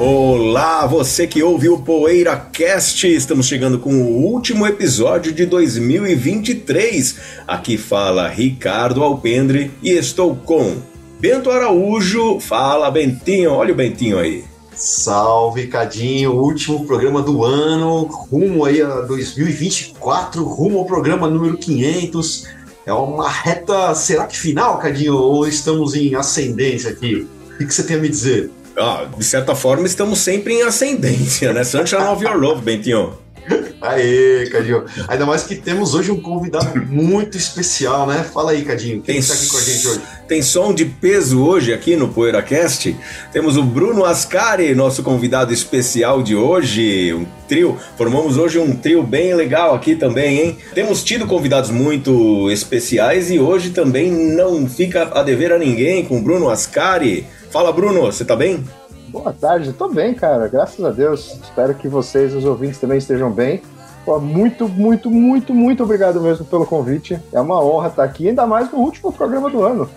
Olá, você que ouve o Poeira Cast. Estamos chegando com o último episódio de 2023. Aqui fala Ricardo Alpendre e estou com Bento Araújo. Fala, Bentinho. Olha o Bentinho aí. Salve, Cadinho, último programa do ano, rumo aí a 2024, rumo ao programa número 500. É uma reta, será que final, Cadinho, ou estamos em ascendência aqui? O que você tem a me dizer? Ah, de certa forma, estamos sempre em ascendência, né? Sunshine of Your Love, Bentinho. Aê, Cadinho. Ainda mais que temos hoje um convidado muito especial, né? Fala aí, Cadinho. Quem está aqui com a gente hoje? Tem som de peso hoje aqui no PoeiraCast. Temos o Bruno Ascari, nosso convidado especial de hoje. Um trio. Formamos hoje um trio bem legal aqui também, hein? Temos tido convidados muito especiais e hoje também não fica a dever a ninguém com o Bruno Ascari. Fala, Bruno, você tá bem? Boa tarde, tô bem, cara, graças a Deus. Espero que vocês, os ouvintes, também estejam bem. Pô, muito, muito, muito, muito obrigado mesmo pelo convite. É uma honra estar aqui, ainda mais no último programa do ano.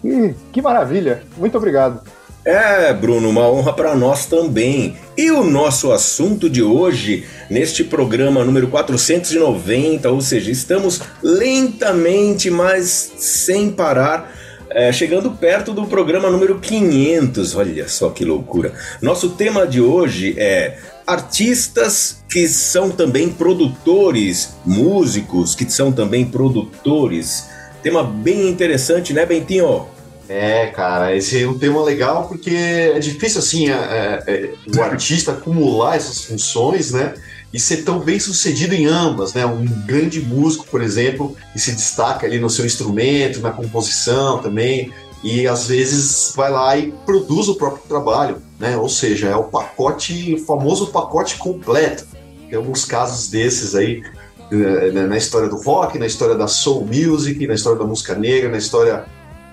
Que, que maravilha, muito obrigado. É, Bruno, uma honra para nós também. E o nosso assunto de hoje, neste programa número 490, ou seja, estamos lentamente, mas sem parar é, chegando perto do programa número 500, olha só que loucura. Nosso tema de hoje é artistas que são também produtores, músicos que são também produtores. Tema bem interessante, né, Bentinho? É, cara, esse é um tema legal porque é difícil, assim, é, é, é o artista acumular essas funções, né? E ser tão bem sucedido em ambas, né? Um grande músico, por exemplo, e se destaca ali no seu instrumento, na composição também, e às vezes vai lá e produz o próprio trabalho, né? Ou seja, é o pacote, o famoso pacote completo. Tem alguns casos desses aí né, na história do rock, na história da soul music, na história da música negra, na história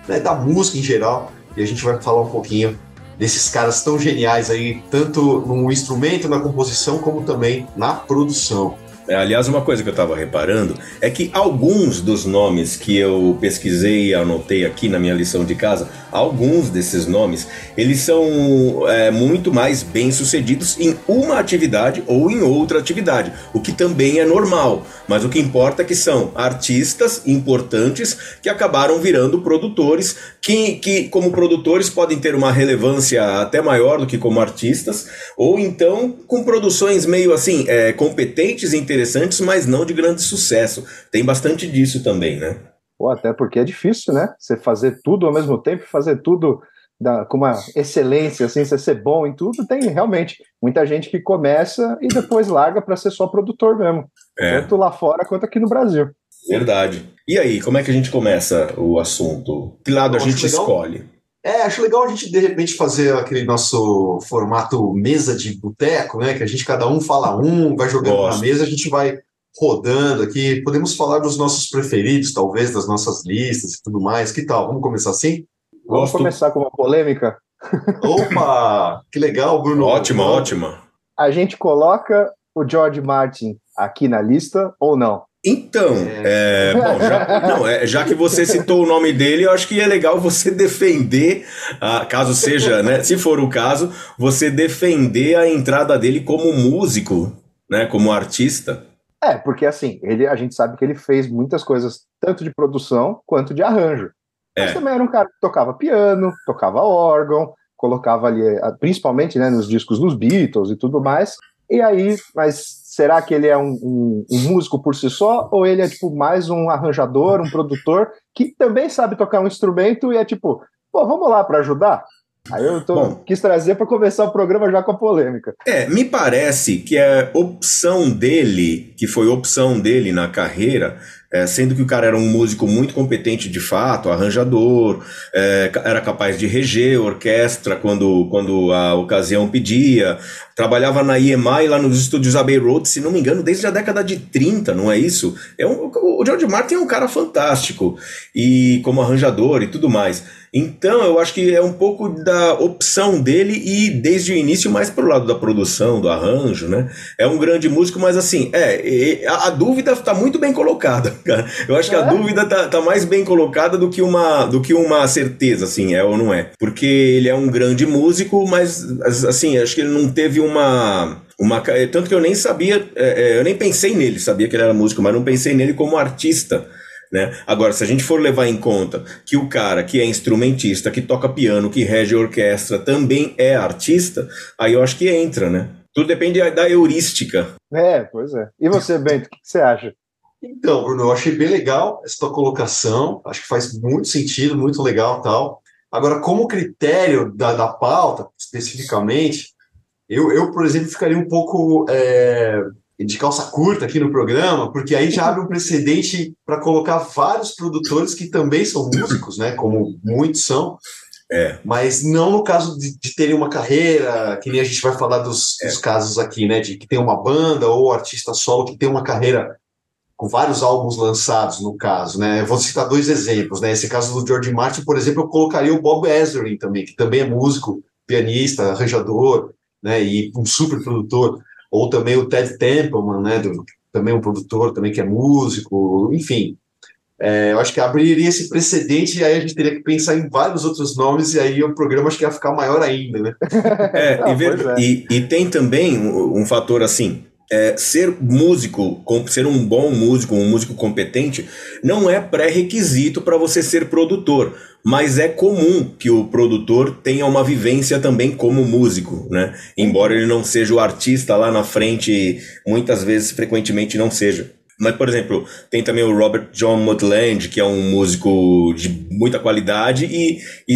né, da música em geral, e a gente vai falar um pouquinho desses caras tão geniais aí, tanto no instrumento, na composição, como também na produção. É, aliás, uma coisa que eu estava reparando é que alguns dos nomes que eu pesquisei e anotei aqui na minha lição de casa, alguns desses nomes, eles são é, muito mais bem sucedidos em uma atividade ou em outra atividade, o que também é normal. Mas o que importa é que são artistas importantes que acabaram virando produtores, que, que como produtores podem ter uma relevância até maior do que como artistas, ou então com produções meio assim, é, competentes, interessantes, mas não de grande sucesso. Tem bastante disso também, né? Ou até porque é difícil, né? Você fazer tudo ao mesmo tempo, fazer tudo da, com uma excelência, assim, você ser bom em tudo, tem realmente muita gente que começa e depois larga para ser só produtor mesmo. É. Tanto lá fora quanto aqui no Brasil. Verdade. E aí, como é que a gente começa o assunto? Que lado a gente escolhe? É, acho legal a gente de repente fazer aquele nosso formato mesa de boteco, né? Que a gente cada um fala um, vai jogando Gosto. na mesa, a gente vai rodando aqui. Podemos falar dos nossos preferidos, talvez, das nossas listas e tudo mais. Que tal? Vamos começar assim? Vamos começar com uma polêmica? Opa! que legal, Bruno. Ótima, ótima. A gente coloca o George Martin aqui na lista ou não? Então, é. É, bom, já, não, é, já, que você citou o nome dele, eu acho que é legal você defender, ah, caso seja, né, se for o caso, você defender a entrada dele como músico, né, como artista. É, porque assim, ele, a gente sabe que ele fez muitas coisas, tanto de produção quanto de arranjo. É. Mas também era um cara que tocava piano, tocava órgão, colocava ali, principalmente né, nos discos dos Beatles e tudo mais. E aí, mas será que ele é um, um, um, músico por si só? Ou ele é tipo mais um arranjador, um produtor que também sabe tocar um instrumento e é tipo, pô, vamos lá para ajudar? Aí eu tô, Bom, quis trazer para começar o programa já com a polêmica. É, me parece que a opção dele, que foi opção dele na carreira, é, sendo que o cara era um músico muito competente de fato, arranjador, é, era capaz de reger orquestra quando, quando a ocasião pedia, trabalhava na EMI lá nos estúdios Abbey Road, se não me engano, desde a década de 30, não é isso? É um, o George Martin é um cara fantástico, e como arranjador e tudo mais. Então, eu acho que é um pouco da opção dele e desde o início mais pro lado da produção, do arranjo, né? É um grande músico, mas assim, é, a, a dúvida tá muito bem colocada, cara. Eu acho que a é? dúvida tá, tá, mais bem colocada do que, uma, do que uma certeza, assim, é ou não é. Porque ele é um grande músico, mas assim, acho que ele não teve uma uma, tanto que eu nem sabia, é, é, eu nem pensei nele, sabia que ele era músico, mas não pensei nele como artista. Né? Agora, se a gente for levar em conta que o cara que é instrumentista, que toca piano, que rege a orquestra, também é artista, aí eu acho que entra, né? Tudo depende da heurística. É, pois é. E você, Bento, o que você acha? Então, Bruno, eu achei bem legal essa tua colocação, acho que faz muito sentido, muito legal tal. Agora, como critério da, da pauta, especificamente, eu, eu, por exemplo, ficaria um pouco é, de calça curta aqui no programa, porque aí já abre um precedente para colocar vários produtores que também são músicos, né? Como muitos são. É. Mas não no caso de, de, terem uma carreira, que nem a gente vai falar dos, é. dos, casos aqui, né? De que tem uma banda ou artista solo que tem uma carreira com vários álbuns lançados, no caso, né? Eu vou citar dois exemplos, né? Esse caso do George Martin, por exemplo, eu colocaria o Bob Ezrin também, que também é músico, pianista, arranjador, né? E um super produtor ou também o Ted Templeman, né, do, também um produtor também que é músico, enfim. É, eu acho que abriria esse precedente e aí a gente teria que pensar em vários outros nomes e aí o programa acho que ia ficar maior ainda, né? É, Não, e, ver, é. e, e, tem também um, um fator assim, é, ser músico, ser um bom músico, um músico competente, não é pré-requisito para você ser produtor, mas é comum que o produtor tenha uma vivência também como músico, né? Embora ele não seja o artista lá na frente, muitas vezes, frequentemente não seja. Mas, por exemplo, tem também o Robert John Mutland, que é um músico de muita qualidade e, e,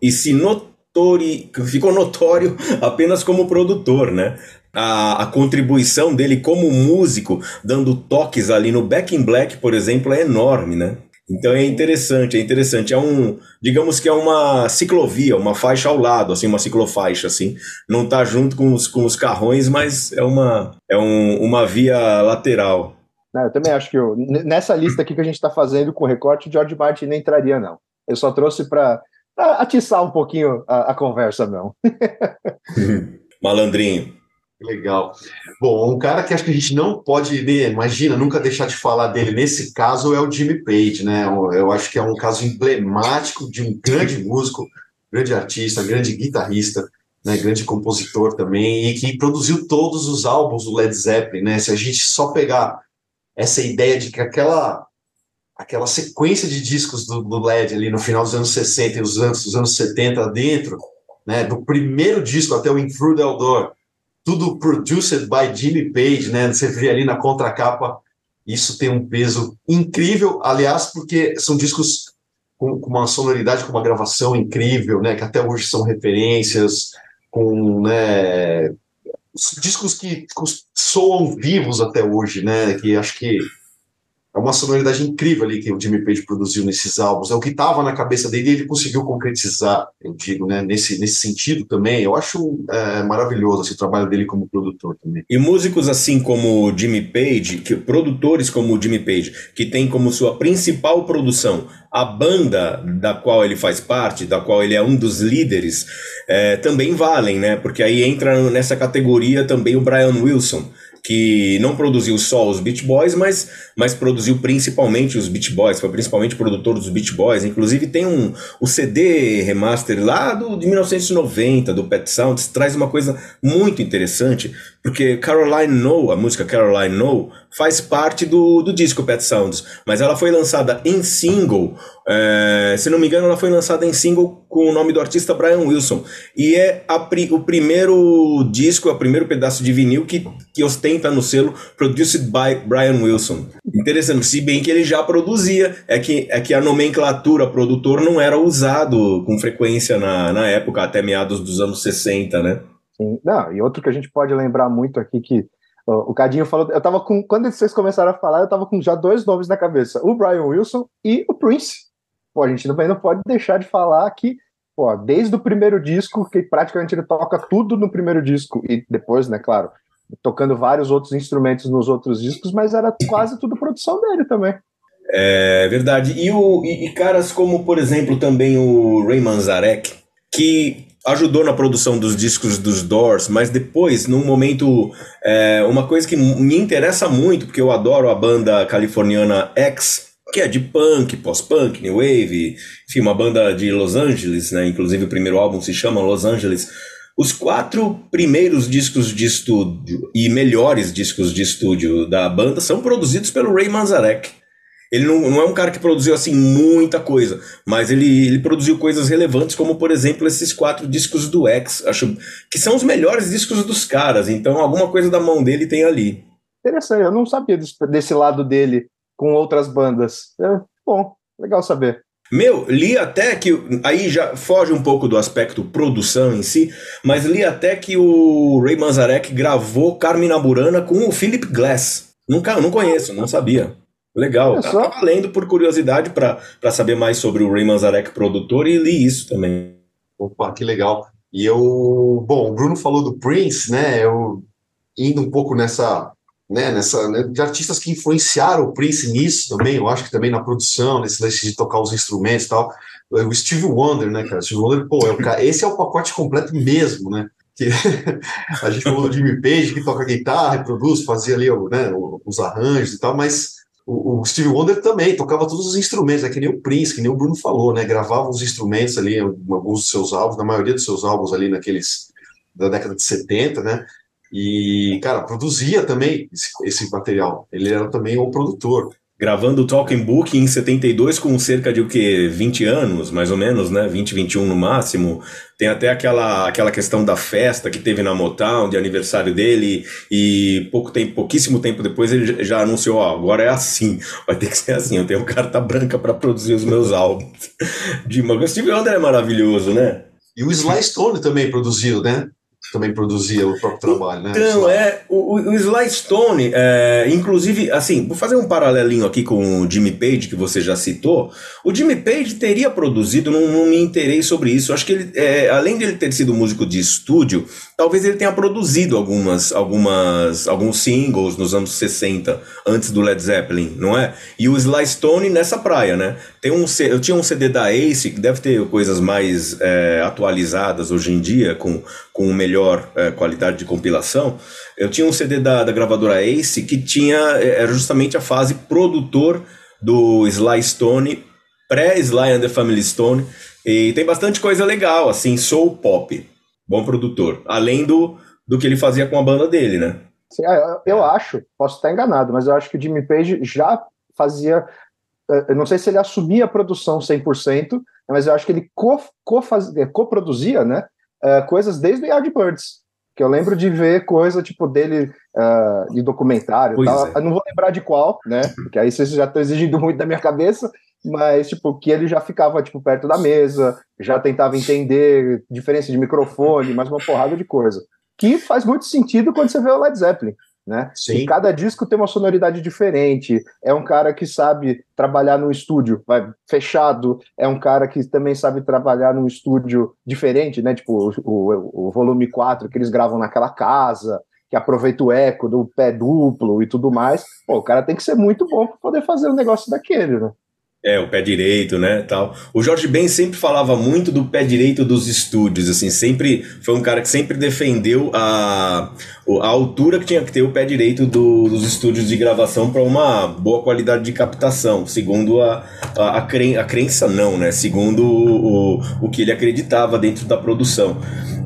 e se notori, ficou notório apenas como produtor, né? A, a, contribuição dele como músico, dando toques ali no Back in Black, por exemplo, é enorme, né? Então é interessante, é interessante. É um, digamos que é uma ciclovia, uma faixa ao lado, assim, uma ciclofaixa, assim. Não tá junto com os, com os carrões, mas é uma, é um, uma via lateral. Não, eu também acho que eu, nessa lista aqui que a gente está fazendo com o recorte, o George Martin nem entraria, não. Eu só trouxe para atiçar um pouquinho a, a conversa, não. Malandrinho. Legal. Bom, um cara que acho que a gente não pode, né, imagina, nunca deixar de falar dele nesse caso é o Jimmy Page, né? Eu acho que é um caso emblemático de um grande músico, grande artista, grande guitarrista, né, grande compositor também, e que produziu todos os álbuns do Led Zeppelin, né? Se a gente só pegar essa ideia de que aquela aquela sequência de discos do, do LED ali no final dos anos 60 e os anos, dos anos 70 dentro, né, do primeiro disco até o In Through the Door, tudo produced by Jimmy Page, né? Você vê ali na contracapa, isso tem um peso incrível, aliás, porque são discos com, com, uma sonoridade, com uma gravação incrível, né? Que até hoje são referências, com, né? Discos que soam vivos até hoje, né? Que acho que é uma sonoridade incrível ali que o Jimmy Page produziu nesses álbuns. É o que estava na cabeça dele e ele conseguiu concretizar, eu digo, né, nesse, nesse sentido também. Eu acho é, maravilhoso esse trabalho dele como produtor também. E músicos assim como o Jimmy Page, que, produtores como o Jimmy Page, que tem como sua principal produção a banda da qual ele faz parte, da qual ele é um dos líderes, é, também valem, né? Porque aí entra nessa categoria também o Brian Wilson que não produziu só os Beach Boys, mas, mas produziu principalmente os Beach Boys, foi principalmente produtor dos Beach Boys. Inclusive tem um o CD remaster lá do, de 1990 do Pet Sounds, traz uma coisa muito interessante, porque Caroline No, a música Caroline No, faz parte do, do disco Pet Sounds, mas ela foi lançada em single, é, se não me engano, ela foi lançada em single com o nome do artista Brian Wilson, e é a, o primeiro disco, é o primeiro pedaço de vinil que, que ostenta no selo Produced by Brian Wilson. Interessante, se bem que ele já produzia, é que, é que a nomenclatura produtor não era usado com frequência na, na época, até meados dos anos 60, né? Sim, não, e outro que a gente pode lembrar muito aqui que o Cadinho falou, eu tava com, quando vocês começaram a falar, eu tava com já dois nomes na cabeça, o Brian Wilson e o Prince. Pô, a gente também não pode deixar de falar que, pô, desde o primeiro disco, que praticamente ele toca tudo no primeiro disco, e depois, né, claro, tocando vários outros instrumentos nos outros discos, mas era quase tudo produção dele também. É verdade. E, o, e, e caras como, por exemplo, também o Ray Manzarek, que ajudou na produção dos discos dos Doors, mas depois, num momento, é, uma coisa que me interessa muito, porque eu adoro a banda californiana X, que é de punk, pós-punk, new wave, enfim, uma banda de Los Angeles, né? Inclusive o primeiro álbum se chama Los Angeles. Os quatro primeiros discos de estúdio e melhores discos de estúdio da banda são produzidos pelo Ray Manzarek. Ele não, não é um cara que produziu assim muita coisa, mas ele, ele produziu coisas relevantes, como por exemplo esses quatro discos do X, acho que são os melhores discos dos caras, então alguma coisa da mão dele tem ali. Interessante, eu não sabia desse, lado dele com outras bandas. É, bom, legal saber. Meu, li até que. Aí já foge um pouco do aspecto produção em si, mas li até que o Ray Manzarek gravou Carmina Burana com o Philip Glass. Nunca, não conheço, não sabia. Legal. Eu tava lendo por curiosidade para saber mais sobre o Ray Manzarek, produtor, e li isso também. Opa, que legal. E eu. Bom, o Bruno falou do Prince, né? Eu indo um pouco nessa. Né, nessa, né, de artistas que influenciaram o Prince nisso também, eu acho que também na produção, nesse lance de tocar os instrumentos e tal. O Steve Wonder, né, cara? Steve Wonder, pô, é o, esse é o pacote completo mesmo, né? Que a gente falou do Jimmy Page, que toca guitarra, produz, fazia ali né, os arranjos e tal, mas o, o Steve Wonder também tocava todos os instrumentos, é que nem o Prince, que nem o Bruno falou, né? Gravava os instrumentos ali, alguns dos seus álbuns, na maioria dos seus álbuns ali naqueles da década de 70, né? E, cara, produzia também esse, esse material. Ele era também o produtor gravando o Talking Book em 72 com cerca de o que 20 anos, mais ou menos, né? 20, 21 no máximo. Tem até aquela, aquela questão da festa que teve na Motown, de aniversário dele, e pouco tempo, pouquíssimo tempo depois ele já anunciou, ó, agora é assim, vai ter que ser assim, eu tenho carta branca para produzir os meus álbuns. De Steve Wonder é maravilhoso, né? E o Sly Stone também produziu, né? Também produzia o próprio trabalho, né? Então, é, o, o Sly Stone, é, inclusive, assim, vou fazer um paralelinho aqui com o Jimmy Page, que você já citou. O Jimmy Page teria produzido, não, não me interei sobre isso. Acho que ele, é, além de ele ter sido músico de estúdio, talvez ele tenha produzido algumas, algumas, alguns singles nos anos 60, antes do Led Zeppelin, não é? E o Sly Stone nessa praia, né? Tem um, eu tinha um CD da Ace, que deve ter coisas mais é, atualizadas hoje em dia, com, com melhor é, qualidade de compilação. Eu tinha um CD da, da gravadora Ace que tinha, é, era justamente a fase produtor do Sly Stone, pré-Sly and the Family Stone, e tem bastante coisa legal, assim, soul pop. Bom produtor. Além do, do que ele fazia com a banda dele, né? Sim, é, eu acho, posso estar enganado, mas eu acho que o Jimmy Page já fazia. É, eu não sei se ele assumia a produção 100%, mas eu acho que ele co-produzia, co, co né? coisas desde o Yardbirds. Que eu lembro de ver coisa tipo dele uh, de documentário. Tal. É. Eu não vou lembrar de qual, né? Porque aí vocês já estão exigindo muito da minha cabeça, mas tipo que ele já ficava tipo perto da mesa, já tentava entender diferença de microfone, mais uma porrada de coisa. Que faz muito sentido quando você vê o Led Zeppelin, né? Sim. E cada disco tem uma sonoridade diferente. É um cara que sabe trabalhar no estúdio, vai fechado. É um cara que também sabe trabalhar num estúdio diferente, né? Tipo o, o, o volume 4 que eles gravam naquela casa, que aproveita o eco do pé duplo e tudo mais. Pô, o cara tem que ser muito bom para poder fazer um negócio daquele, né? É, o pé direito, né, tal. O Jorge Ben sempre falava muito do pé direito dos estúdios, assim, sempre foi um cara que sempre defendeu a, a altura que tinha que ter o pé direito do, dos estúdios de gravação para uma boa qualidade de captação, segundo a, a, a, cren, a crença não, né, segundo o, o que ele acreditava dentro da produção.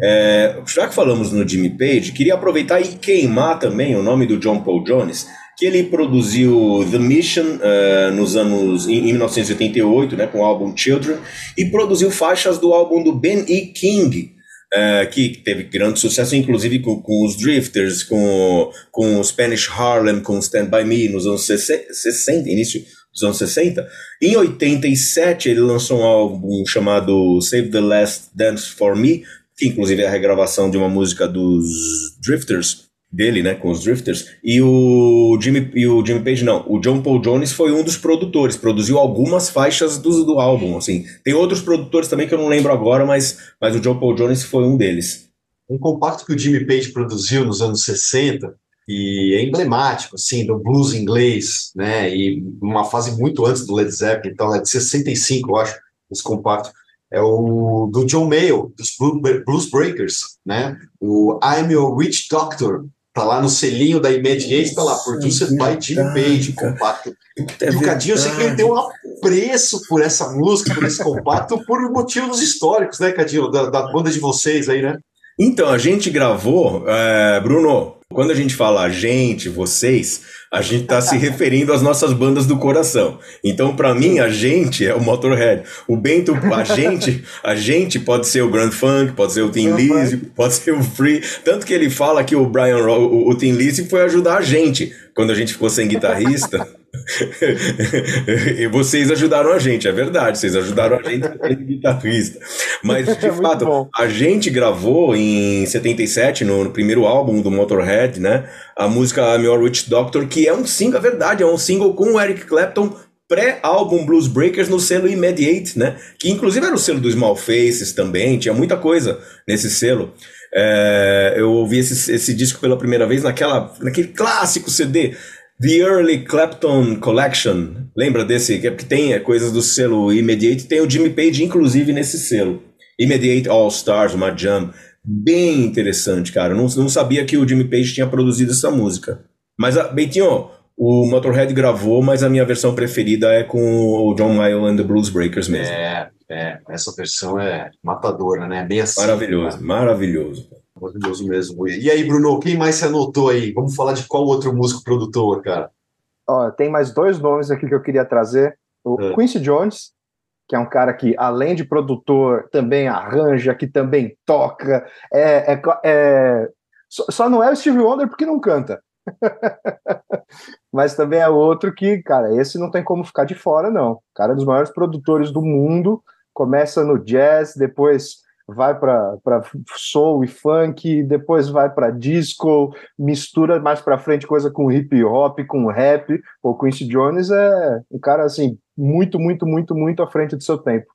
É, já que falamos no Jimmy Page, queria aproveitar e queimar também o nome do John Paul Jones, que ele produziu The Mission uh, nos anos em, em 1988, né, com o álbum Children, e produziu faixas do álbum do Ben E. King, uh, que teve grande sucesso, inclusive com, com, os Drifters, com, com o Spanish Harlem, com Stand By Me nos anos 60, início dos anos 60. Em 87 ele lançou um álbum chamado Save the Last Dance for Me, que inclusive é a regravação de uma música dos Drifters, dele, né, com os Drifters, e o Jimmy, e o Jimmy Page não, o John Paul Jones foi um dos produtores, produziu algumas faixas do, do álbum, assim. Tem outros produtores também que eu não lembro agora, mas, mas o John Paul Jones foi um deles. Um compacto que o Jimmy Page produziu nos anos 60 e é emblemático, assim, do blues inglês, né, e uma fase muito antes do Led Zeppelin, então é de 65, eu acho, esse compacto, é o do John Mayall, dos Blues Breakers, né, o I'm Your Witch Doctor, tá lá no selinho da Immediate, tá lá, Produced by Jimmy Page, compacto. É e o Cadinho, eu sei que ele um apreço por essa música, por esse compacto, por motivos históricos, né, Cadinho, da, da banda de vocês aí, né? Então, a gente gravou, é, Bruno, quando a gente fala a gente, vocês, a gente está se referindo às nossas bandas do coração. Então, para mim, a gente é o Motorhead. O Bento, a gente, a gente pode ser o Grand Funk, pode ser o Tim Lizzy, pode ser o Free. Tanto que ele fala que o Brian, o, o Tim Lizzy foi ajudar a gente quando a gente ficou sem guitarrista. e vocês ajudaram a gente, é verdade, vocês ajudaram a gente a guitarrista. Mas, de fato, bom. a gente gravou em 77, no, no, primeiro álbum do Motorhead, né? A música I'm Your Witch Doctor, que é um single, é verdade, é um single com o Eric Clapton pré-álbum Blues Breakers no selo Immediate, né? Que inclusive era o selo do Small Faces também, tinha muita coisa nesse selo. É, eu ouvi esse, esse disco pela primeira vez naquela, naquele clássico CD The Early Clapton Collection. Lembra desse? Que tem é, coisas do selo Immediate. Tem o Jimmy Page, inclusive, nesse selo. Immediate All Stars, uma jam. Bem interessante, cara. Não, não sabia que o Jimmy Page tinha produzido essa música. Mas, ah, Beitinho, o Motorhead gravou, mas a minha versão preferida é com o John Mayall and the Blues Breakers mesmo. É, é. Essa versão é matadora, né? Bem assim. Maravilhoso, cara. maravilhoso. Maravilhoso mesmo. E aí, Bruno, quem mais se anotou aí? Vamos falar de qual outro músico produtor, cara? Ó, tem mais dois nomes aqui que eu queria trazer. O é. Quincy Jones, que é um cara que, além de produtor, também arranja, que também toca. É, é, é... Só não é o Steve Wonder porque não canta. Mas também é outro que, cara, esse não tem como ficar de fora, não. O cara é dos maiores produtores do mundo, começa no jazz, depois vai para soul e funk, depois vai para disco, mistura mais para frente coisa com hip hop, com rap. O Quincy Jones é um cara assim muito, muito, muito, muito à frente do seu tempo.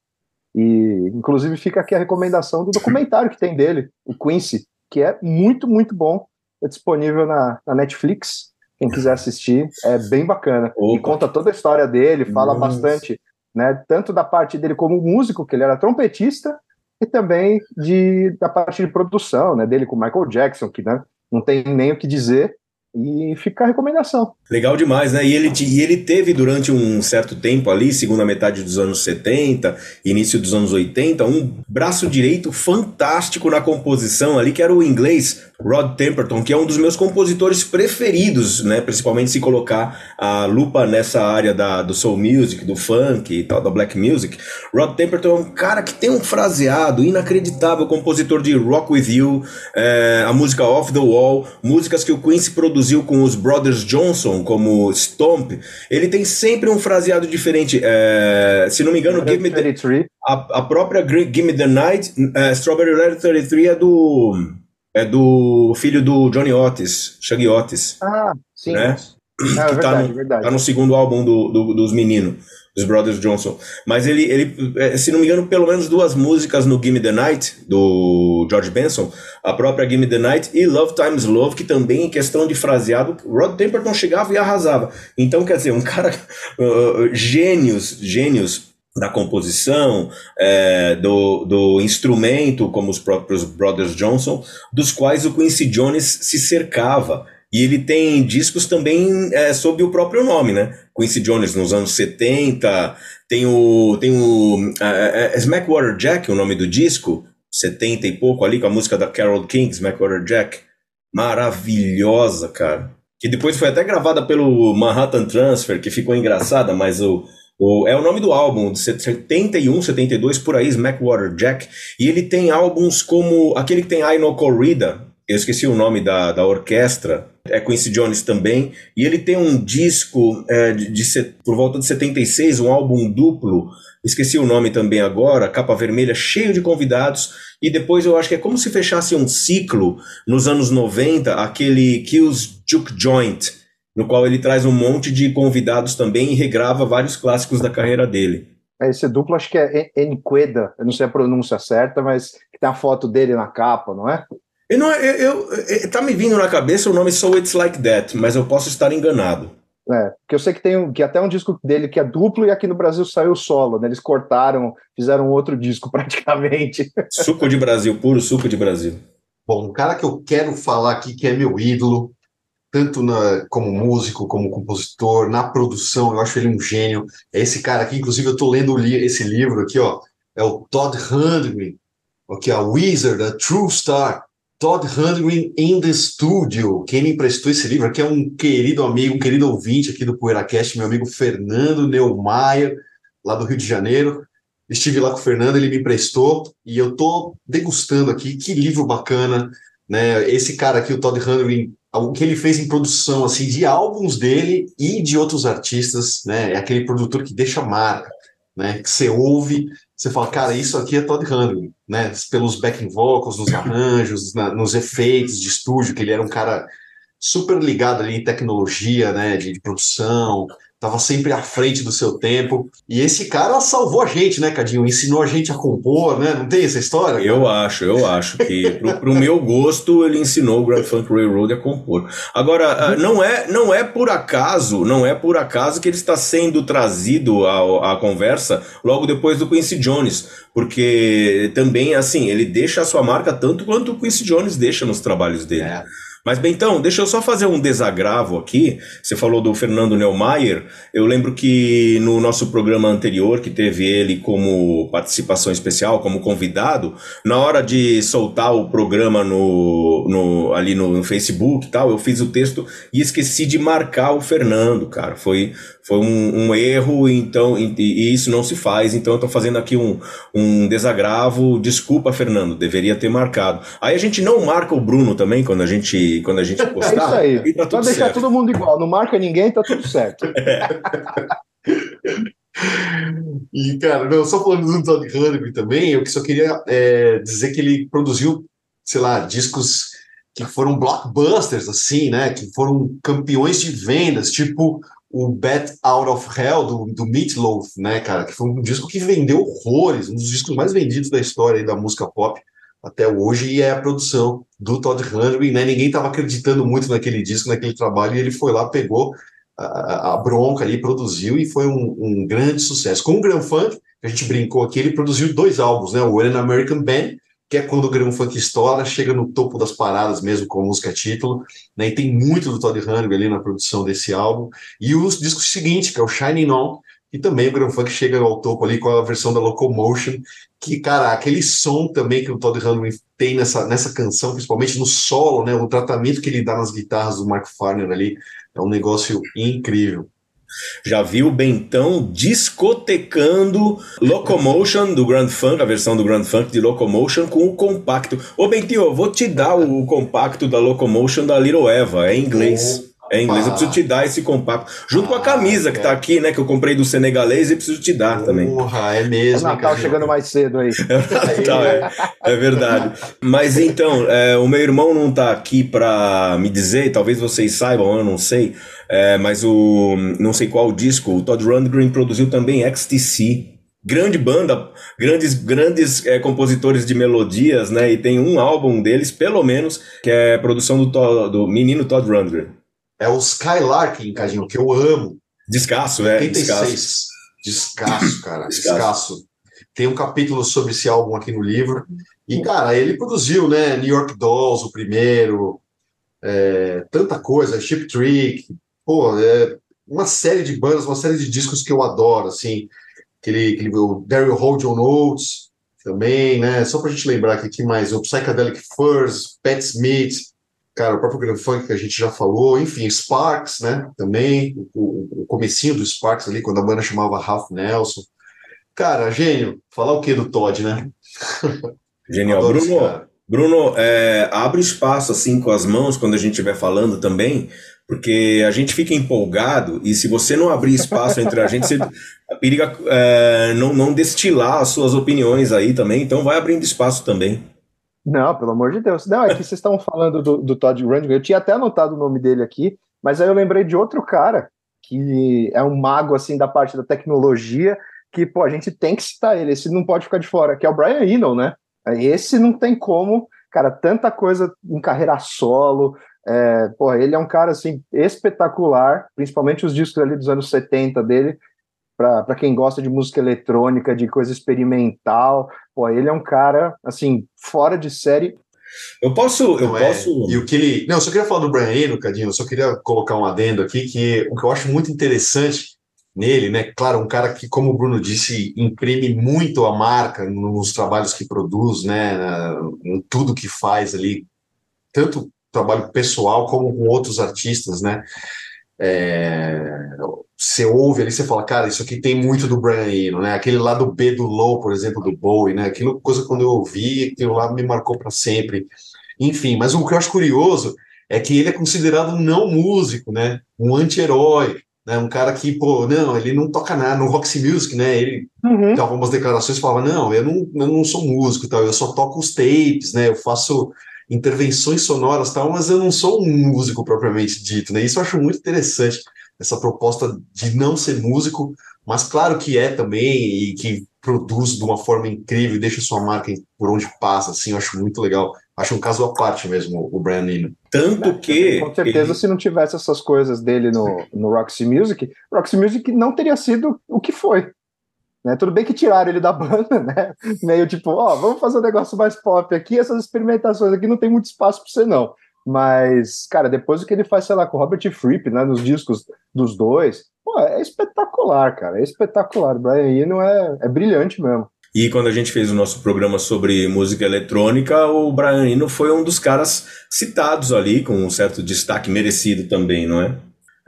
E inclusive fica aqui a recomendação do documentário que tem dele, o Quincy, que é muito, muito bom. É disponível na, na Netflix. Quem quiser assistir, é bem bacana. Opa. E conta toda a história dele, fala Nossa. bastante, né? Tanto da parte dele como músico, que ele era trompetista, e também de, da parte de produção, né, dele com Michael Jackson, que né, não tem nem o que dizer, e fica a recomendação. Legal demais, né? E ele, e ele teve durante um certo tempo ali, segunda metade dos anos 70, início dos anos 80, um braço direito fantástico na composição ali, que era o inglês Rod Temperton, que é um dos meus compositores preferidos, né? Principalmente se colocar a lupa nessa área da, do soul music, do funk e tal, da black music. Rod Temperton é um cara que tem um fraseado inacreditável, compositor de Rock With You, é, a música Off The Wall, músicas que o Quincy produziu com os Brothers Johnson, como Stomp. Ele tem sempre um fraseado diferente. É, se não me engano, Give Me The... A, a própria Give Me The Night, uh, Strawberry Letter 33 é do é do filho do Johnny Otis, Shaggy Otis. Ah, sim. Né? Ah, é, que verdade, tá no, verdade. tá no segundo álbum do, do, dos meninos, dos Brothers Johnson. Mas ele, ele, é, se não me engano, pelo menos duas músicas no Gimme the Night, do George Benson, a própria Gimme the Night e Love Times Love, que também, em questão de fraseado, Rod Temperton chegava e arrasava. Então, quer dizer, um cara, uh, gênios, gênios da composição, é, do, do instrumento, como os próprios Brothers Johnson, dos quais o Quincy Jones se cercava. E ele tem discos também é, sob o próprio nome, né? Quincy Jones nos anos 70, tem o, tem o é, é, Smackwater Jack, o nome do disco, 70 e pouco ali, com a música da Carol King, Smackwater Jack. Maravilhosa, cara. Que depois foi até gravada pelo Manhattan Transfer, que ficou engraçada, mas o, o, é o nome do álbum, de 71, 72, por aí, Smackwater Jack. E ele tem álbuns como aquele que tem I No Corrida, eu esqueci o nome da, da orquestra, é Quincy Jones também. E ele tem um disco é, de, de, por volta de 76, um álbum duplo, esqueci o nome também agora, capa vermelha, cheio de convidados. E depois eu acho que é como se fechasse um ciclo nos anos 90, aquele Kills Juke Joint no qual ele traz um monte de convidados também e regrava vários clássicos da carreira dele. É, esse duplo acho que é Enqueda, eu não sei a pronúncia certa, mas tem a foto dele na capa, não é? Eu não, eu, eu, eu, tá me vindo na cabeça o nome So It's Like That, mas eu posso estar enganado. É, porque eu sei que tem um, que até um disco dele que é duplo e aqui no Brasil saiu solo, né? Eles cortaram, fizeram outro disco praticamente. Suco de Brasil, puro suco de Brasil. Bom, um cara que eu quero falar aqui que é meu ídolo, tanto na, como músico, como compositor, na produção, eu acho ele um gênio. É esse cara aqui, inclusive eu estou lendo esse livro aqui, ó, é o Todd Rundgren, aqui a Wizard, a True Star. Todd Rundgren in the Studio. Quem me emprestou esse livro aqui é um querido amigo, um querido ouvinte aqui do PoeiraCast, meu amigo Fernando Neumayer, lá do Rio de Janeiro. Estive lá com o Fernando, ele me emprestou e eu tô degustando aqui. Que livro bacana, né? Esse cara aqui, o Todd Rundgren, o que ele fez em produção assim de álbuns dele e de outros artistas, né? É aquele produtor que deixa marca, né? Que você ouve você fala, cara, isso aqui é Todd Rundgren, né? Pelos backing vocals, nos arranjos, na, nos efeitos de estúdio, que ele era um cara super ligado ali em tecnologia, né? De, de produção, estava sempre à frente do seu tempo. E esse cara salvou a gente, né, Cadinho? Ensinou a gente a compor, né? Não tem essa história? Cara? Eu acho, eu acho que pro, pro meu gosto ele ensinou o Grand Funk Railroad a compor. Agora, ah, não é, não é por acaso, não é por acaso que ele está sendo trazido à, à conversa logo depois do Quincy Jones, porque também assim, ele deixa a sua marca tanto quanto o Quincy Jones deixa nos trabalhos dele. É. Mas, Bentão, deixa eu só fazer um desagravo aqui. Você falou do Fernando Neumayer. Eu lembro que no nosso programa anterior, que teve ele como participação especial, como convidado, na hora de soltar o programa no, no ali no, no Facebook e tal, eu fiz o texto e esqueci de marcar o Fernando, cara. Foi, foi um, um erro, então, e, e, isso não se faz, então eu tô fazendo aqui um, um desagravo. Desculpa, Fernando, deveria ter marcado. Aí a gente não marca o Bruno também quando a gente, quando a gente postar. É isso aí. Tá Pra deixar certo. todo mundo igual, não marca ninguém, tá tudo certo. É. e, cara, não, só falando do Todd Rundgren também, eu só queria é, dizer que ele produziu, sei lá, discos que foram blockbusters, assim, né? Que foram campeões de vendas, tipo o Bat Out of Hell do, do Meatloaf, né, cara? Que foi um disco que vendeu horrores, um dos discos mais vendidos da história da música pop até hoje, e é a produção do Todd Rundgren, né? Ninguém estava acreditando muito naquele disco, naquele trabalho, e ele foi lá, pegou a, a bronca ali, produziu, e foi um, um grande sucesso. Com o Grand Funk, que a gente brincou aqui, ele produziu dois álbuns, né? O An American Band que é quando o Grêmio Funk estoura, chega no topo das paradas mesmo com a música título, né? E tem muito do Todd Rundgren ali na produção desse álbum. E o disco seguinte, que é o Shining On, e também o Grêmio Funk chega ao topo ali com a versão da Locomotion, que, cara, aquele som também que o Todd Rundgren tem nessa, nessa canção, principalmente no solo, né? O tratamento que ele dá nas guitarras do Mark Farner ali, é um negócio incrível. Já viu o Bentão discotecando Locomotion do Grand Funk, a versão do Grand Funk de Locomotion com o compacto. Ô Bentinho, eu vou te dar o compacto da Locomotion da Little Eva, é em inglês. É em inglês, eu preciso te dar esse compacto. Junto ah, com a camisa que tá aqui, né? Que eu comprei do senegalês e preciso te dar também. Porra, é mesmo. O Natal chegando mais cedo aí. É, Natal, é, é verdade. Mas então, é, o meu irmão não tá aqui pra me dizer, talvez vocês saibam, eu não sei. É, mas o. Não sei qual disco, o Todd Rundgren produziu também XTC. Grande banda, grandes, grandes é, compositores de melodias, né? E tem um álbum deles, pelo menos, que é produção do, do menino Todd Rundgren. É o Skylark, Cadinho, que eu amo. Descasso, é. 86. Descasso, cara. Descasso. Descasso. Tem um capítulo sobre esse álbum aqui no livro. E, cara, ele produziu, né? New York Dolls, o primeiro. É, tanta coisa, Chip Trick. Pô, é uma série de bandas, uma série de discos que eu adoro, assim. Aquele, aquele o Daryl Hold on Notes também, né? Só pra gente lembrar aqui, que mais? O Psychedelic Furs, Pat Smith, cara, o próprio Grand Funk que a gente já falou, enfim, Sparks, né, também, o, o comecinho do Sparks ali, quando a banda chamava Ralph Nelson. Cara, gênio, falar o que do Todd, né? Genial. Bruno, Bruno é, abre espaço assim com as mãos quando a gente estiver falando também, porque a gente fica empolgado e se você não abrir espaço entre a gente, você periga é, não, não destilar as suas opiniões aí também, então vai abrindo espaço também. Não, pelo amor de Deus. Não, é que vocês estavam falando do, do Todd Rundgren, eu tinha até anotado o nome dele aqui, mas aí eu lembrei de outro cara, que é um mago, assim, da parte da tecnologia, que, pô, a gente tem que citar ele, esse não pode ficar de fora, que é o Brian Eno, né? Esse não tem como cara, tanta coisa em carreira solo. É, ele é um cara assim espetacular, principalmente os discos ali dos anos 70 dele. Para quem gosta de música eletrônica, de coisa experimental, pô, ele é um cara assim fora de série eu posso. Eu é, posso. E o que ele. Não, eu só queria falar do Brian Eno, Cadinho, eu só queria colocar um adendo aqui, que o que eu acho muito interessante nele, né? Claro, um cara que, como o Bruno disse, imprime muito a marca nos trabalhos que produz, né? Em tudo que faz ali, tanto trabalho pessoal como com outros artistas, né? É, você ouve ali, você fala, cara, isso aqui tem muito do Brian Eno, né? Aquele lado B do Low, por exemplo, do Bowie, né? Aquilo coisa quando eu ouvi, aquilo lá me marcou para sempre. Enfim, mas o que eu acho curioso é que ele é considerado um não músico, né? Um anti-herói, né? Um cara que, pô, não, ele não toca nada no Roxy Music, né? Ele uhum. tem algumas declarações falava, não, eu não, eu não sou músico, tal, eu só toco os tapes, né? Eu faço intervenções sonoras, tal, mas eu não sou um músico propriamente dito, né? Isso eu acho muito interessante essa proposta de não ser músico, mas claro que é também e que produz de uma forma incrível e deixa sua marca por onde passa, assim, eu acho muito legal. Acho um caso à parte mesmo, o Brian Eno. Tanto é, que. Com certeza, ele... se não tivesse essas coisas dele no, no Roxy Music, Roxy Music não teria sido o que foi. Né? Tudo bem que tiraram ele da banda, né? Meio tipo, ó, vamos fazer um negócio mais pop aqui, essas experimentações aqui não tem muito espaço para você, não. Mas, cara, depois do que ele faz, sei lá, com o Robert Fripp, né, nos discos dos dois, pô, é espetacular, cara, é espetacular. O Brian Eno é, é brilhante mesmo. E quando a gente fez o nosso programa sobre música eletrônica, o Brian Eno foi um dos caras citados ali, com um certo destaque merecido também, não é?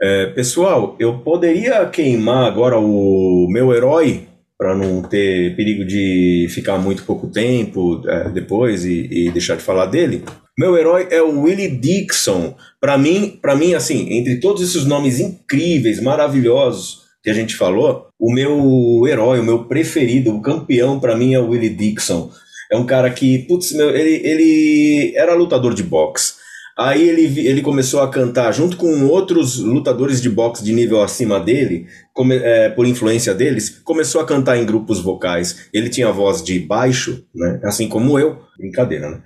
é pessoal, eu poderia queimar agora o meu herói para não ter perigo de ficar muito pouco tempo é, depois e, e deixar de falar dele. Meu herói é o Willie Dixon. Para mim, para mim assim, entre todos esses nomes incríveis, maravilhosos que a gente falou, o meu herói, o meu preferido, o campeão para mim é o Willie Dixon. É um cara que, putz, meu, ele, ele era lutador de boxe. Aí ele, ele começou a cantar junto com outros lutadores de boxe de nível acima dele, come, é, por influência deles, começou a cantar em grupos vocais. Ele tinha voz de baixo, né? Assim como eu. Brincadeira, né?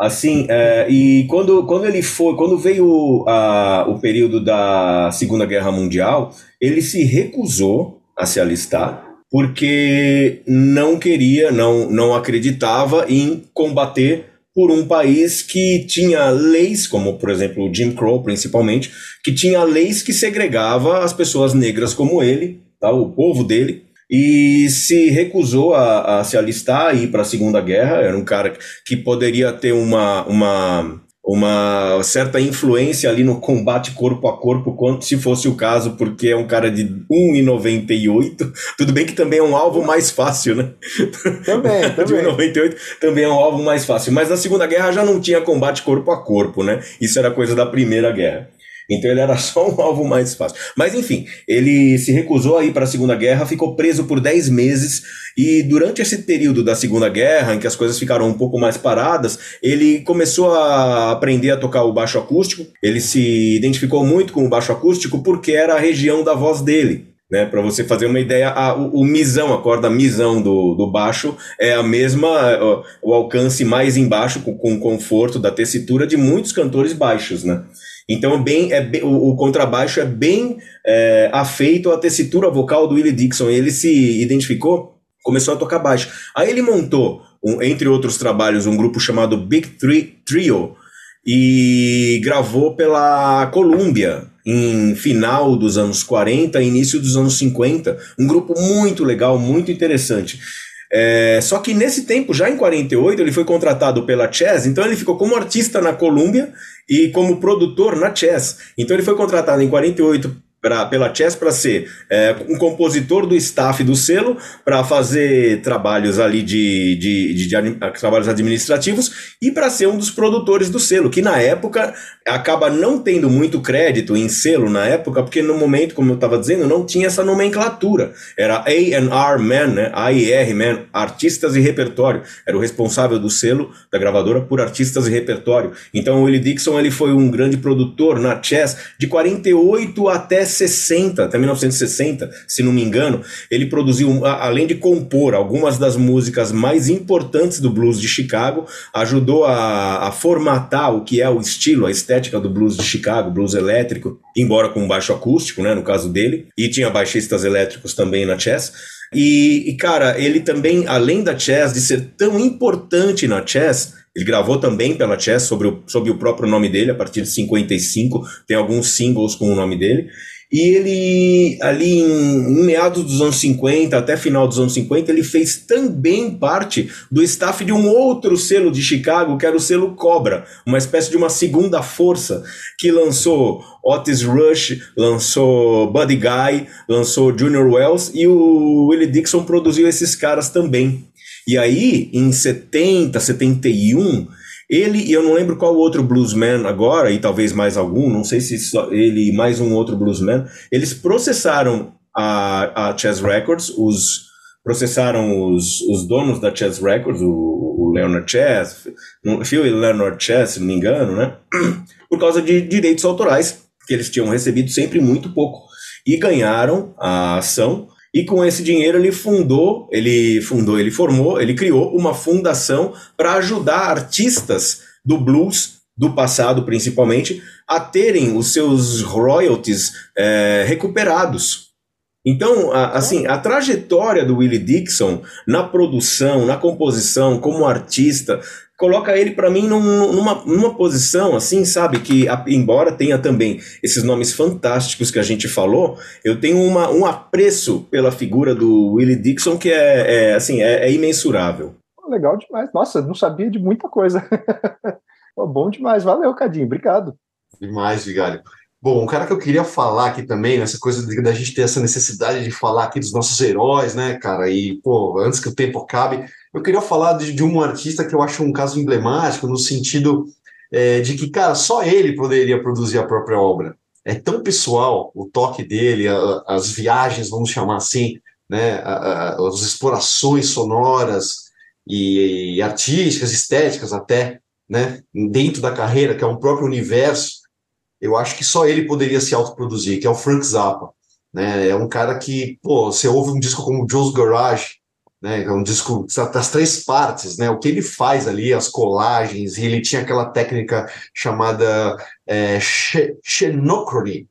Assim, é, e quando, quando ele foi, quando veio a, o período da Segunda Guerra Mundial, ele se recusou a se alistar porque não queria, não, não acreditava em combater por um país que tinha leis, como por exemplo o Jim Crow principalmente, que tinha leis que segregava as pessoas negras como ele, tá, o povo dele, e se recusou a, a se alistar e ir para a Segunda Guerra. Era um cara que poderia ter uma, uma, uma certa influência ali no combate corpo a corpo, quanto se fosse o caso, porque é um cara de 1,98. Tudo bem que também é um alvo mais fácil, né? Também, também. de 1,98 também é um alvo mais fácil. Mas na Segunda Guerra já não tinha combate corpo a corpo, né? Isso era coisa da Primeira Guerra. Então ele era só um alvo mais fácil. Mas enfim, ele se recusou a ir para a Segunda Guerra, ficou preso por 10 meses e durante esse período da Segunda Guerra, em que as coisas ficaram um pouco mais paradas, ele começou a aprender a tocar o baixo acústico. Ele se identificou muito com o baixo acústico porque era a região da voz dele. Né, para você fazer uma ideia, a, o, o, misão, a corda misão do, do baixo é a mesma, o, o alcance mais embaixo, com, com conforto da tessitura de muitos cantores baixos, né? Então, é bem, é bem, o, o, contrabaixo é bem é, afeito à tessitura vocal do Willie Dixon. Ele se identificou, começou a tocar baixo. Aí ele montou, um, entre outros trabalhos, um grupo chamado Big Three Trio e gravou pela Columbia em final dos anos 40, início dos anos 50. Um grupo muito legal, muito interessante. É, só que nesse tempo, já em 48, ele foi contratado pela Chess, então ele ficou como artista na Columbia e como produtor na Chess. Então ele foi contratado em 48 pra, pela Chess para ser é, um compositor do staff do selo, para fazer trabalhos ali de, de, de, de trabalhos administrativos e para ser um dos produtores do selo, que na época acaba não tendo muito crédito em selo na época, porque no momento, como eu estava dizendo, não tinha essa nomenclatura. Era A&R Man, né? A&R Man, artistas e repertório. Era o responsável do selo da gravadora por artistas e repertório. Então o Willie Dixon ele foi um grande produtor na Chess de 48 até 60, até 1960, se não me engano, ele produziu, além de compor algumas das músicas mais importantes do blues de Chicago, ajudou a, a formatar o que é o estilo, a estética do blues de Chicago, blues elétrico, embora com baixo acústico, né, no caso dele, e tinha baixistas elétricos também na Chess. E, e, cara, ele também, além da Chess, de ser tão importante na Chess, ele gravou também pela Chess sobre o, sobre o próprio nome dele, a partir de 55, tem alguns singles com o nome dele. E ele, ali em, em, meados dos anos 50, até final dos anos 50, ele fez também parte do staff de um outro selo de Chicago, que era o selo Cobra, uma espécie de uma segunda força, que lançou Otis Rush, lançou Buddy Guy, lançou Junior Wells, e o Willie Dixon produziu esses caras também. E aí, em 70, 71, ele, e eu não lembro qual outro bluesman agora, e talvez mais algum, não sei se ele e mais um outro bluesman, eles processaram a, a Chess Records, os processaram os, os donos da Chess Records, o, o Leonard Chess, Phil e Leonard Chess, se não me engano, né? Por causa de direitos autorais, que eles tinham recebido sempre muito pouco. E ganharam a ação e com esse dinheiro ele fundou, ele fundou, ele formou, ele criou uma fundação para ajudar artistas do blues do passado, principalmente, a terem os seus royalties é, recuperados. Então, a, assim, a trajetória do Willie Dixon na produção, na composição, como artista, coloca ele para mim num, numa, numa posição assim, sabe, que embora tenha também esses nomes fantásticos que a gente falou, eu tenho uma, um apreço pela figura do Willie Dixon que é, é assim, é, é, imensurável. Legal demais. Nossa, não sabia de muita coisa. Bom demais. Valeu, Cadinho. Obrigado. Demais, Vigário. Bom, um cara que eu queria falar aqui também, nessa coisa da gente ter essa necessidade de falar aqui dos nossos heróis, né, cara? E, pô, antes que o tempo acabe, eu queria falar de, de um artista que eu acho um caso emblemático, no sentido é, de que, cara, só ele poderia produzir a própria obra. É tão pessoal o toque dele, a, as viagens, vamos chamar assim, né, a, a, as explorações sonoras e, e artísticas, estéticas até, né, dentro da carreira, que é um próprio universo eu acho que só ele poderia se autoproduzir, que é o Frank Zappa. Né? É um cara que, pô, você ouve um disco como Joe's Garage, né? É um disco das três partes, né? O que ele faz ali, as colagens, e ele tinha aquela técnica chamada é, xenochrony,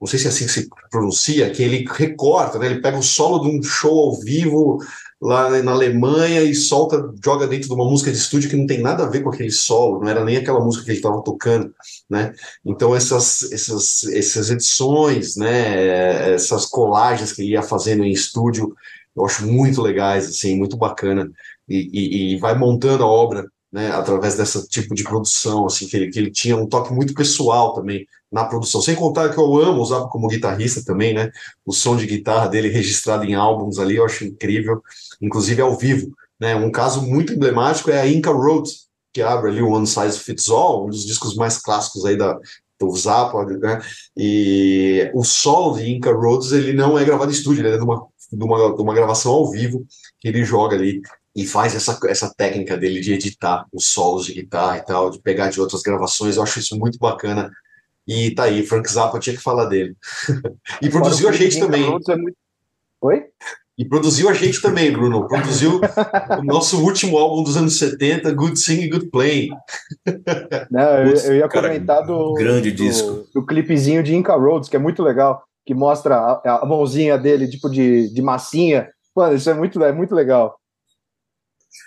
não sei se é assim que se pronuncia, que ele recorta, né? Ele pega o solo de um show ao vivo lá na Alemanha e solta, joga dentro de uma música de estúdio que não tem nada a ver com aquele solo, não era nem aquela música que ele estava tocando, né? Então essas, essas, essas edições, né? Essas colagens que ele ia fazendo em estúdio, eu acho muito legais, assim, muito bacana e, e, e vai montando a obra né, através desse tipo de produção, assim, que ele, que ele tinha um toque muito pessoal também na produção. Sem contar que eu amo usar como guitarrista também, né? O som de guitarra dele registrado em álbuns ali, eu acho incrível, inclusive ao vivo. Né? Um caso muito emblemático é a Inca Road, que abre ali o One Size Fits All, um dos discos mais clássicos aí da, do Zappa, né? E o solo de Inca Roads, ele não é gravado em estúdio, ele é de uma, de uma, de uma gravação ao vivo que ele joga ali e faz essa, essa técnica dele de editar os solos de guitarra e tal, de pegar de outras gravações, eu acho isso muito bacana. E tá aí, Frank Zappa tinha que falar dele. e produziu a gente também. É muito... Oi? E produziu a gente também, Bruno. Produziu o nosso último álbum dos anos 70, Good Singing, Good Playing. Não, eu, eu ia cara, comentar do, grande do, disco. do clipezinho de Inca Roads, que é muito legal, que mostra a, a mãozinha dele, tipo de, de massinha. Mano, isso é muito, é muito legal.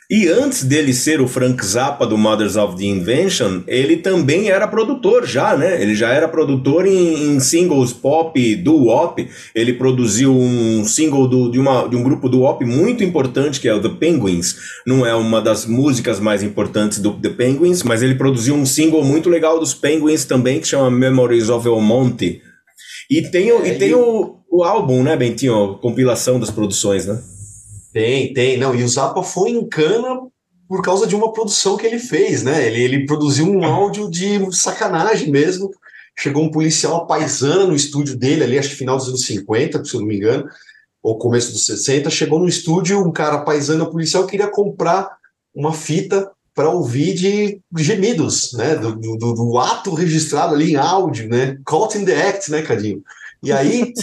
E antes dele ser o Frank Zappa do Mothers of the Invention, ele também era produtor já, né? Ele já era produtor em, em singles pop do WOP. Ele produziu um single do, de, uma, de um grupo do WOP muito importante, que é o The Penguins. Não é uma das músicas mais importantes do The Penguins, mas ele produziu um single muito legal dos Penguins também, que chama Memories of El Monte. E tem, é, e tem o, o álbum, né, Bentinho? A compilação das produções, né? Tem, tem. Não, e o Zappa foi em cana por causa de uma produção que ele fez, né? Ele, ele produziu um áudio de sacanagem mesmo. Chegou um policial paisana no estúdio dele, ali, acho que final dos anos 50, se eu não me engano, ou começo dos 60. Chegou no estúdio, um cara paisano policial queria comprar uma fita para ouvir de gemidos, né? Do, do, do, ato registrado ali em áudio, né? Caught in the act, né, Cadinho? E aí,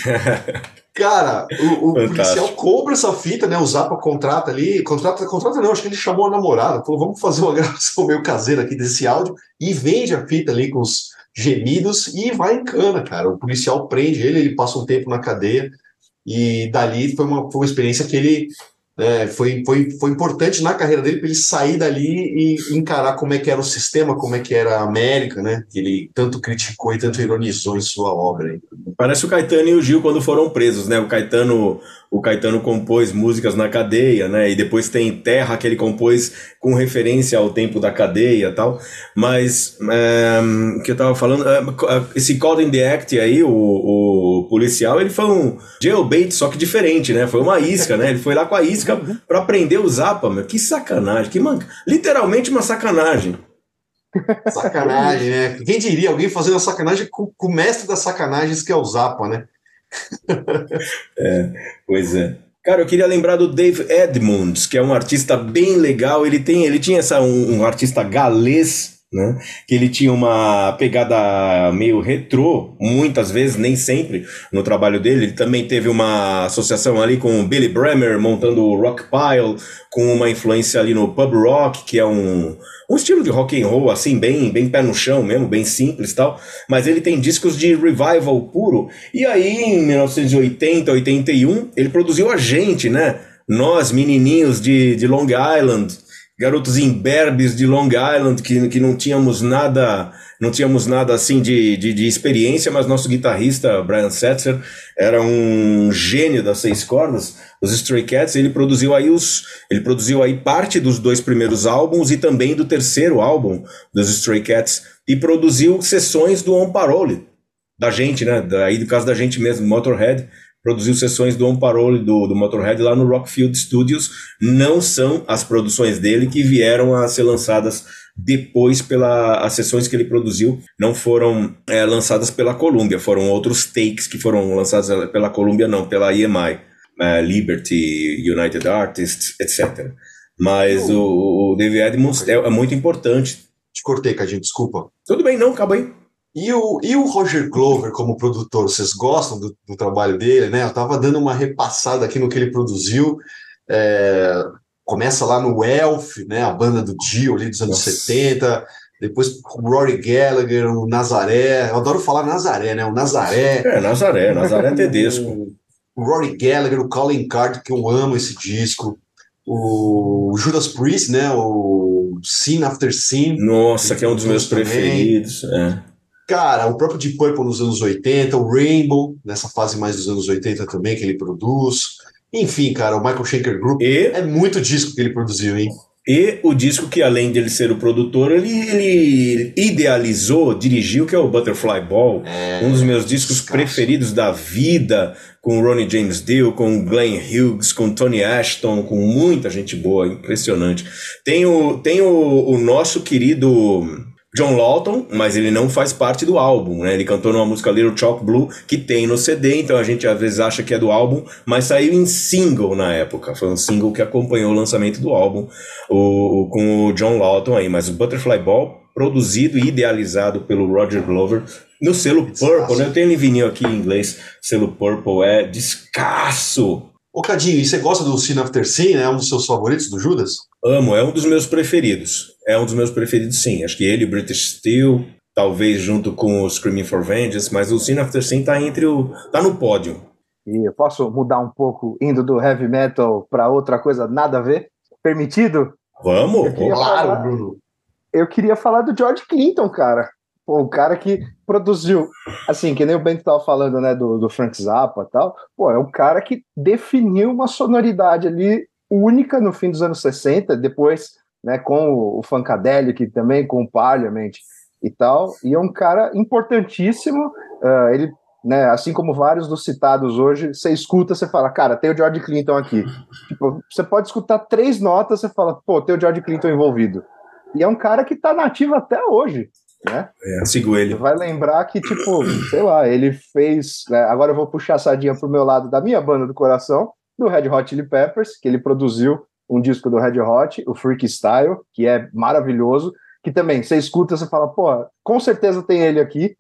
cara, o, o policial compra essa fita, né? O Zappa contrata ali, contrata, contrata não, acho que ele chamou a namorada, falou, vamos fazer uma gravação meio caseira aqui desse áudio e vende a fita ali com os gemidos e vai em cana, cara. O policial prende ele, ele passa um tempo na cadeia e dali foi uma, foi uma experiência que ele é, foi, foi, foi importante na carreira dele para ele sair dali e encarar como é que era o sistema, como é que era a América, né? Que ele tanto criticou e tanto ironizou em sua obra. Parece o Caetano e o Gil quando foram presos, né? O Caetano, o Caetano compôs músicas na cadeia, né? E depois tem Terra que ele compôs com referência ao tempo da cadeia, tal. Mas é, que eu tava falando, é, esse Call in the Act aí, o, o policial, ele foi um jailbait só que diferente, né? Foi uma isca, né? Ele foi lá com a isca para aprender o Zappa, meu. Que sacanagem, que manca. Literalmente uma sacanagem. Sacanagem, né? Quem diria alguém fazendo sacanagem com, com o mestre das sacanagens que é o Zappa, né? é, pois é. Cara, eu queria lembrar do Dave Edmunds, que é um artista bem legal. Ele tem, ele tinha essa um, um artista galês né? Que ele tinha uma pegada meio retrô, muitas vezes, nem sempre, no trabalho dele. Ele também teve uma associação ali com o Billy Bremer, montando o Rock Pile, com uma influência ali no pub rock, que é um, um estilo de rock and roll, assim, bem, bem pé no chão mesmo, bem simples tal. Mas ele tem discos de revival puro. E aí, em 1980, 81, ele produziu a gente, né? Nós, menininhos de, de Long Island, garotos imberbes de Long Island que, que não tínhamos nada não tínhamos nada assim de, de, de, experiência, mas nosso guitarrista Brian Setzer era um gênio das seis cordas, os Stray Cats, ele produziu aí os ele produziu aí parte dos dois primeiros álbuns e também do terceiro álbum dos Stray Cats e produziu sessões do On Parole da gente, né, daí do caso da gente mesmo, Motorhead, produziu sessões do On Parole do, do Motorhead lá no Rockfield Studios. Não são as produções dele que vieram a ser lançadas depois pela as sessões que ele produziu não foram é, lançadas pela Columbia, foram outros takes que foram lançados pela Columbia, não, pela EMI, é, Liberty, United Artists, etc. Mas o, o David Edmonds é, é muito importante. Te cortei, Cadinho, desculpa. Tudo bem, não, acaba aí. E o, e o Roger Glover, como produtor, vocês gostam do, do trabalho dele, né? Eu estava dando uma repassada aqui no que ele produziu. É, começa lá no Elf, né? A banda do Dio ali dos anos Nossa. 70. Depois o Rory Gallagher, o Nazaré. Eu adoro falar Nazaré, né? O Nazaré. É, Nazaré, Nazaré é Tedesco. O Rory Gallagher, o Colin Card, que eu amo esse disco. O Judas Priest, né? O Sin After Sin. Nossa, que é um dos meus também. preferidos. É. Cara, o próprio Deep Purple nos anos 80, o Rainbow, nessa fase mais dos anos 80 também, que ele produz. Enfim, cara, o Michael Schenker Group e... é muito disco que ele produziu, hein? E o disco que, além de ele ser o produtor, ele, ele idealizou, dirigiu, que é o Butterfly Ball, é, um dos meus discos preferidos da vida, com Ronnie James Dio, com Glenn Hughes, com Tony Ashton, com muita gente boa, impressionante. Tem o, tem o, o nosso querido John Lawton, mas ele não faz parte do álbum, né? Ele cantou numa música Little Chalk Blue, que tem no CD, então a gente às vezes acha que é do álbum, mas saiu em single na época. Foi um single que acompanhou o lançamento do álbum, o, o com o John Lawton aí. Mas o Butterfly Ball, produzido e idealizado pelo Roger Glover, no selo Purple, né? Eu tenho ele vinil aqui em inglês, selo Purple é descasso. Ô Cadinho, e você gosta do Sin After Sin, né? Um dos seus favoritos do Judas? Amo, é um dos meus preferidos. É um dos meus preferidos, sim. Acho que ele, British Steel, talvez junto com o Screaming for Vengeance, mas o Sin After Sin tá entre o. tá no pódio. E eu posso mudar um pouco, indo do heavy metal para outra coisa nada a ver? Permitido? Vamos, claro, Bruno. Eu queria falar do George Clinton, cara. Pô, o cara que produziu, assim, que nem o Bento estava falando, né, do, do Frank Zappa e tal, pô, é o cara que definiu uma sonoridade ali única no fim dos anos 60, depois, né, com o, o Funkadelic também, com o Parliament e tal, e é um cara importantíssimo, uh, ele, né, assim como vários dos citados hoje, você escuta, você fala, cara, tem o George Clinton aqui. Tipo, você pode escutar três notas, você fala, pô, tem o George Clinton envolvido. E é um cara que tá nativo até hoje né? É, sigo ele. vai lembrar que, tipo, sei lá, ele fez. Né, agora eu vou puxar a sardinha pro meu lado da minha banda do coração, do Red Hot Chili Peppers, que ele produziu um disco do Red Hot, o Freak Style, que é maravilhoso. Que também, você escuta, você fala, pô, com certeza tem ele aqui.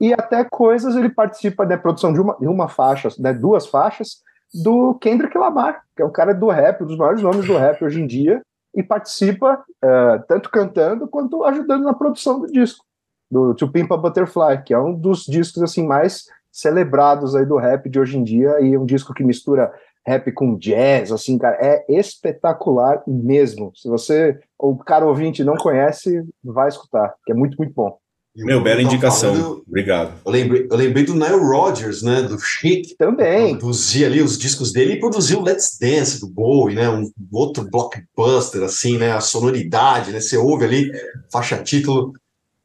e até coisas ele participa da produção de uma, de uma faixa, né, duas faixas, do Kendrick Lamar, que é um cara do rap, um dos maiores nomes do rap hoje em dia, e participa uh, tanto cantando quanto ajudando na produção do disco, do To Pimp a Butterfly, que é um dos discos assim mais celebrados aí do rap de hoje em dia, e um disco que mistura rap com jazz, assim, cara, é espetacular mesmo. Se você, o cara ouvinte não conhece, vai escutar, que é muito, muito bom. Meu, bela indicação. Falando, Obrigado. Eu lembrei, eu lembrei do Nile Rodgers, né? Do Chic. Também. Produzia ali os discos dele e produziu Let's Dance do Bowie, né? Um outro blockbuster, assim, né? A sonoridade, né? Você ouve ali, faixa título.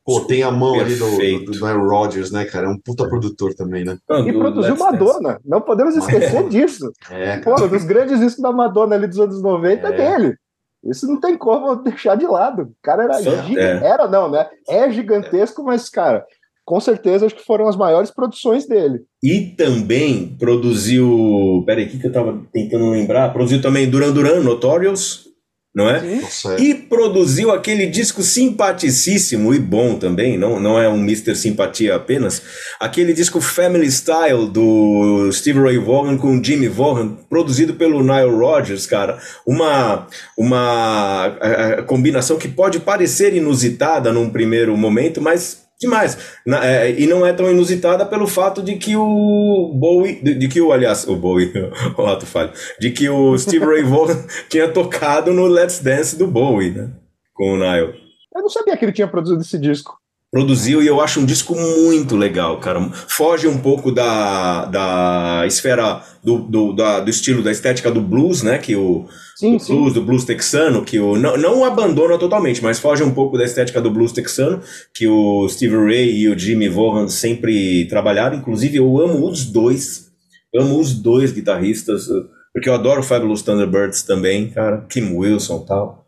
Pô, tem a mão Perfeito. ali do, do, do Nile Rodgers, né, cara? É um puta produtor também, né? E produziu Madonna. Não podemos esquecer disso. É, Pô, um dos grandes discos da Madonna ali dos anos 90 é, é dele. Isso não tem como deixar de lado. O cara era, é. era não, né? É gigantesco, mas, cara, com certeza acho que foram as maiores produções dele. E também produziu. Peraí, o que, que eu tava tentando lembrar? Produziu também Duran Duran, Notorious não é? E produziu aquele disco simpaticíssimo e bom também, não, não é um Mr. Simpatia apenas, aquele disco Family Style do Steve Ray Vaughan com Jimmy Vaughan, produzido pelo Nile Rodgers, cara. Uma, uma a, a combinação que pode parecer inusitada num primeiro momento, mas demais. Na, é, e não é tão inusitada pelo fato de que o Bowie, de, de que o, aliás, o Bowie, o ato falho, de que o Steve Ray Vaughan tinha tocado no Let's Dance do Bowie, né? Com o Nile. Eu não sabia que ele tinha produzido esse disco produziu e eu acho um disco muito legal, cara. Foge um pouco da, da esfera do, do, da, do estilo, da estética do blues, né? Que o sim, do blues, do blues texano, que o não, não abandona totalmente, mas foge um pouco da estética do blues texano, que o Steve Ray e o Jimmy Vaughan sempre trabalharam. Inclusive, eu amo os dois. amo os dois guitarristas, porque eu adoro Fabulous Thunderbirds também, cara. Kim Wilson e tal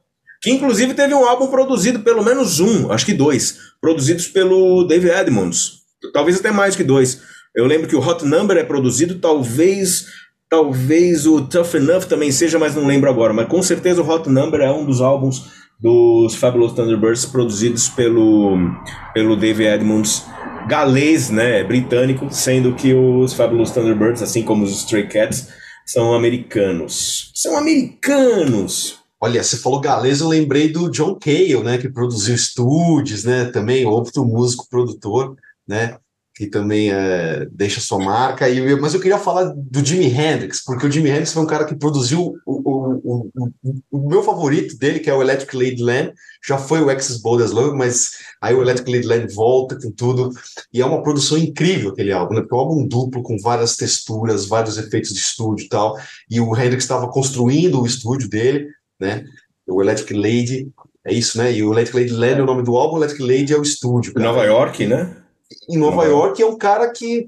que inclusive teve um álbum produzido, pelo menos um, acho que dois, produzidos pelo Dave Edmonds, talvez até mais que dois. Eu lembro que o Hot Number é produzido, talvez talvez o Tough Enough também seja, mas não lembro agora, mas com certeza o Hot Number é um dos álbuns dos Fabulous Thunderbirds produzidos pelo, pelo Dave Edmonds, galês, né, britânico, sendo que os Fabulous Thunderbirds, assim como os Stray Cats, são americanos. São americanos! Olha, você falou galês, eu lembrei do John Cale, né, que produziu Studios, né, também outro músico produtor, né, que também é, deixa sua marca. E, mas eu queria falar do Jimi Hendrix, porque o Jimi Hendrix foi um cara que produziu o, o, o, o meu favorito dele, que é o Electric Ladyland, já foi o Access Bold Love, mas aí o Electric Ladyland volta com tudo, e é uma produção incrível aquele álbum, né, porque é um álbum duplo, com várias texturas, vários efeitos de estúdio e tal, e o Hendrix estava construindo o estúdio dele, né? O Electric Lady é isso, né? E o Electric Lady Land é o nome do álbum, o Electric Lady é o estúdio. Em Nova York, né? Em Nova, Nova York é um cara que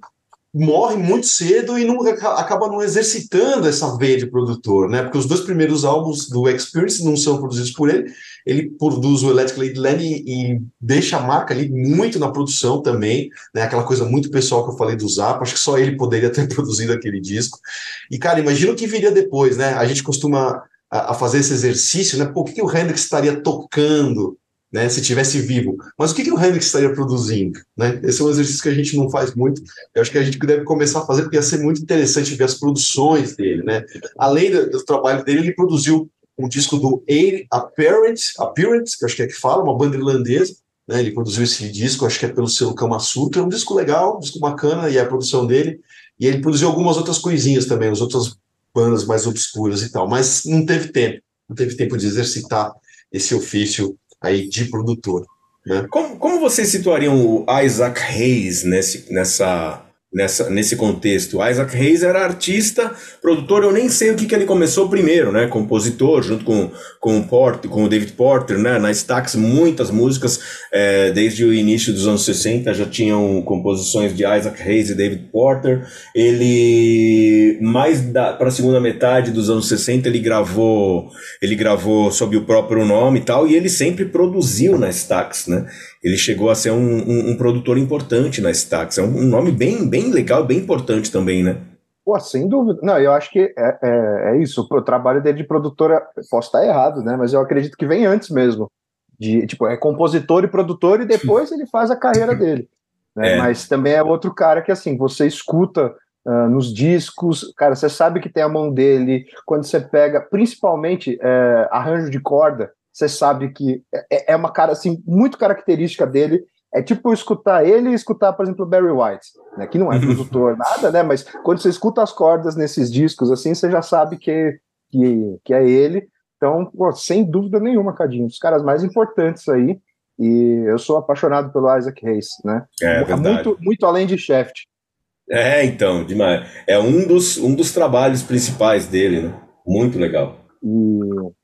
morre muito cedo e não acaba não exercitando essa veia de produtor, né? Porque os dois primeiros álbuns do Experience não são produzidos por ele. Ele produz o Electric Lady Land e, e deixa a marca ali muito na produção também, né? Aquela coisa muito pessoal que eu falei do Zappa, acho que só ele poderia ter produzido aquele disco. E cara, imagina o que viria depois, né? A gente costuma a, a fazer esse exercício, né? Pô, o que, que o Hendrix estaria tocando, né? Se tivesse vivo, mas o que, que o Hendrix estaria produzindo, né? Esse é um exercício que a gente não faz muito. Eu acho que a gente deve começar a fazer porque ia ser muito interessante ver as produções dele, né? Além do, do trabalho dele, ele produziu um disco do Apparent, Apparent, que acho que é que fala, uma banda irlandesa, né, ele produziu esse disco, acho que é pelo selo Kama Sutra, é um disco legal, um disco bacana, e é a produção dele, e ele produziu algumas outras coisinhas também, as outras bandas mais obscuras e tal, mas não teve tempo, não teve tempo de exercitar esse ofício aí de produtor. Né? Como, como vocês situariam o Isaac Hayes nesse, nessa nessa, nesse contexto. Isaac Hayes era artista, produtor, eu nem sei o que, que ele começou primeiro, né? Compositor, junto com, com, o, Port, com o David Porter, né? Na Stax, muitas músicas, é, desde o início dos anos 60, já tinham composições de Isaac Hayes e David Porter. Ele, mais para a segunda metade dos anos 60, ele gravou, ele gravou sob o próprio nome e tal, e ele sempre produziu na Stax, né? Ele chegou a ser um, um, um produtor importante na Stax. É um, um, nome bem, bem legal, bem importante também, né? Pô, sem dúvida. Não, eu acho que é, é, é isso. O trabalho dele de produtora, posso estar errado, né? Mas eu acredito que vem antes mesmo. De, tipo, é compositor e produtor e depois ele faz a carreira dele. né? É. Mas também é outro cara que, assim, você escuta uh, nos discos, cara, você sabe que tem a mão dele. Quando você pega, principalmente é, arranjo de corda, você sabe que é, é uma cara, assim, muito característica dele. É tipo escutar ele e escutar, por exemplo, Barry White, né? Que não é produtor, nada, né? Mas quando você escuta as cordas nesses discos, assim, você já sabe que, que, que é ele. Então, pô, sem dúvida nenhuma, Cadinho, um dos caras mais importantes aí. E eu sou apaixonado pelo Isaac Hayes, né? É, é muito, muito além de Shaft. É, então, demais. É um dos, um dos trabalhos principais dele, né? Muito legal. E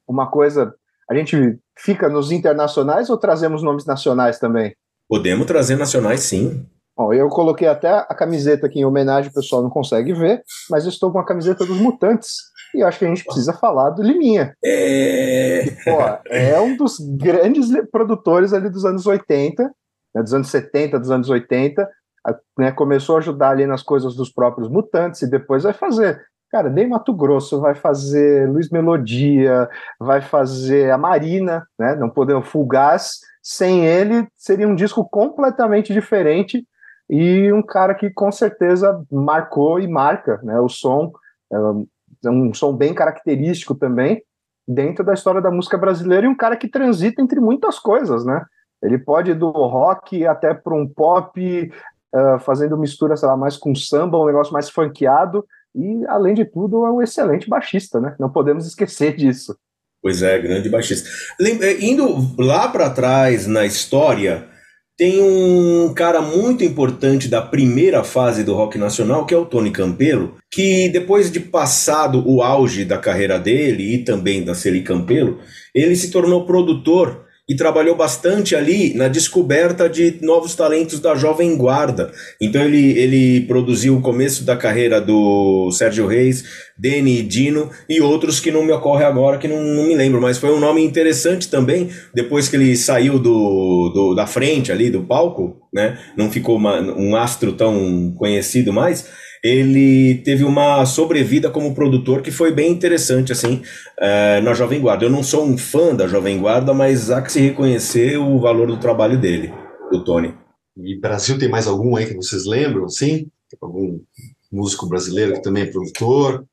uma coisa, a gente fica nos internacionais ou trazemos nomes nacionais também? Podemos trazer nacionais, sim. Bom, eu coloquei até a camiseta aqui em homenagem, o pessoal não consegue ver, mas eu estou com a camiseta dos Mutantes. E acho que a gente precisa falar do Liminha. É, pô, é um dos grandes produtores ali dos anos 80, né, dos anos 70, dos anos 80. Né, começou a ajudar ali nas coisas dos próprios Mutantes e depois vai fazer. Cara, nem Mato Grosso vai fazer Luiz Melodia, vai fazer a Marina, né? Não podemos Fugaz. Sem ele, seria um disco completamente diferente e um cara que com certeza marcou e marca né, o som. É, é um som bem característico também dentro da história da música brasileira e um cara que transita entre muitas coisas, né? Ele pode ir do rock até para um pop, uh, fazendo mistura, sei lá, mais com samba, um negócio mais funkeado, e além de tudo é um excelente baixista, né? Não podemos esquecer disso. Pois é, grande baixista. É, indo lá para trás na história, tem um cara muito importante da primeira fase do rock nacional, que é o Tony Campelo, que depois de passado o auge da carreira dele e também da Celi Campelo, ele se tornou produtor e trabalhou bastante ali na descoberta de novos talentos da Jovem Guarda. Então ele, ele produziu o começo da carreira do Sérgio Reis, Deni Dino e outros que não me ocorre agora, que não, não me lembro, mas foi um nome interessante também, depois que ele saiu do, do da frente ali, do palco, né? Não ficou uma, um astro tão conhecido mais ele teve uma sobrevida como produtor que foi bem interessante, assim, é, na Jovem Guarda. Eu não sou um fã da Jovem Guarda, mas há que se reconhecer o valor do trabalho dele, do Tony. E Brasil tem mais algum aí que vocês lembram, sim? Algum músico brasileiro que também é produtor?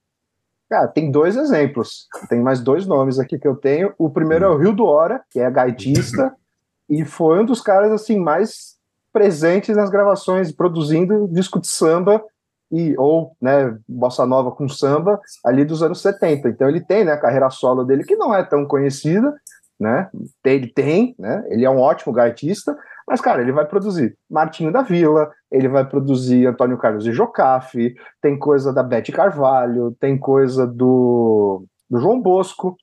Cara, tem dois exemplos. Tem mais dois nomes aqui que eu tenho. O primeiro é o Rio do Hora, que é gaitista, e foi um dos caras assim mais presentes nas gravações, produzindo disco de samba e ou né, bossa nova com samba ali dos anos 70. Então ele tem né, a carreira solo dele que não é tão conhecida, né? Ele tem, né? Ele é um ótimo gaitista, mas cara, ele vai produzir Martinho da Vila, ele vai produzir Antônio Carlos de Jocafe, tem coisa da Bete Carvalho, tem coisa do, do João Bosco.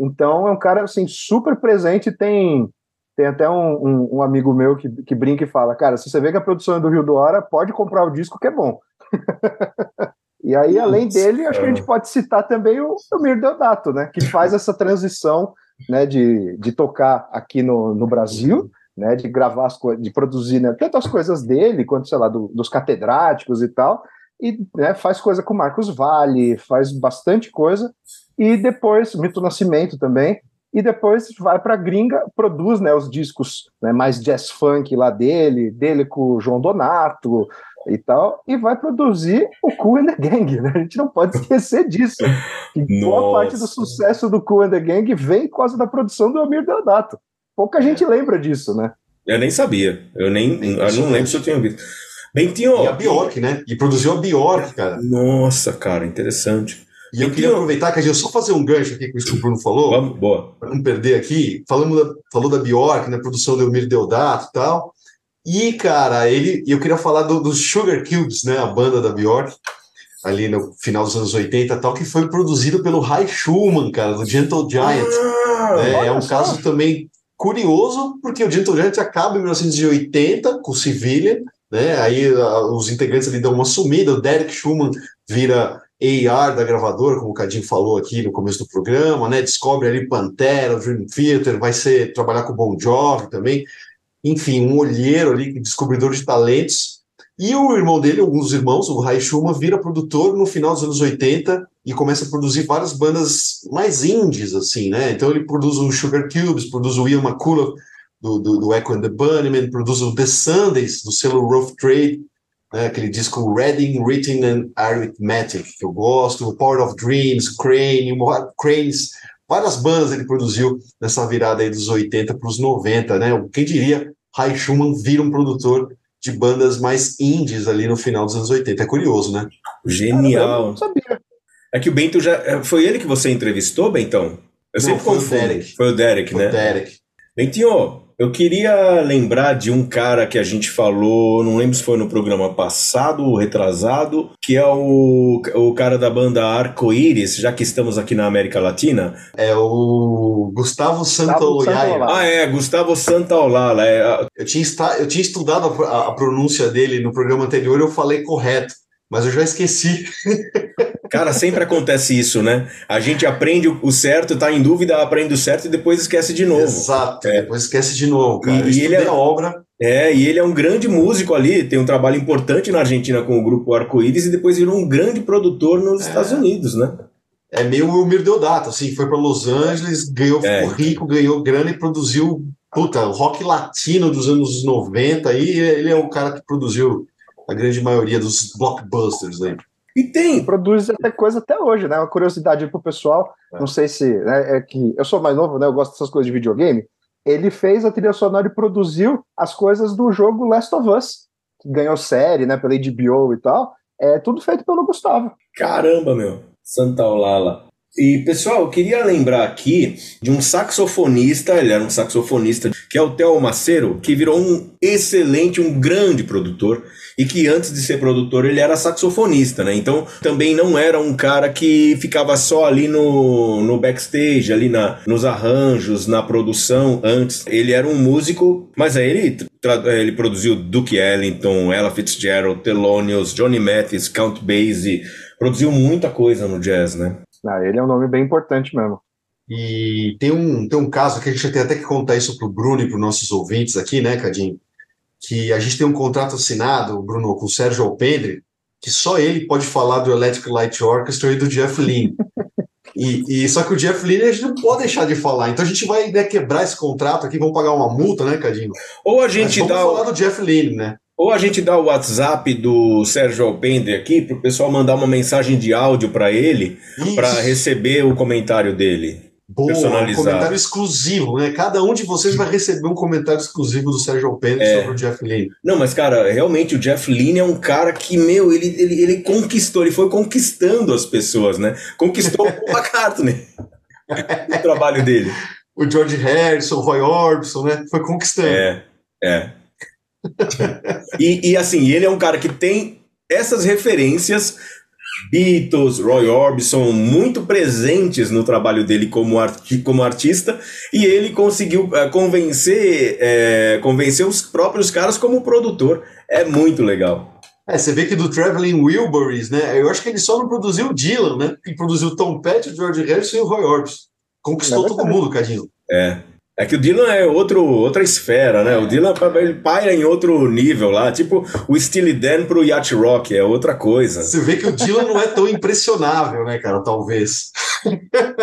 Então é um cara assim super presente, tem tem até um, um, um, amigo meu que, que brinca e fala: Cara, se você vê que a produção é do Rio do Hora, pode comprar o disco que é bom. e aí, além dele, acho que a gente pode citar também o, o Mir Deodato, né? Que faz essa transição né, de, de tocar aqui no, no Brasil, né? De gravar as coisas, de produzir né, tanto as coisas dele, quanto, sei lá, do, dos catedráticos e tal. E né, faz coisa com Marcos Vale, faz bastante coisa. E depois, Mito Nascimento também, e depois vai para gringa, produz né, os discos né, mais jazz funk lá dele, dele com o João Donato e tal, e vai produzir o Cool and the Gang, né? A gente não pode esquecer disso. E boa parte do sucesso do Cool and the Gang vem por causa da produção do Amir Deodato. Pouca gente lembra disso, né? Eu nem sabia, eu nem, eu não lembro se eu tinha visto. Bentinho, e a Bjork, né? E produziu a Bjork, cara. Nossa, cara, interessante. E eu queria aproveitar que a gente só fazer um gancho aqui com isso que o Bruno falou. Vamos, boa. Para não perder aqui. Falamos da, falou da Bjork, né? Produção do Elmir Deodato e tal. E, cara, ele, eu queria falar dos do Sugar Cubes, né? A banda da Bjork, ali no final dos anos 80 e tal, que foi produzido pelo Rai Schumann, cara, do Gentle Giant. Ah, né? É um só. caso também curioso, porque o Gentle Giant acaba em 1980 com o Civilian, né? Aí os integrantes ali dão uma sumida, o Derek Schumann vira AR da gravadora, como o Cadinho falou aqui no começo do programa, né? Descobre ali Pantera, Dream Theater, vai ser trabalhar com o Bon Jovi também. Enfim, um olheiro ali, descobridor de talentos. E o irmão dele, alguns irmãos, o Rai Schumann, vira produtor no final dos anos 80 e começa a produzir várias bandas mais indies, assim, né? Então ele produz o Sugar Cubes, produz o Ian McCullough, do, do, do Echo and the Bunnymen, produz o The Sundays, do selo Rough Trade, né, aquele disco Reading, Written and Arithmetic, que eu gosto, o Power of Dreams, Crane, Cranes, várias bandas ele produziu nessa virada aí dos 80 para os 90, né? Quem diria, Ray Schumann vira um produtor de bandas mais indies ali no final dos anos 80. É curioso, né? Genial. sabia. É que o Bento já. É, foi ele que você entrevistou, Bentão? Eu Não, sempre foi confundo. o Derek. Foi o Derek, foi né? O Derek. Bentinho, eu queria lembrar de um cara que a gente falou, não lembro se foi no programa passado ou retrasado, que é o, o cara da banda Arco-Íris, já que estamos aqui na América Latina. É o Gustavo Santaolalla. Ah, é, Gustavo Santaolalla. É. Eu, tinha, eu tinha estudado a, a pronúncia dele no programa anterior e eu falei correto mas eu já esqueci. Cara, sempre acontece isso, né? A gente aprende o certo, tá em dúvida, aprende o certo e depois esquece de novo. Exato, é. depois esquece de novo, cara. E, e ele é a obra. É, e ele é um grande músico ali, tem um trabalho importante na Argentina com o grupo Arco-Íris e depois virou um grande produtor nos é. Estados Unidos, né? É meio o Elmir Deodato, assim, foi para Los Angeles, ganhou, é. ficou rico, ganhou grana e produziu, puta, rock latino dos anos 90 aí, ele é o cara que produziu a grande maioria dos blockbusters aí. E tem. Produz até coisa até hoje, né? Uma curiosidade pro pessoal. É. Não sei se. Né, é que eu sou mais novo, né? Eu gosto dessas coisas de videogame. Ele fez a trilha sonora e produziu as coisas do jogo Last of Us, que ganhou série, né? Pela HBO e tal. É tudo feito pelo Gustavo. Caramba, meu. Santa Olala. E, pessoal, eu queria lembrar aqui de um saxofonista, ele era um saxofonista, que é o Theo Macero, que virou um excelente, um grande produtor e que antes de ser produtor ele era saxofonista, né? Então também não era um cara que ficava só ali no, no backstage, ali na, nos arranjos, na produção antes. Ele era um músico, mas aí ele, ele produziu Duke Ellington, Ella Fitzgerald, Thelonious, Johnny Mathis, Count Basie, produziu muita coisa no jazz, né? Ah, ele é um nome bem importante mesmo. E tem um, tem um caso que a gente tem até que contar isso para o Bruno e para os nossos ouvintes aqui, né, Cadinho? Que a gente tem um contrato assinado, Bruno, com o Sérgio Alpendre, que só ele pode falar do Electric Light Orchestra e do Jeff Lynne. E, e, só que o Jeff Lynne a gente não pode deixar de falar. Então a gente vai né, quebrar esse contrato aqui, vamos pagar uma multa, né, Cadinho? Ou a gente Mas dá. Vamos falar do Jeff Lynne, né? Ou a gente dá o WhatsApp do Sérgio Alpendre aqui para o pessoal mandar uma mensagem de áudio para ele para receber o comentário dele. Boa, um comentário exclusivo, né? Cada um de vocês vai receber um comentário exclusivo do Sérgio Alpendre é. sobre o Jeff Lynne. Não, mas, cara, realmente o Jeff Lynne é um cara que, meu, ele, ele, ele conquistou, ele foi conquistando as pessoas, né? Conquistou o McCartney o trabalho dele. O George Harrison, o Roy Orbison, né? Foi conquistando. É, é. e, e assim, ele é um cara que tem essas referências Beatles, Roy Orbison, muito presentes no trabalho dele como, arti como artista, e ele conseguiu é, convencer, é, convencer os próprios caras como produtor. É muito legal. É, você vê que do Traveling Wilburys, né? Eu acho que ele só não produziu o Dylan, né? Ele produziu Tom Petty, George Harrison e o Roy Orbison. Conquistou é todo mundo, Cadinho. É. É que o Dylan é outro, outra esfera, né? O Dylan ele paira em outro nível lá, tipo o Steely Dan pro Yacht Rock, é outra coisa. Você vê que o Dylan não é tão impressionável, né, cara? Talvez.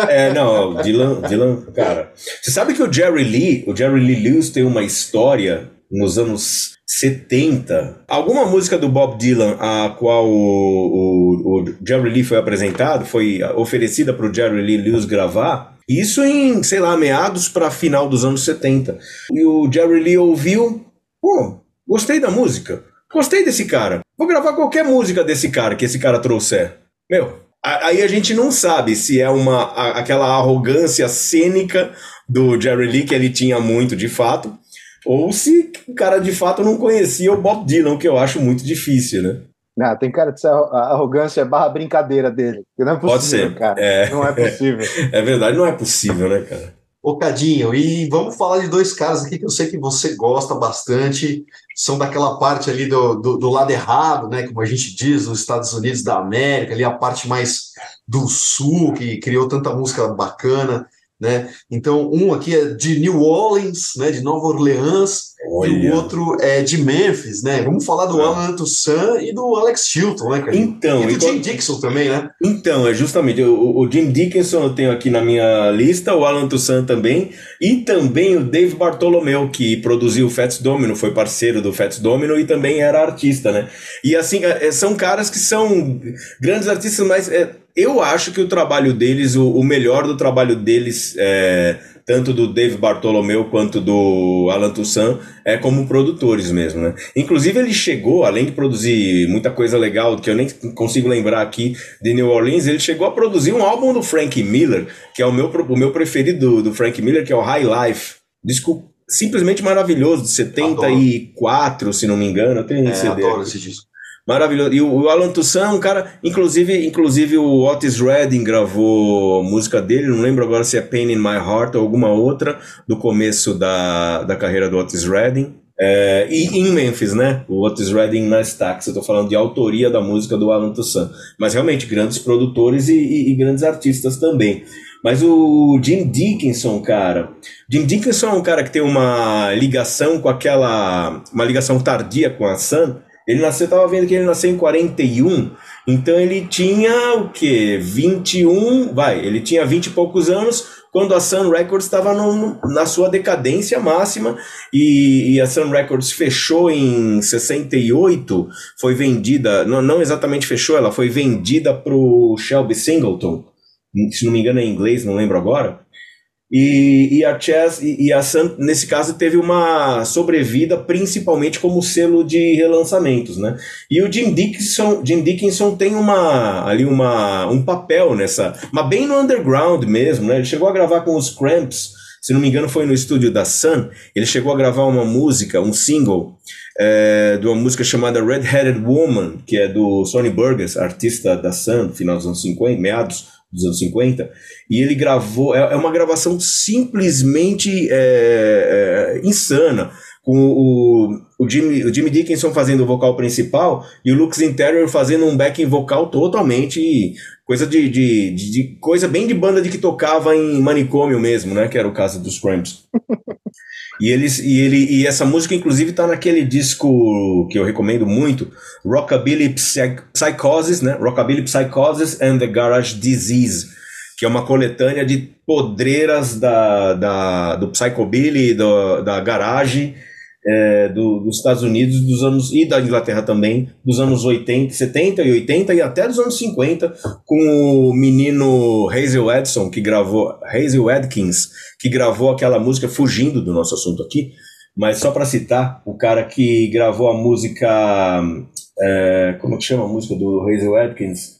É, não, o Dylan, Dylan, cara. Você sabe que o Jerry Lee, o Jerry Lee Lewis tem uma história nos anos 70. Alguma música do Bob Dylan a qual o, o, o Jerry Lee foi apresentado, foi oferecida para o Jerry Lee Lewis gravar isso em, sei lá, meados para final dos anos 70. E o Jerry Lee ouviu, pô, gostei da música, gostei desse cara, vou gravar qualquer música desse cara que esse cara trouxer. Meu, aí a gente não sabe se é uma aquela arrogância cênica do Jerry Lee que ele tinha muito de fato, ou se o cara de fato não conhecia o Bob Dylan, que eu acho muito difícil, né? Não, tem cara de ser a arrogância barra brincadeira dele. Não é possível, Pode ser. cara. É. Não é possível. É verdade, não é possível, né, cara? Ô, Cadinho, e vamos falar de dois caras aqui que eu sei que você gosta bastante. São daquela parte ali do, do, do lado errado, né? Como a gente diz, nos Estados Unidos da América, ali a parte mais do sul, que criou tanta música bacana né? Então, um aqui é de New Orleans, né, de Nova Orleans, Olha. E o outro é de Memphis, né? Vamos falar do ah. Alan Toussaint e do Alex Chilton, né, cara? Então, e do Jim Dixon também, né? Então, é justamente. O, o, Jim Dickinson eu tenho aqui na minha lista, o Alan Toussaint também, e também o Dave Bartolomeu, que produziu o Fats Domino, foi parceiro do Fats Domino e também era artista, né? E assim, é, é, são caras que são grandes artistas, mas é, eu acho que o trabalho deles, o, o melhor do trabalho deles é tanto do Dave Bartolomeu quanto do Alan Toussaint, é como produtores mesmo, né? Inclusive ele chegou, além de produzir muita coisa legal, que eu nem consigo lembrar aqui, de New Orleans, ele chegou a produzir um álbum do Frank Miller, que é o meu, o meu preferido do, Frank Miller, que é o High Life. Disco simplesmente maravilhoso, de 74, adoro. se não me engano, eu tenho é, CD. Adoro esse disco. Maravilhoso. E o, Alan Toussaint é um cara. Inclusive, inclusive o Otis Redding gravou música dele, não lembro agora se é Pain in My Heart ou alguma outra, do começo da, da carreira do Otis Redding. É, e em Memphis, né? O Otis Redding na Stax. Eu tô falando de autoria da música do Alan Toussaint. Mas realmente, grandes produtores e, e, e grandes artistas também. Mas o Jim Dickinson, cara. Jim Dickinson é um cara que tem uma ligação com aquela. Uma ligação tardia com a Sun ele nasceu, tava vendo que ele nasceu em 41, então ele tinha o quê? 21, vai, ele tinha 20 e poucos anos quando a Sun Records estava na sua decadência máxima e, e, a Sun Records fechou em 68, foi vendida, não, não exatamente fechou, ela foi vendida para o Shelby Singleton, se não me engano é em inglês, não lembro agora. E, e, a Chess e, e, a Sun, nesse caso, teve uma sobrevida principalmente como selo de relançamentos, né? E o Jim Dickinson, Jim Dickinson tem uma ali uma, um papel nessa, mas bem no underground mesmo, né? Ele chegou a gravar com os Cramps, se não me engano foi no estúdio da Sun, ele chegou a gravar uma música, um single, é, de uma música chamada Red Headed Woman, que é do Sonny Burgess, artista da Sun, final dos anos 50, meados dos anos 50, e ele gravou, é, é uma gravação simplesmente é, é, insana, com o, o, Jimmy, o Jimmy Dickinson fazendo o vocal principal e o Lux Interior fazendo um backing vocal totalmente coisa de, de, de, de, coisa bem de banda de que tocava em manicômio mesmo, né, que era o caso dos Cramps. E, eles, e, ele, e essa música, inclusive, está naquele disco que eu recomendo muito, Rockabilly Psychosis, né? Rockabilly Psychosis and the Garage Disease, que é uma coletânea de podreiras da, da, do Psychobilly, do, da garage é, do, dos Estados Unidos dos anos e da Inglaterra também, dos anos 80, 70 e 80 e até dos anos 50, com o menino Hazel Edson, que gravou, Hazel Adkins, que gravou aquela música, fugindo do nosso assunto aqui, mas só para citar, o cara que gravou a música, é, como que chama a música do Hazel Adkins?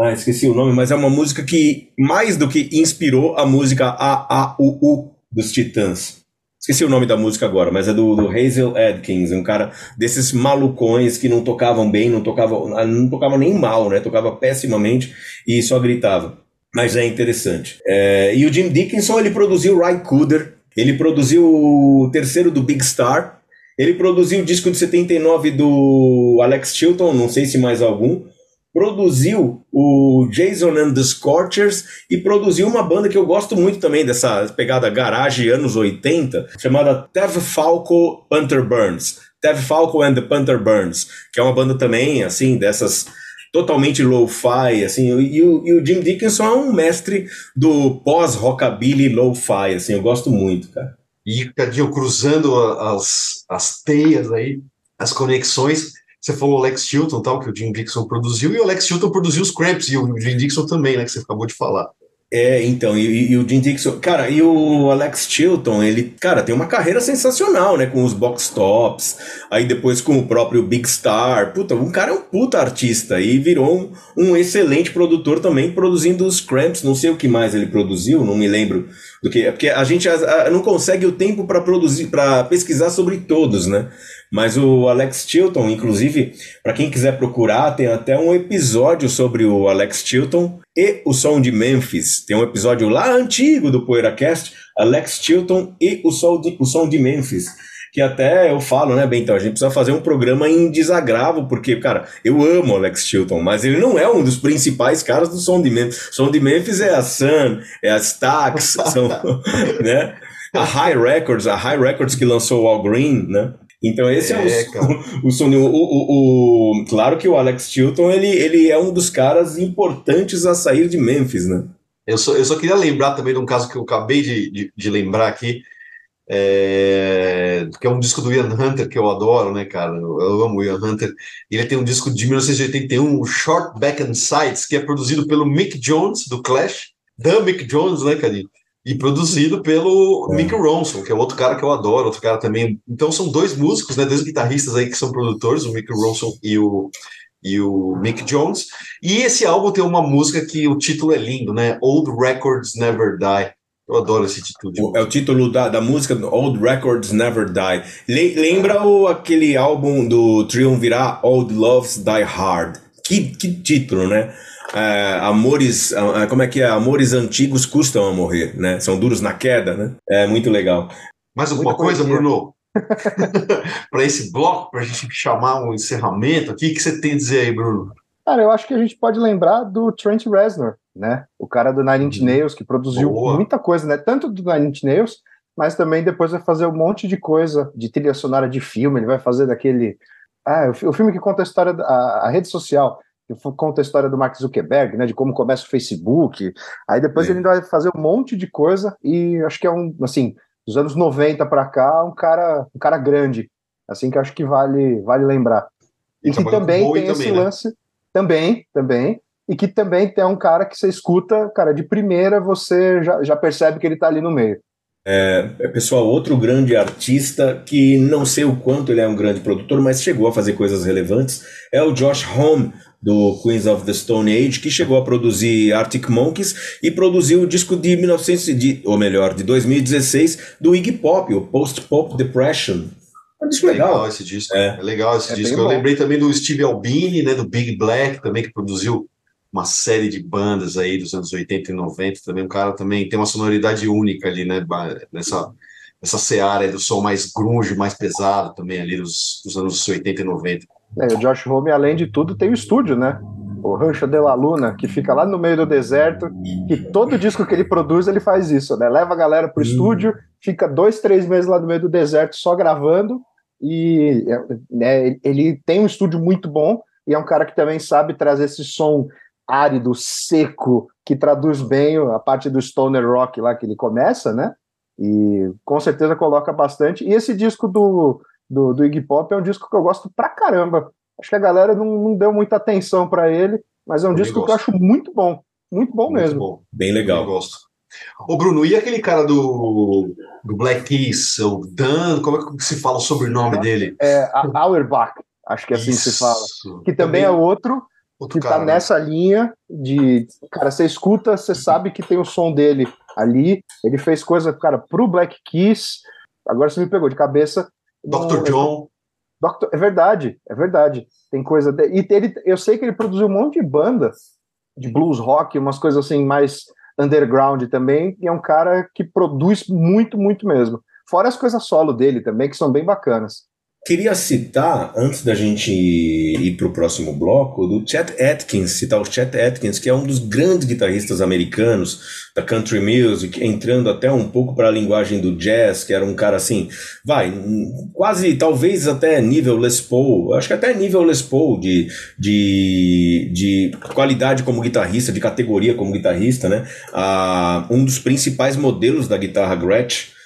Ah, esqueci o nome, mas é uma música que mais do que inspirou a música A A U U dos Titãs. Esqueci o nome da música agora, mas é do, do Hazel Adkins, um cara desses malucões que não tocavam bem, não tocavam, não tocavam nem mal, né? Tocava pessimamente e só gritava. Mas é interessante. É, e o Jim Dickinson, ele produziu Cooder, ele produziu o terceiro do Big Star, ele produziu o disco de 79 do Alex Chilton, não sei se mais algum, produziu o Jason and the Scorchers e produziu uma banda que eu gosto muito também dessa pegada garage anos 80, chamada Tev Falco Panther Burns. Tev Falco and the Panther Burns, que é uma banda também, assim, dessas totalmente lo-fi, assim, e o, e o, Jim Dickinson é um mestre do pós-rockabilly lo-fi, assim, eu gosto muito, cara. E, Cadinho, cruzando as, as teias aí, as conexões, você falou Alex Chilton, tal, que o Jim Dixon produziu, e o Alex Chilton produziu os Cramps, e o Jim Dixon também, né, que você acabou de falar. É, então, e, e, o Jim Dixon, cara, e o Alex Chilton, ele, cara, tem uma carreira sensacional, né, com os box tops, aí depois com o próprio Big Star, puta, um cara é um puta artista e virou um, um excelente produtor também, produzindo os Cramps, não sei o que mais ele produziu, não me lembro do que, é porque a gente a, a, não consegue o tempo para produzir, para pesquisar sobre todos, né, mas o Alex Chilton, inclusive, para quem quiser procurar, tem até um episódio sobre o Alex Chilton e o som de Memphis. Tem um episódio lá antigo do PoeiraCast, Alex Chilton e o som de, o som de Memphis. Que até eu falo, né, Bem, então a gente precisa fazer um programa em desagravo, porque, cara, eu amo Alex Chilton, mas ele não é um dos principais caras do som de Memphis. Som de Memphis é a Sun, é a Stax, são, né? a High Records, a High Records que lançou o All Green, né? Então esse é, é o, o. O, o, o, claro que o Alex Chilton ele, ele é um dos caras importantes a sair de Memphis, né? Eu só, eu só queria lembrar também de um caso que eu acabei de, de, de lembrar aqui, é, que é um disco do Ian Hunter que eu adoro, né, cara? Eu, eu amo o Ian Hunter. Ele tem um disco de 1981, o Short Back and Sides, que é produzido pelo Mick Jones do Clash, da Mick Jones, né, Cadinho? E produzido pelo é. Mick Ronson, que é outro cara que eu adoro, outro cara também. Então são dois músicos, né, dois guitarristas aí que são produtores, o Mick Ronson e o e o Mick Jones. E esse álbum tem uma música que o título é lindo, né? Old Records Never Die. Eu adoro esse título. é o título da, da música Old Records Never Die. Le, lembra o, aquele álbum do Triunvirá Old Loves Die Hard? Que, que título, né? É, amores, é, como é que é? Amores antigos custam a morrer, né? São duros na queda, né? É muito legal. Mais alguma coisa, Bruno? para esse bloco, para a gente chamar um encerramento aqui, o que você tem a dizer aí, Bruno? Cara, eu acho que a gente pode lembrar do Trent Reznor, né? O cara do Nine Inch uhum. Nails, que produziu Boa. muita coisa, né? Tanto do Nine Inch Nails, mas também depois vai fazer um monte de coisa de trilha sonora de filme. Ele vai fazer daquele. Ah, o filme que conta a história da a rede social que conta a história do Mark Zuckerberg, né, de como começa o Facebook. Aí depois Sim. ele vai fazer um monte de coisa e acho que é um, assim, dos anos 90 para cá, um cara, um cara grande, assim que acho que vale, vale lembrar. E, e que também tem esse né? lance, também, também, e que também tem um cara que você escuta, cara, de primeira você já, já percebe que ele tá ali no meio. É, é, pessoal, outro grande artista que não sei o quanto ele é um grande produtor, mas chegou a fazer coisas relevantes, é o Josh Home, do Queens of the Stone Age, que chegou a produzir Arctic Monkeys e produziu o disco de 1900, de, ou melhor, de 2016 do Iggy Pop, o Post Pop Depression. É um disco legal. legal esse disco. É, é legal esse é disco. Eu lembrei também do Steve Albini, né, do Big Black, também que produziu uma série de bandas aí dos anos 80 e 90, também um cara também tem uma sonoridade única ali, né, nessa nessa seara do som mais grunge, mais pesado também ali dos, dos anos 80 e 90. É, o Josh Homme, além de tudo, tem o estúdio, né? O Rancho de la Luna, que fica lá no meio do deserto, que todo disco que ele produz, ele faz isso, né? Leva a galera pro hum. estúdio, fica dois, três meses lá no meio do deserto só gravando, e né, ele tem um estúdio muito bom, e é um cara que também sabe trazer esse som árido, seco, que traduz bem a parte do stoner rock lá que ele começa, né? E com certeza coloca bastante. E esse disco do do, do Iggy Pop, é um disco que eu gosto pra caramba. Acho que a galera não, não deu muita atenção para ele, mas é um eu disco que eu acho muito bom. Muito bom muito mesmo. Bom. Bem legal. Eu gosto. Ô, Bruno, e aquele cara do, do Black Keys, o Dan, como é que se fala o sobrenome dele? É, Auerbach, acho que é assim Isso. se fala. Que também, também é outro, outro que tá cara, tá nessa né? linha de. Cara, você escuta, você sabe que tem o som dele ali. Ele fez coisa, cara, pro Black Keys. Agora você me pegou de cabeça. Dr. John. Doctor, é verdade, é verdade. Tem coisa. De, e ele, eu sei que ele produziu um monte de banda de blues rock, umas coisas assim mais underground também. E é um cara que produz muito, muito mesmo. Fora as coisas solo dele também, que são bem bacanas. Queria citar, antes da gente ir para o próximo bloco, do Chet Atkins, citar o Chet Atkins, que é um dos grandes guitarristas americanos da country music, entrando até um pouco para a linguagem do jazz, que era um cara assim, vai, quase, talvez até nível Les Paul, acho que até nível Les Paul de, de, de qualidade como guitarrista, de categoria como guitarrista, né? Ah, um dos principais modelos da guitarra Gretsch,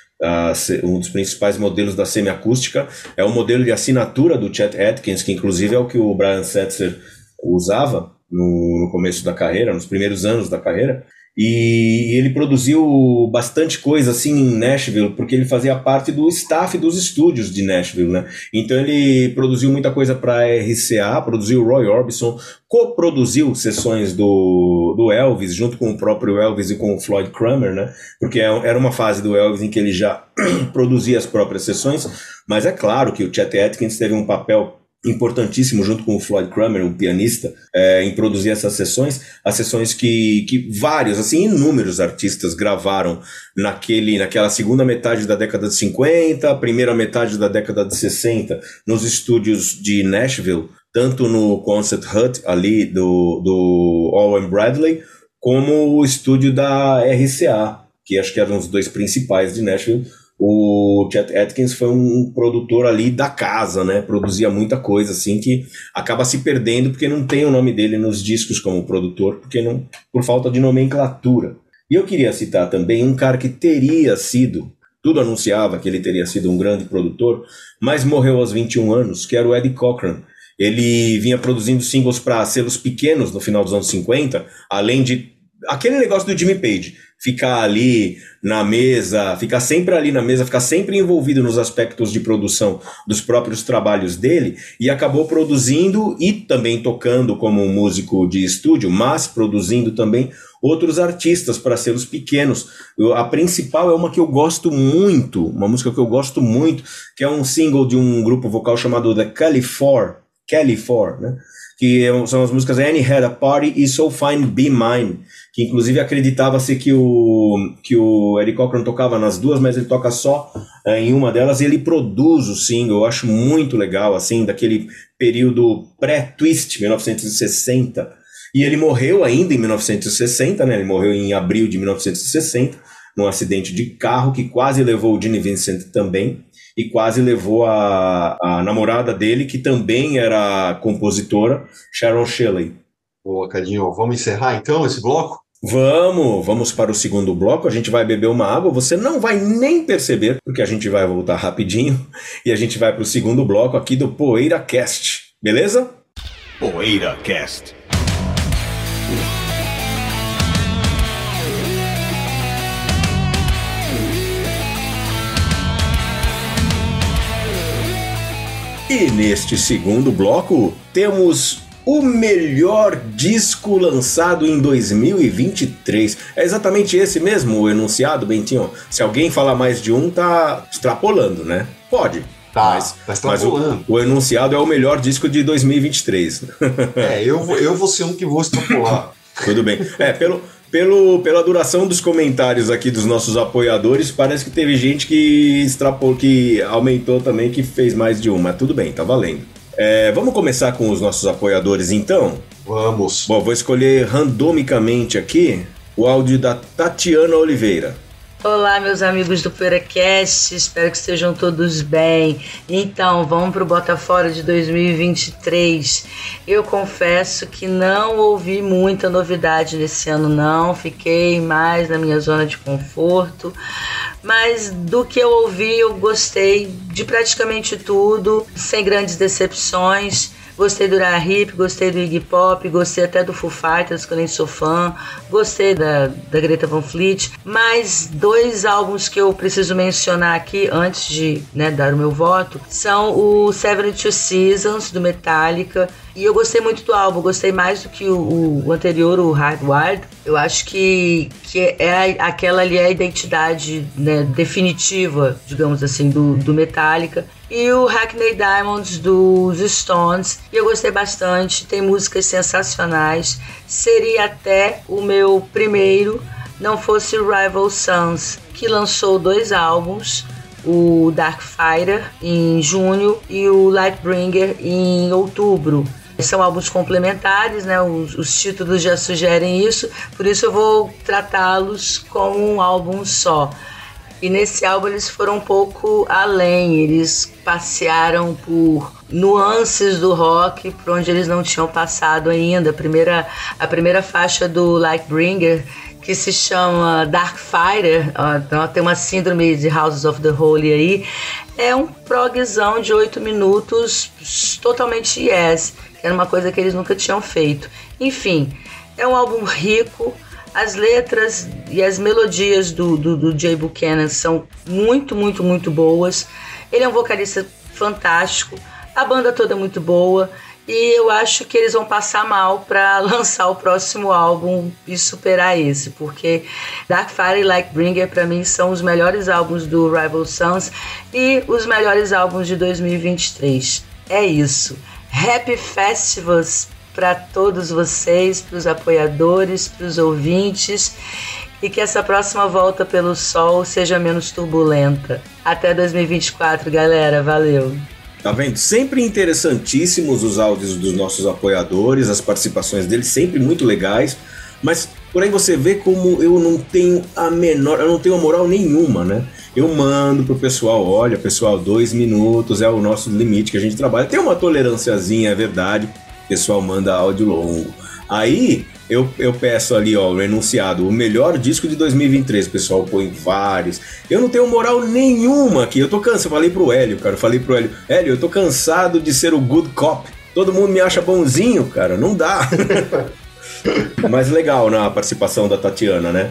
um dos principais modelos da semiacústica. É o modelo de assinatura do Chet Atkins, que inclusive é o que o Brian Setzer usava no, no começo da carreira, nos primeiros anos da carreira. E ele produziu bastante coisa assim em Nashville, porque ele fazia parte do staff dos estúdios de Nashville, né? Então ele produziu muita coisa para RCA, produziu Roy Orbison, coproduziu sessões do, do Elvis junto com o próprio Elvis e com o Floyd Kramer, né? Porque é era uma fase do Elvis em que ele já produzia as próprias sessões, mas é claro que o Chet Atkins teve um papel importantíssimo junto com o Floyd Kramer, um pianista, é, em produzir essas sessões, as sessões que, que vários, assim, inúmeros artistas gravaram naquele, naquela segunda metade da década de 50, primeira metade da década de 60, nos estúdios de Nashville, tanto no Concert Hut ali do, do Owen Bradley, como o estúdio da RCA, que acho que eram os dois principais de Nashville, o Chet Atkins foi um produtor ali da casa, né? Produzia muita coisa assim que acaba se perdendo porque não tem o nome dele nos discos como produtor, porque não por falta de nomenclatura. E eu queria citar também um cara que teria sido, tudo anunciava que ele teria sido um grande produtor, mas morreu aos 21 anos, que era o Eddie Cochran. Ele vinha produzindo singles para selos pequenos no final dos anos 50, além de aquele negócio do Jimmy Page, ficar ali na mesa, ficar sempre ali na mesa, ficar sempre envolvido nos aspectos de produção dos próprios trabalhos dele, e acabou produzindo e também tocando como músico de estúdio, mas produzindo também outros artistas para selos pequenos. A principal é uma que eu gosto muito, uma música que eu gosto muito, que é um single de um grupo vocal chamado The Kelly Four, né? que é são as músicas Annie Had a Party e So Fine Be Mine que inclusive acreditava-se que o, que o Eric Cochran tocava nas duas, mas ele toca só é, em uma delas e ele produz o single, eu acho muito legal, assim, daquele período pré-twist, 1960. E ele morreu ainda em 1960, né? Ele morreu em abril de 1960, num acidente de carro que quase levou o Gene Vincent também e quase levou a, a namorada dele, que também era compositora, Sharon Shelley. Boa, Cadinho. Vamos encerrar então esse bloco? Vamos, vamos para o segundo bloco. A gente vai beber uma água. Você não vai nem perceber, porque a gente vai voltar rapidinho e a gente vai para o segundo bloco aqui do Poeira Cast. Beleza? Poeira Cast. E neste segundo bloco temos o melhor disco lançado em 2023. É exatamente esse mesmo o enunciado, Bentinho? Se alguém falar mais de um, tá extrapolando, né? Pode. Tá, mas, tá extrapolando. Mas o, o, enunciado é o melhor disco de 2023. é, eu, vou, eu vou ser um que vou extrapolar. Tudo bem. É, pelo, pelo, pela duração dos comentários aqui dos nossos apoiadores, parece que teve gente que extrapolou, que aumentou também, que fez mais de um, mas tudo bem, tá valendo. É, vamos começar com os nossos apoiadores então? Vamos. Bom, vou escolher randomicamente aqui o áudio da Tatiana Oliveira. Olá, meus amigos do PoeiraCast, espero que estejam todos bem. Então, vamos para o Botafora de 2023. Eu confesso que não ouvi muita novidade nesse ano, não. Fiquei mais na minha zona de conforto. Mas do que eu ouvi, eu gostei de praticamente tudo, sem grandes decepções. Gostei do Hip, gostei do Iggy Pop, gostei até do Foo Fighters, que eu nem sou fã, gostei da, da Greta Van Fleet, mas dois álbuns que eu preciso mencionar aqui antes de né, dar o meu voto são o 72 Seasons do Metallica. E eu gostei muito do álbum, gostei mais do que o, o anterior, o Hardwired. Eu acho que, que é aquela ali é a identidade né, definitiva, digamos assim, do, do Metallica e o Hackney Diamonds dos Stones. E eu gostei bastante, tem músicas sensacionais. Seria até o meu primeiro, não fosse Rival Sons, que lançou dois álbuns. O Dark Fighter em junho e o Lightbringer em outubro. São álbuns complementares, né? Os, os, títulos já sugerem isso, por isso eu vou tratá-los como um álbum só. E nesse álbum eles foram um pouco além, eles passearam por nuances do rock por onde eles não tinham passado ainda. A primeira, a primeira faixa do Lightbringer, que se chama Dark Fighter, ó, tem uma síndrome de Houses of the Holy aí, é um progzão de oito minutos totalmente yes, que era uma coisa que eles nunca tinham feito. Enfim, é um álbum rico, as letras e as melodias do, do, do Jay Buchanan são muito, muito, muito boas. Ele é um vocalista fantástico, a banda toda é muito boa e eu acho que eles vão passar mal para lançar o próximo álbum e superar esse, porque Dark Fire e Lightbringer para mim são os melhores álbuns do Rival Sons e os melhores álbuns de 2023. É isso. Happy Festivals para todos vocês, para os apoiadores, para os ouvintes e que essa próxima volta pelo sol seja menos turbulenta. Até 2024, galera. Valeu. Tá vendo? Sempre interessantíssimos os áudios dos nossos apoiadores, as participações deles, sempre muito legais. Mas Porém, você vê como eu não tenho a menor, eu não tenho moral nenhuma, né? Eu mando pro pessoal, olha, pessoal, dois minutos é o nosso limite que a gente trabalha. Tem uma tolerânciazinha, é verdade. Pessoal manda áudio longo. Aí eu, eu peço ali, ó, o enunciado, o melhor disco de 2023. O pessoal põe vários. Eu não tenho moral nenhuma aqui. Eu tô cansado. Eu falei pro Hélio, cara. Eu falei pro Hélio, Hélio, eu tô cansado de ser o good cop. Todo mundo me acha bonzinho, cara. Não dá. Mas legal na participação da Tatiana, né?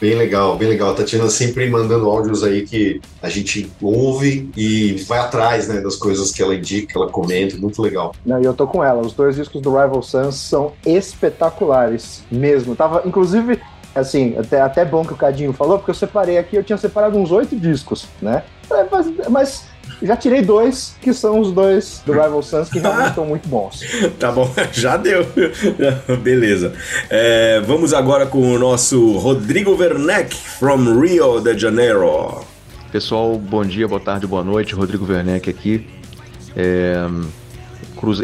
Bem legal, bem legal. A Tatiana sempre mandando áudios aí que a gente ouve e vai atrás, né, das coisas que ela indica, que ela comenta, muito legal. Não, e eu tô com ela. Os dois discos do Rival Sons são espetaculares mesmo. Tava, inclusive, assim, até, até bom que o Cadinho falou, porque eu separei aqui, eu tinha separado uns oito discos, né? É, mas, mas já tirei dois, que são os dois do Rival Sons, que realmente estão muito bons. Tá bom, já deu. Beleza. É, vamos agora com o nosso Rodrigo Werneck, from Rio de Janeiro. Pessoal, bom dia, boa tarde, boa noite. Rodrigo Werneck aqui. É,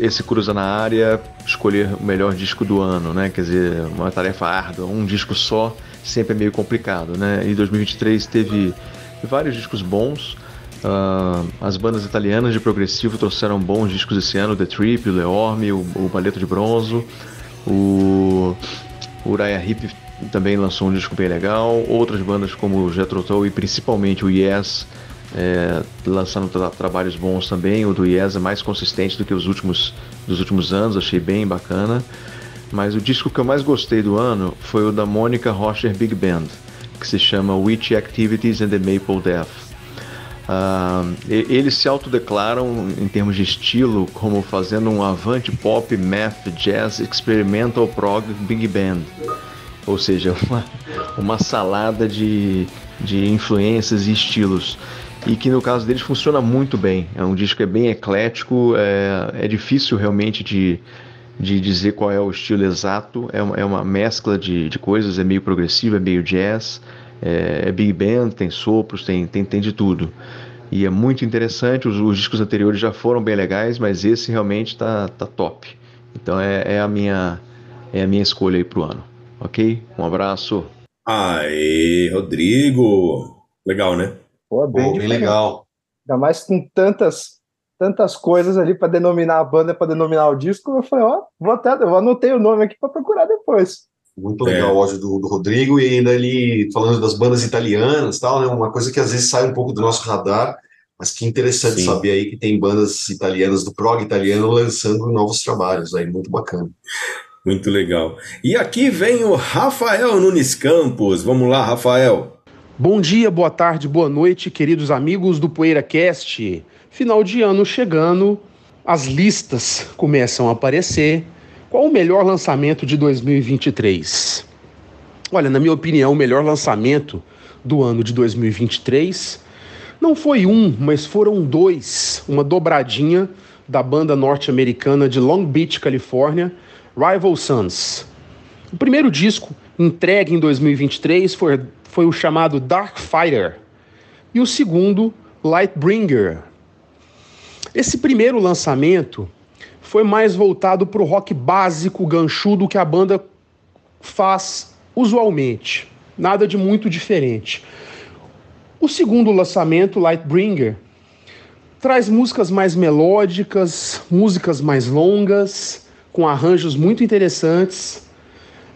esse cruza na área, escolher o melhor disco do ano, né? Quer dizer, uma tarefa árdua, um disco só sempre é meio complicado, né? E 2023 teve vários discos bons. Uh, as bandas italianas de progressivo trouxeram bons discos esse ano, The Trip, o Leorme, o, o Baleto de Bronzo, o Uriah Heep também lançou um disco bem legal, outras bandas como o Jethro e principalmente o Yes é, lançando tra trabalhos bons também, o do Yes é mais consistente do que os últimos, dos últimos anos, achei bem bacana, mas o disco que eu mais gostei do ano foi o da Monica Rocher Big Band, que se chama Witch Activities and the Maple Death. Uh, eles se autodeclaram em termos de estilo como fazendo um avant pop, math, jazz, experimental prog, big band, ou seja, uma, uma salada de, de influências e estilos. E que no caso deles funciona muito bem. É um disco que é bem eclético, é, é difícil realmente de, de dizer qual é o estilo exato, é uma, é uma mescla de, de coisas, é meio progressivo, é meio jazz, é, é big band, tem sopros, tem, tem, tem de tudo. E é muito interessante, os, os discos anteriores já foram bem legais, mas esse realmente está tá top. Então é, é, a minha, é a minha escolha aí pro ano. Ok? Um abraço. Aê, Rodrigo! Legal, né? Pô, bem, Pô, bem legal. Ainda mais com tantas tantas coisas ali para denominar a banda, para denominar o disco, eu falei, ó, vou até, eu anotei o nome aqui para procurar depois. Muito legal é. o áudio do, do, Rodrigo e ainda ele falando das bandas italianas tal, né? Uma coisa que às vezes sai um pouco do nosso radar, mas que interessante Sim. saber aí que tem bandas italianas do prog italiano lançando novos trabalhos aí, muito bacana. Muito legal. E aqui vem o Rafael Nunes Campos. Vamos lá, Rafael. Bom dia, boa tarde, boa noite, queridos amigos do PoeiraCast. Final de ano chegando, as listas começam a aparecer qual o melhor lançamento de 2023? Olha, na minha opinião, o melhor lançamento do ano de 2023 não foi um, mas foram dois, uma dobradinha da banda norte-americana de Long Beach, Califórnia, Rival Sons. O primeiro disco entregue em 2023 foi, foi o chamado Dark Fighter e o segundo, Lightbringer. Esse primeiro lançamento foi mais voltado para o rock básico, ganchudo que a banda faz usualmente. Nada de muito diferente. O segundo lançamento, Lightbringer, traz músicas mais melódicas, músicas mais longas, com arranjos muito interessantes.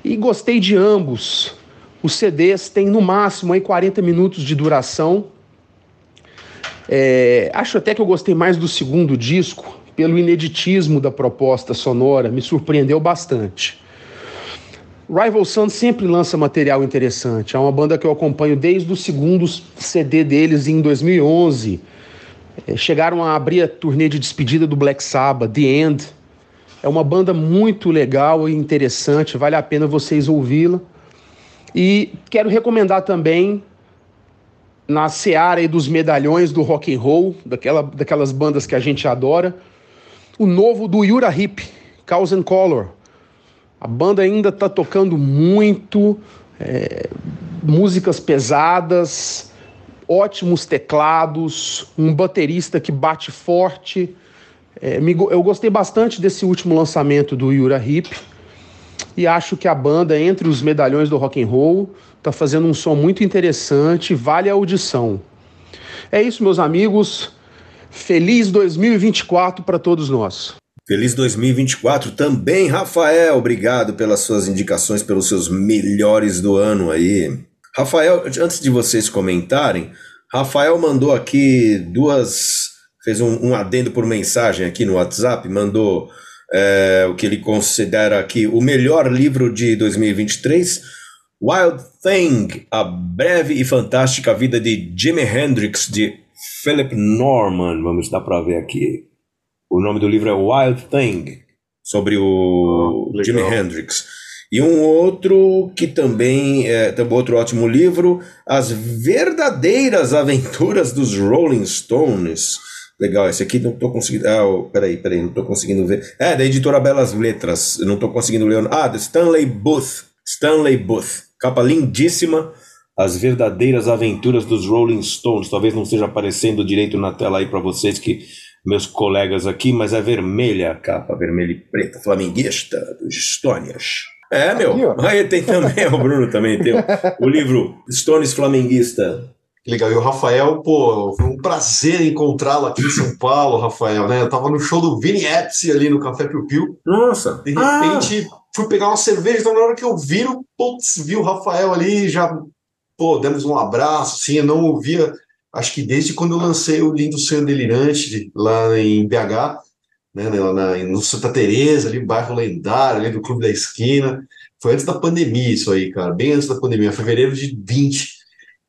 E gostei de ambos. Os CDs têm no máximo aí 40 minutos de duração. É, acho até que eu gostei mais do segundo disco, pelo ineditismo da proposta sonora, me surpreendeu bastante. Rival Sons sempre lança material interessante. É uma banda que eu acompanho desde o segundo CD deles em 2011. É, chegaram a abrir a turnê de despedida do Black Sabbath, The End. É uma banda muito legal e interessante, vale a pena vocês ouvi-la. E quero recomendar também na seara dos medalhões do rock and roll, daquela, daquelas bandas que a gente adora, o novo do Yura Hip, Cause and Color. A banda ainda está tocando muito, é, músicas pesadas, ótimos teclados, um baterista que bate forte. É, me, eu gostei bastante desse último lançamento do Yura Hip. e acho que a banda entre os medalhões do rock and roll está fazendo um som muito interessante, vale a audição. É isso, meus amigos. Feliz 2024 para todos nós. Feliz 2024 também, Rafael. Obrigado pelas suas indicações, pelos seus melhores do ano aí. Rafael, antes de vocês comentarem, Rafael mandou aqui duas. fez um, um adendo por mensagem aqui no WhatsApp, mandou é, o que ele considera aqui o melhor livro de 2023. Wild Thing, A Breve e Fantástica Vida de Jimi Hendrix, de Philip Norman. Vamos dar para ver aqui. O nome do livro é Wild Thing, sobre o oh, Jimi Hendrix. E um outro que também é também outro ótimo livro, As Verdadeiras Aventuras dos Rolling Stones. Legal, esse aqui não estou conseguindo. Ah, oh, peraí, peraí, não estou conseguindo ver. É, da editora Belas Letras. Não estou conseguindo ler. Ah, Stanley Booth. Stanley Booth. Capa lindíssima. As verdadeiras aventuras dos Rolling Stones. Talvez não esteja aparecendo direito na tela aí para vocês que meus colegas aqui, mas é vermelha a capa, vermelha e preta, flamenguista dos Estônias. É, meu. Aí tem também, o Bruno também tem o, livro Stones Flamenguista. Legal, e o Rafael, pô, foi um prazer encontrá-lo aqui em São Paulo, Rafael, né? Eu tava no show do Vini Epsi ali no Café Piu Piu. Nossa! De repente, ah. fui pegar uma cerveja, então na hora que eu viro, putz, vi o Rafael ali, já, pô, demos um abraço, assim, eu não ouvia, acho que desde quando eu lancei o Lindo Sonho Delirante, lá em BH, né, na, no Santa Teresa, ali, bairro lendário, ali do Clube da Esquina. Foi antes da pandemia isso aí, cara, bem antes da pandemia, fevereiro de 20.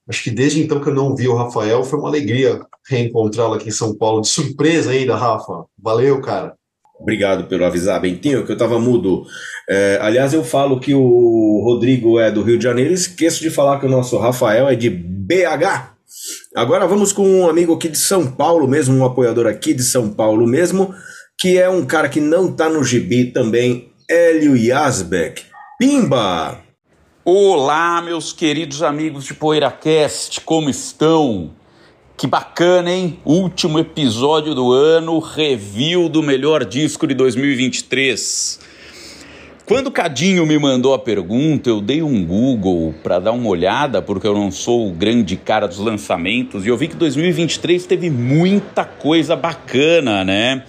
Acho que desde então que eu não vi o Rafael, foi uma alegria reencontrá-lo aqui em São Paulo, de surpresa ainda, Rafa. Valeu, cara. Obrigado pelo avisar, Bentinho, que eu tava mudo. É, aliás, eu falo que o Rodrigo é do Rio de Janeiro, esqueço de falar que o nosso Rafael é de BH. Agora vamos com um amigo aqui de São Paulo mesmo, um apoiador aqui de São Paulo mesmo, que é um cara que não tá no gibi também, Hélio Yazbek. Pimba! Olá, meus queridos amigos de PoeiraCast, como estão? Que bacana, hein? Último episódio do ano, review do melhor disco de 2023. Quando o Cadinho me mandou a pergunta, eu dei um Google para dar uma olhada, porque eu não sou o grande cara dos lançamentos, e eu vi que 2023 teve muita coisa bacana, né?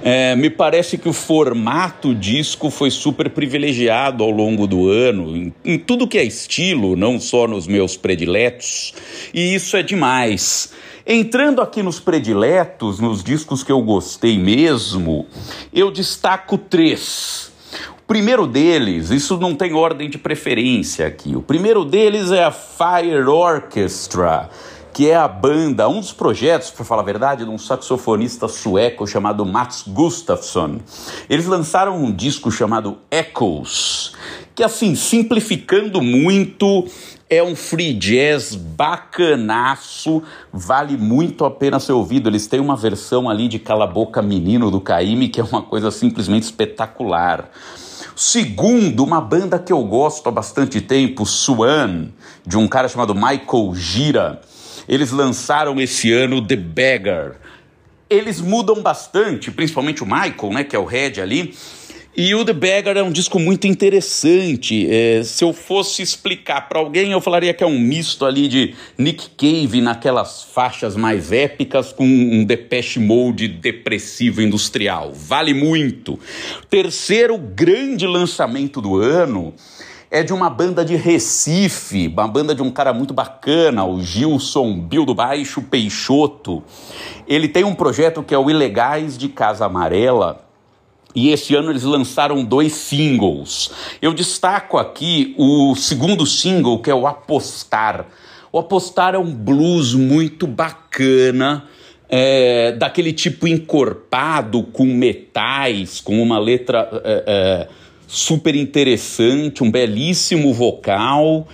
É, me parece que o formato disco foi super privilegiado ao longo do ano, em, em tudo que é estilo, não só nos meus prediletos, e isso é demais. Entrando aqui nos prediletos, nos discos que eu gostei mesmo, eu destaco três. O primeiro deles, isso não tem ordem de preferência aqui, o primeiro deles é a Fire Orchestra que é a banda, um dos projetos, para falar a verdade, de um saxofonista sueco chamado Mats Gustafsson. Eles lançaram um disco chamado Echoes, que assim, simplificando muito, é um free jazz bacanaço, vale muito a pena ser ouvido. Eles têm uma versão ali de Cala Boca Menino do Caime, que é uma coisa simplesmente espetacular. Segundo, uma banda que eu gosto há bastante tempo, Swan, de um cara chamado Michael Gira. Eles lançaram esse ano The Beggar. Eles mudam bastante, principalmente o Michael, né, que é o head ali. E o The Beggar é um disco muito interessante. É, se eu fosse explicar para alguém, eu falaria que é um misto ali de Nick Cave naquelas faixas mais épicas com um Depeche Mode depressivo industrial. Vale muito. Terceiro grande lançamento do ano é de uma banda de Recife, uma banda de um cara muito bacana, o Gilson Bill do Baixo Peixoto. Ele tem um projeto que é o Ilegais de Casa Amarela. E esse ano eles lançaram dois singles. Eu destaco aqui o segundo single, que é o Apostar. O Apostar é um blues muito bacana, é, daquele tipo encorpado, com metais, com uma letra. É, é, super interessante, um belíssimo vocal.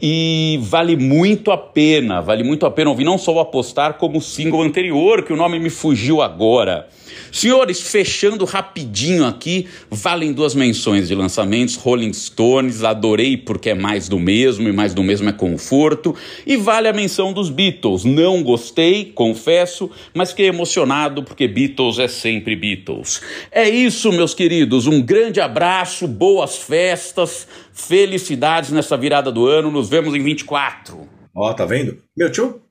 e vale muito a pena, vale muito a pena ouvir não só o Apostar, como o single anterior, que o nome me fugiu agora. Senhores, fechando rapidinho aqui, valem duas menções de lançamentos: Rolling Stones, adorei porque é mais do mesmo e mais do mesmo é conforto. E vale a menção dos Beatles. Não gostei, confesso, mas fiquei emocionado porque Beatles é sempre Beatles. É isso, meus queridos. Um grande abraço, boas festas, felicidades nessa virada do ano. Nos vemos em 24. Ó, oh, tá vendo? Meu tio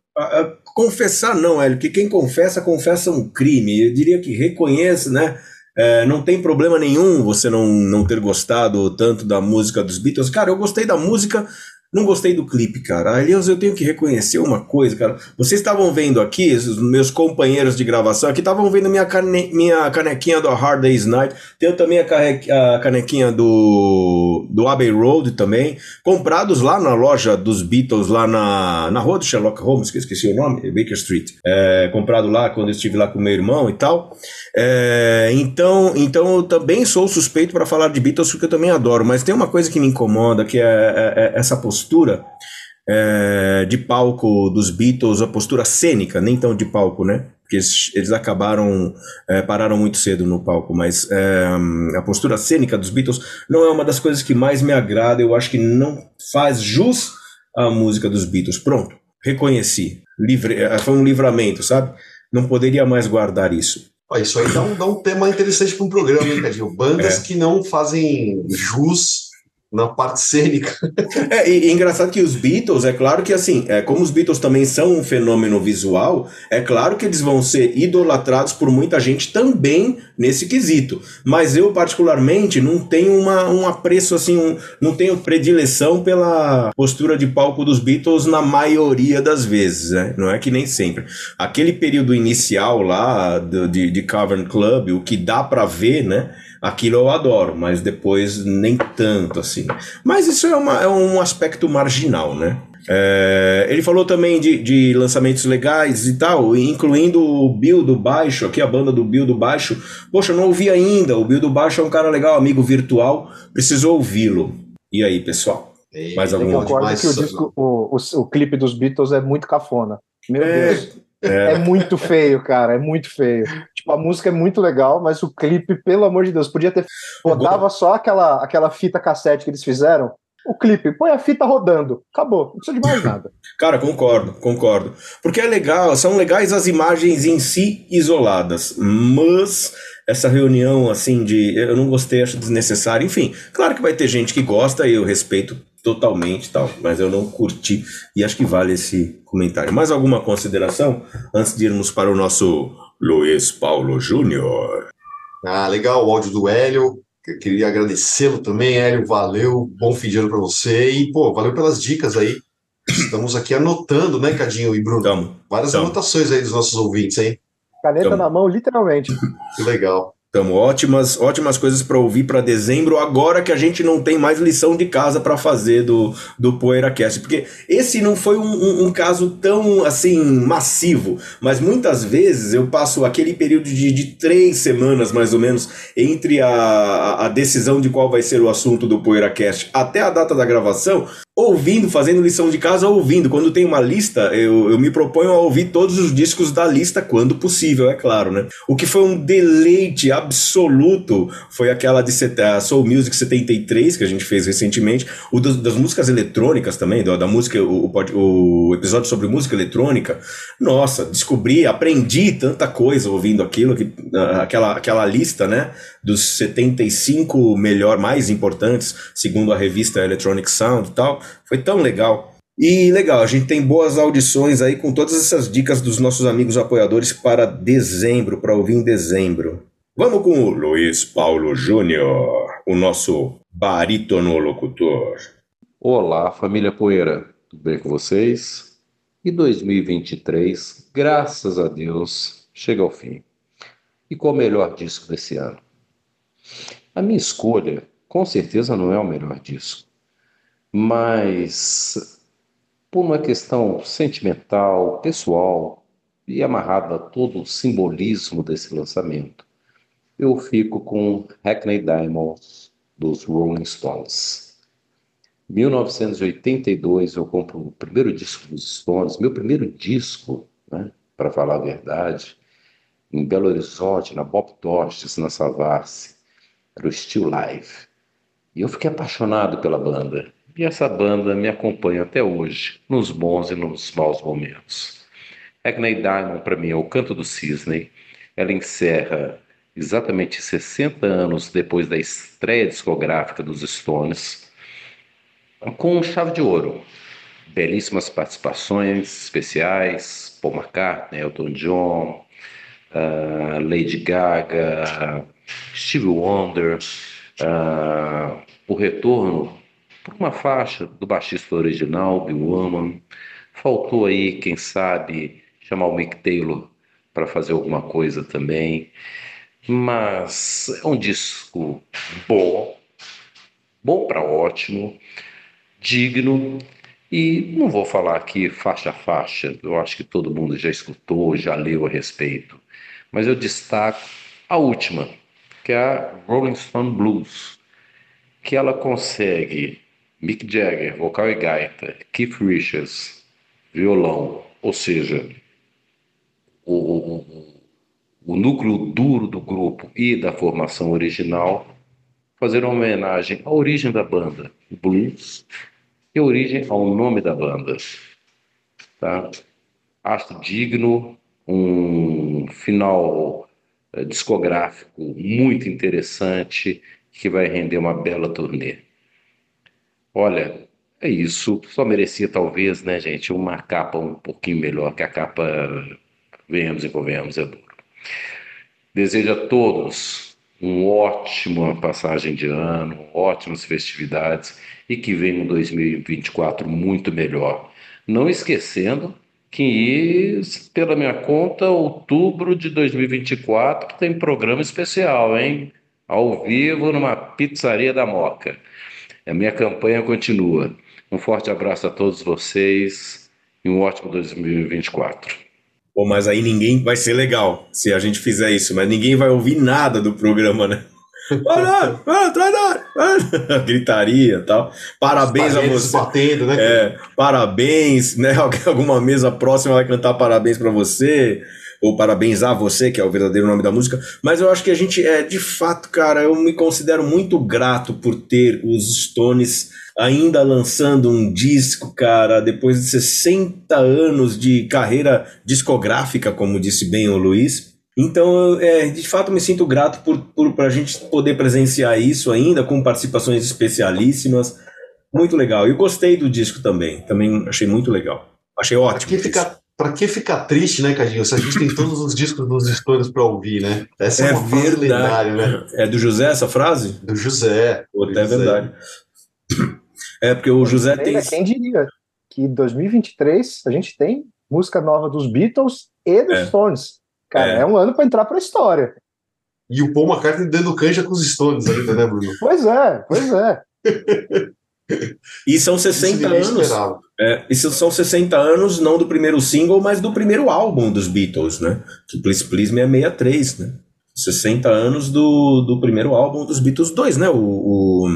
confessar não, Hélio, que quem confessa, confessa um crime. Eu diria que reconhece, né? É, não tem problema nenhum você não, não ter gostado tanto da música dos Beatles. Cara, eu gostei da música não gostei do clipe, cara. Aliás, eu tenho que reconhecer uma coisa, cara. Vocês estavam vendo aqui, os meus companheiros de gravação aqui estavam vendo minha, cane... minha canequinha do Hard Day's Night. Tenho também a, carre... a canequinha do... do Abbey Road também. Comprados lá na loja dos Beatles, lá na, na rua do Sherlock Holmes, que eu esqueci o nome, Baker Street. É, comprado lá quando eu estive lá com meu irmão e tal. É, então, então eu também sou suspeito para falar de Beatles, porque eu também adoro. Mas tem uma coisa que me incomoda, que é, é, é essa postura postura é, de palco dos Beatles, a postura cênica, nem tão de palco, né? Porque eles, eles acabaram, é, pararam muito cedo no palco, mas é, a postura cênica dos Beatles não é uma das coisas que mais me agrada, eu acho que não faz jus à música dos Beatles. Pronto, reconheci. Livre, é, foi um livramento, sabe? Não poderia mais guardar isso. Isso aí dá um, dá um tema interessante para um programa, hein, Cadinho? Bandas é. que não fazem jus na parte cênica. É, e, e, engraçado que os Beatles, é claro que assim, é, como os Beatles também são um fenômeno visual, é claro que eles vão ser idolatrados por muita gente também nesse quesito. Mas eu, particularmente, não tenho uma, um apreço assim, um, não tenho predileção pela postura de palco dos Beatles na maioria das vezes, né? Não é que nem sempre. Aquele período inicial lá do, de, de Cavern Club, o que dá para ver, né? Aquilo eu adoro, mas depois nem tanto assim. Mas isso é, uma, é um aspecto marginal, né? É, ele falou também de, de, lançamentos legais e tal, incluindo o Bill do Baixo, aqui a banda do Bill do Baixo. Poxa, não ouvi ainda. O Bill do Baixo é um cara legal, amigo virtual, preciso ouvi-lo. E aí, pessoal? Mais algum Eu concordo que o, disco, o, o, o, clipe dos Beatles é muito cafona. Meu é, Deus. É. é. muito feio, cara. É muito feio. Tipo, a música é muito legal, mas o clipe, pelo amor de Deus, podia ter. Rodava só aquela, aquela fita cassete que eles fizeram. O clipe, põe a fita rodando. Acabou. Não precisa de mais nada. Cara, concordo, concordo. Porque é legal, são legais as imagens em si isoladas, mas essa reunião assim de eu não gostei, acho desnecessário. Enfim, claro que vai ter gente que gosta e eu respeito totalmente tal, mas eu não curti e acho que vale esse comentário. Mais alguma consideração antes de irmos para o nosso Luiz Paulo Júnior? Ah, legal o áudio do Hélio. Eu queria agradecê-lo também, Hélio. Valeu, bom fim de ano para você e pô, valeu pelas dicas aí. Estamos aqui anotando, né, Cadinho e Bruno? Tamo, Várias tamo. anotações aí dos nossos ouvintes, hein? Caneta tamo. na mão, literalmente. Que legal. Então, ótimas, ótimas coisas para ouvir para dezembro, agora que a gente não tem mais lição de casa para fazer do, do PoeiraCast. Porque esse não foi um, um, um, caso tão, assim, massivo. Mas muitas vezes eu passo aquele período de, de três semanas, mais ou menos, entre a, a decisão de qual vai ser o assunto do PoeiraCast até a data da gravação, ouvindo, fazendo lição de casa, ouvindo. Quando tem uma lista, eu, eu me proponho a ouvir todos os discos da lista quando possível, é claro, né? O que foi um deleite absoluto foi aquela de a Soul Music 73 que a gente fez recentemente, o das, das músicas eletrônicas também, da, da música, o, o, o, episódio sobre música eletrônica. Nossa, descobri, aprendi tanta coisa ouvindo aquilo, que, aquela, aquela lista, né? Dos 75 melhor, mais importantes, segundo a revista Electronic Sound e tal. Foi tão legal. E legal, a gente tem boas audições aí com todas essas dicas dos nossos amigos apoiadores para dezembro, para ouvir em dezembro. Vamos com o Luiz Paulo Júnior, o nosso barítono locutor. Olá, família Poeira, tudo bem com vocês? E 2023, graças a Deus, chega ao fim. E qual o melhor disco desse ano? A minha escolha, com certeza, não é o melhor disco mas por uma questão sentimental, pessoal e amarrada a todo o simbolismo desse lançamento, eu fico com Hackney Diamonds dos Rolling Stones. 1982 eu compro o primeiro disco dos Stones, meu primeiro disco, né, para falar a verdade, em Belo Horizonte, na Bob Tostes, na Savassi, era o Still Live. E eu fiquei apaixonado pela banda. E essa banda me acompanha até hoje, nos bons e nos maus momentos. Hackney Diamond, para mim, é o canto do cisne. Ela encerra exatamente 60 anos depois da estreia discográfica dos Stones, com chave de ouro. Belíssimas participações especiais, Paul McCartney, Elton John, uh, Lady Gaga, Stevie Wonder, uh, o retorno por uma faixa do baixista original, Bill Woman. Faltou aí, quem sabe, chamar o Mick Taylor para fazer alguma coisa também. Mas é um disco bom, bom para ótimo, digno. E não vou falar aqui faixa a faixa, eu acho que todo mundo já escutou, já leu a respeito. Mas eu destaco a última, que é a Rolling Stone Blues, que ela consegue Mick Jagger, vocal e gaita, Keith Richards, violão, ou seja, o, o, núcleo duro do grupo e da formação original, fazer uma homenagem à origem da banda, blues, e origem ao nome da banda. Tá? Acho digno, um final discográfico muito interessante que vai render uma bela turnê. Olha, é isso. Só merecia, talvez, né, gente, uma capa um pouquinho melhor, que a capa, venhamos e convenhamos, é duro. Desejo a todos uma ótima passagem de ano, ótimas festividades e que venha um 2024 muito melhor. Não esquecendo que, pela minha conta, outubro de 2024 tem programa especial, hein? Ao vivo numa pizzaria da Moca. A minha campanha continua. Um forte abraço a todos vocês e um ótimo 2024. Pô, mas aí ninguém vai ser legal se a gente fizer isso, mas ninguém vai ouvir nada do programa, né? Gritaria tal. Parabéns a você. Batendo, né? É, parabéns, né? Alguma mesa próxima vai cantar parabéns para você ou parabéns a você, que é o verdadeiro nome da música, mas eu acho que a gente é, de fato, cara, eu me considero muito grato por ter os Stones ainda lançando um disco, cara, depois de 60 anos de carreira discográfica, como disse bem o Luiz. Então, é, de fato, me sinto grato por, por a gente poder presenciar isso ainda, com participações especialíssimas. Muito legal. E eu gostei do disco também. Também achei muito legal. Achei ótimo. Aqui fica Pra que ficar triste, né, Cadinho? Se a gente tem todos os discos dos Stones pra ouvir, né? Essa é, é uma frase lendária, né? É do José essa frase? Do José. Até é verdade. É, porque o José tem. Quem diria que em 2023 a gente tem música nova dos Beatles e dos é. Stones. Cara, é, é um ano para entrar pra história. E o Paul McCartney dando canja com os Stones ainda, né, Bruno? Pois é, pois é. E são 60 anos. É, isso são 60 anos, não do primeiro single, mas do primeiro álbum dos Beatles, né? Que Please Please Me é 63, né? 60 anos do, do primeiro álbum dos Beatles 2, né? O, o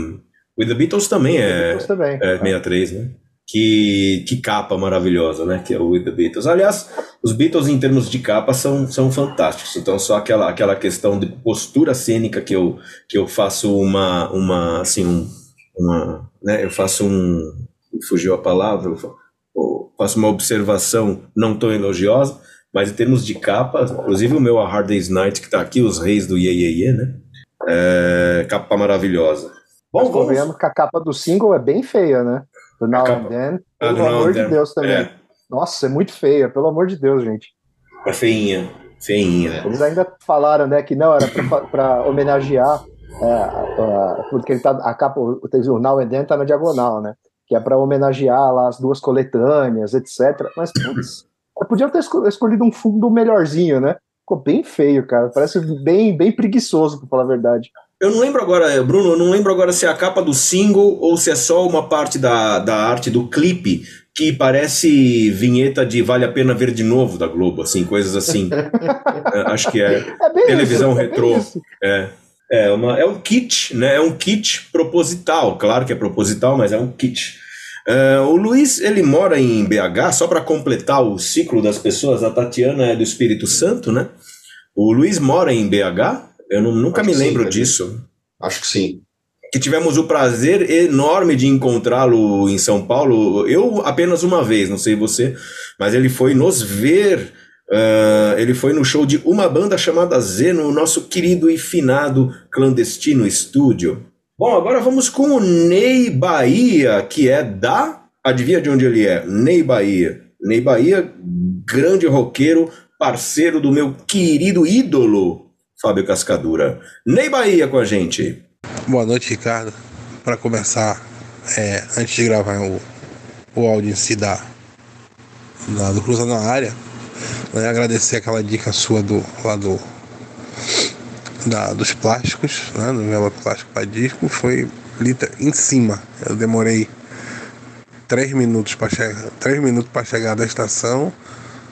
With the Beatles também é, Beatles também, é 63, né? Que, que capa maravilhosa, né? Que é o With the Beatles. Aliás, os Beatles em termos de capa são, são fantásticos. Então, só aquela, aquela questão de postura cênica que eu, que eu faço uma, uma assim, um, uma, né, eu faço um, fugiu a palavra, eu faço uma observação não tão elogiosa, mas em termos de capa, inclusive o meu A Hard Day's Night, que está aqui, os reis do Ye, Ye, Ye né? É, capa maravilhosa. Bom, mas vamos... que a capa do single é bem feia, né? Do Now capa... and Then, ah, pelo amor de Deus também. É. Nossa, é muito feia, pelo amor de Deus, gente. É feinha, feinha. Eles ainda falaram, né, que não, era para homenagear é, porque ele tá, a capa, o Now and Then tá na diagonal, né? Que é para homenagear lá as duas coletâneas, etc. Mas, putz, podia ter escolhido um fundo melhorzinho, né? Ficou bem feio, cara. Parece bem, bem preguiçoso, pra falar a verdade. Eu não lembro agora, Bruno, eu não lembro agora se é a capa do single ou se é só uma parte da, da arte do clipe que parece vinheta de Vale a Pena Ver de Novo da Globo, assim, coisas assim. é, acho que é, é televisão isso, é retrô. É. É, uma, é um kit, né? É um kit proposital. Claro que é proposital, mas é um kit. Uh, o Luiz, ele mora em BH, só para completar o ciclo das pessoas, a Tatiana é do Espírito Santo, né? O Luiz mora em BH? Eu não, nunca Acho me lembro sim, disso. Acho que sim. Que tivemos o prazer enorme de encontrá-lo em São Paulo. Eu apenas uma vez, não sei você, mas ele foi nos ver Uh, ele foi no show de uma banda chamada Z, no nosso querido e finado clandestino estúdio. Bom, agora vamos com o Ney Bahia, que é da. Adivinha de onde ele é? Ney Bahia. Ney Bahia, grande roqueiro, parceiro do meu querido ídolo, Fábio Cascadura. Ney Bahia com a gente. Boa noite, Ricardo. Para começar, é, antes de gravar o, o áudio em si da, da do Cruza na área, né? Agradecer aquela dica sua do lá do da, dos plásticos, né? Do vela plástico para disco, foi liter em cima. Eu demorei três minutos para chegar, três minutos para chegar da estação,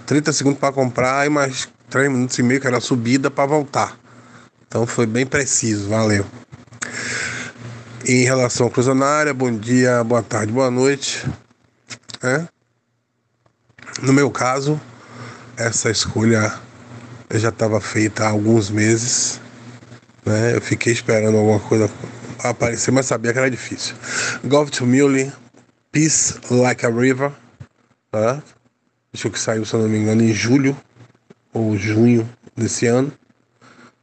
30 segundos para comprar e mais três minutos e meio que era subida para voltar. Então foi bem preciso, valeu. Em relação à cruzonária, bom dia, boa tarde, boa noite. É? No meu caso, essa escolha já estava feita há alguns meses. Né? Eu fiquei esperando alguma coisa aparecer, mas sabia que era difícil. Golf to Muley, Peace Like a River. Tá? Acho que saiu, se eu não me engano, em julho ou junho desse ano.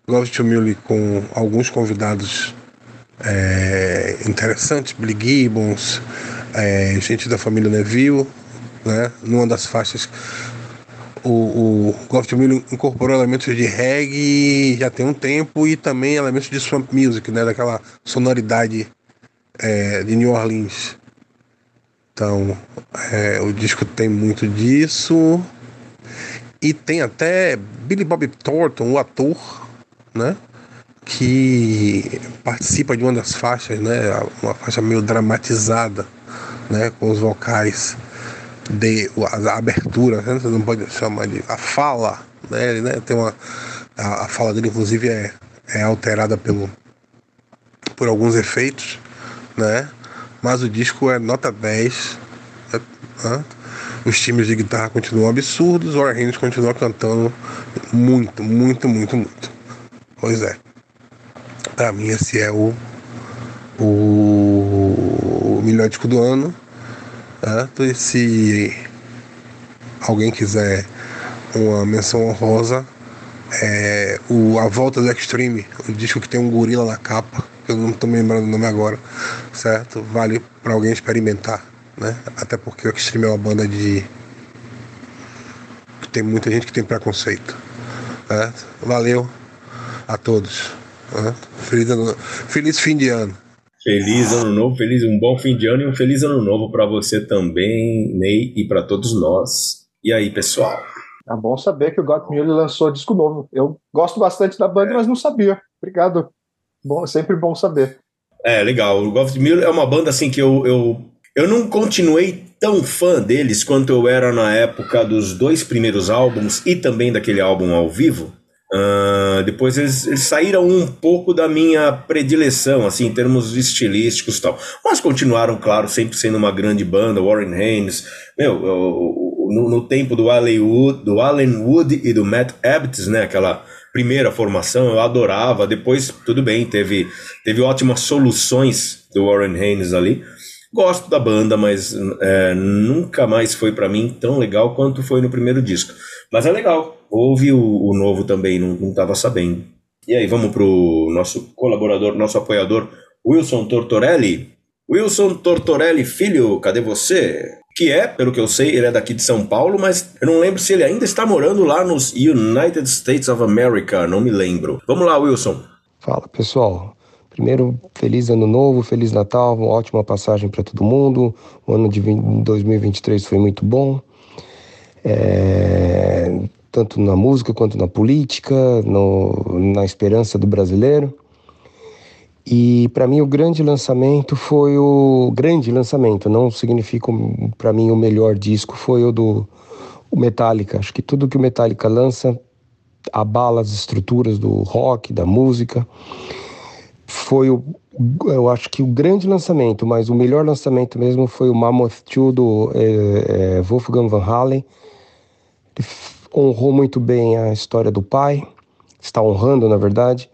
Golf to Muley com alguns convidados é, interessantes, Billy Gibbons, é, gente da família Neville, né? Numa das faixas o, o Golf Mill incorporou elementos de reggae já tem um tempo e também elementos de swamp music, né? Daquela sonoridade é, de New Orleans. Então, é, o disco tem muito disso. E tem até Billy Bob Thornton, o ator, né? Que participa de uma das faixas, né? Uma faixa meio dramatizada, né? Com os vocais de a, abertura, né? você não pode chamar de a fala, né? né? Tem uma a, a, fala dele inclusive é, é alterada pelo por alguns efeitos, né? Mas o disco é nota 10. Né? Os times de guitarra continuam absurdos, o Warren continua cantando muito, muito, muito, muito. Pois é. Pra mim esse é o, o, melhor disco do ano Certo? E se alguém quiser uma menção honrosa, é o A Volta do Extreme, o disco que tem um gorila na capa, que eu não estou me lembrando o nome agora, certo? Vale para alguém experimentar, né? Até porque o Extreme é uma banda de. que tem muita gente que tem preconceito. Certo? Valeu a todos. Feliz, feliz fim de ano. Feliz ano novo, feliz um bom fim de ano e um feliz ano novo para você também, Ney, e para todos nós. E aí, pessoal? É bom saber que o Got Mule lançou disco novo. Eu gosto bastante da banda, é. mas não sabia. Obrigado. Bom, sempre bom saber. É, legal. O Got Mule é uma banda assim que eu, eu, eu não continuei tão fã deles quanto eu era na época dos dois primeiros álbuns e também daquele álbum ao vivo. Uh, depois eles, eles, saíram um pouco da minha predileção, assim, em termos estilísticos e tal. Mas continuaram, claro, sempre sendo uma grande banda, Warren Haynes. Meu, no, no tempo do Allen, Wood, do Wood e do Matt Abbott, né? Aquela primeira formação, eu adorava. Depois, tudo bem, teve, teve ótimas soluções do Warren Haynes ali. Gosto da banda, mas é, nunca mais foi para mim tão legal quanto foi no primeiro disco. Mas é legal, Houve o, o novo também, não estava sabendo. E aí, vamos para o nosso colaborador, nosso apoiador, Wilson Tortorelli. Wilson Tortorelli, filho, cadê você? Que é, pelo que eu sei, ele é daqui de São Paulo, mas eu não lembro se ele ainda está morando lá nos United States of America, não me lembro. Vamos lá, Wilson. Fala, pessoal. Primeiro, feliz ano novo, feliz Natal, uma ótima passagem para todo mundo. O ano de 2023 foi muito bom. É tanto na música quanto na política, no, na esperança do brasileiro. E para mim o grande lançamento foi o grande lançamento, não significa para mim o melhor disco, foi o do o Metallica. Acho que tudo que o Metallica lança abala as estruturas do rock, da música. foi o, eu acho que o grande lançamento, mas o melhor lançamento mesmo foi o Mammoth 2 do é, é, Wolfgang Van Halen. Ele honrou muito bem a história do pai, está honrando, na verdade,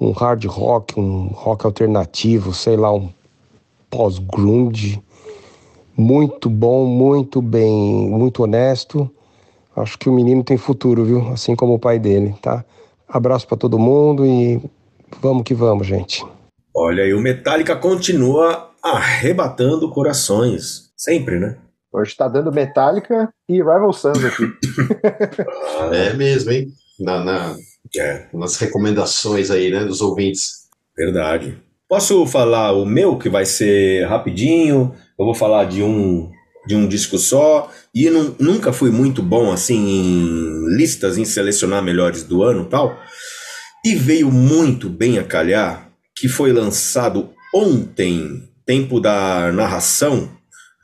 um hard rock, um rock alternativo, sei lá, um pós-grunge. Muito bom, muito bem, muito honesto. Acho que o menino tem futuro, viu? Assim como o pai dele, tá? Abraço para todo mundo e vamos que vamos, gente. Olha, e o Metallica continua arrebatando corações. Sempre, né? Hoje tá dando Metallica e Rival Sons aqui. é mesmo, hein? Na, na, é. Nas recomendações aí, né, dos ouvintes. Verdade. Posso falar o meu, que vai ser rapidinho? Eu vou falar de um de um disco só e não, nunca fui muito bom assim em listas, em selecionar melhores do ano tal. E veio muito bem a calhar que foi lançado ontem, tempo da narração,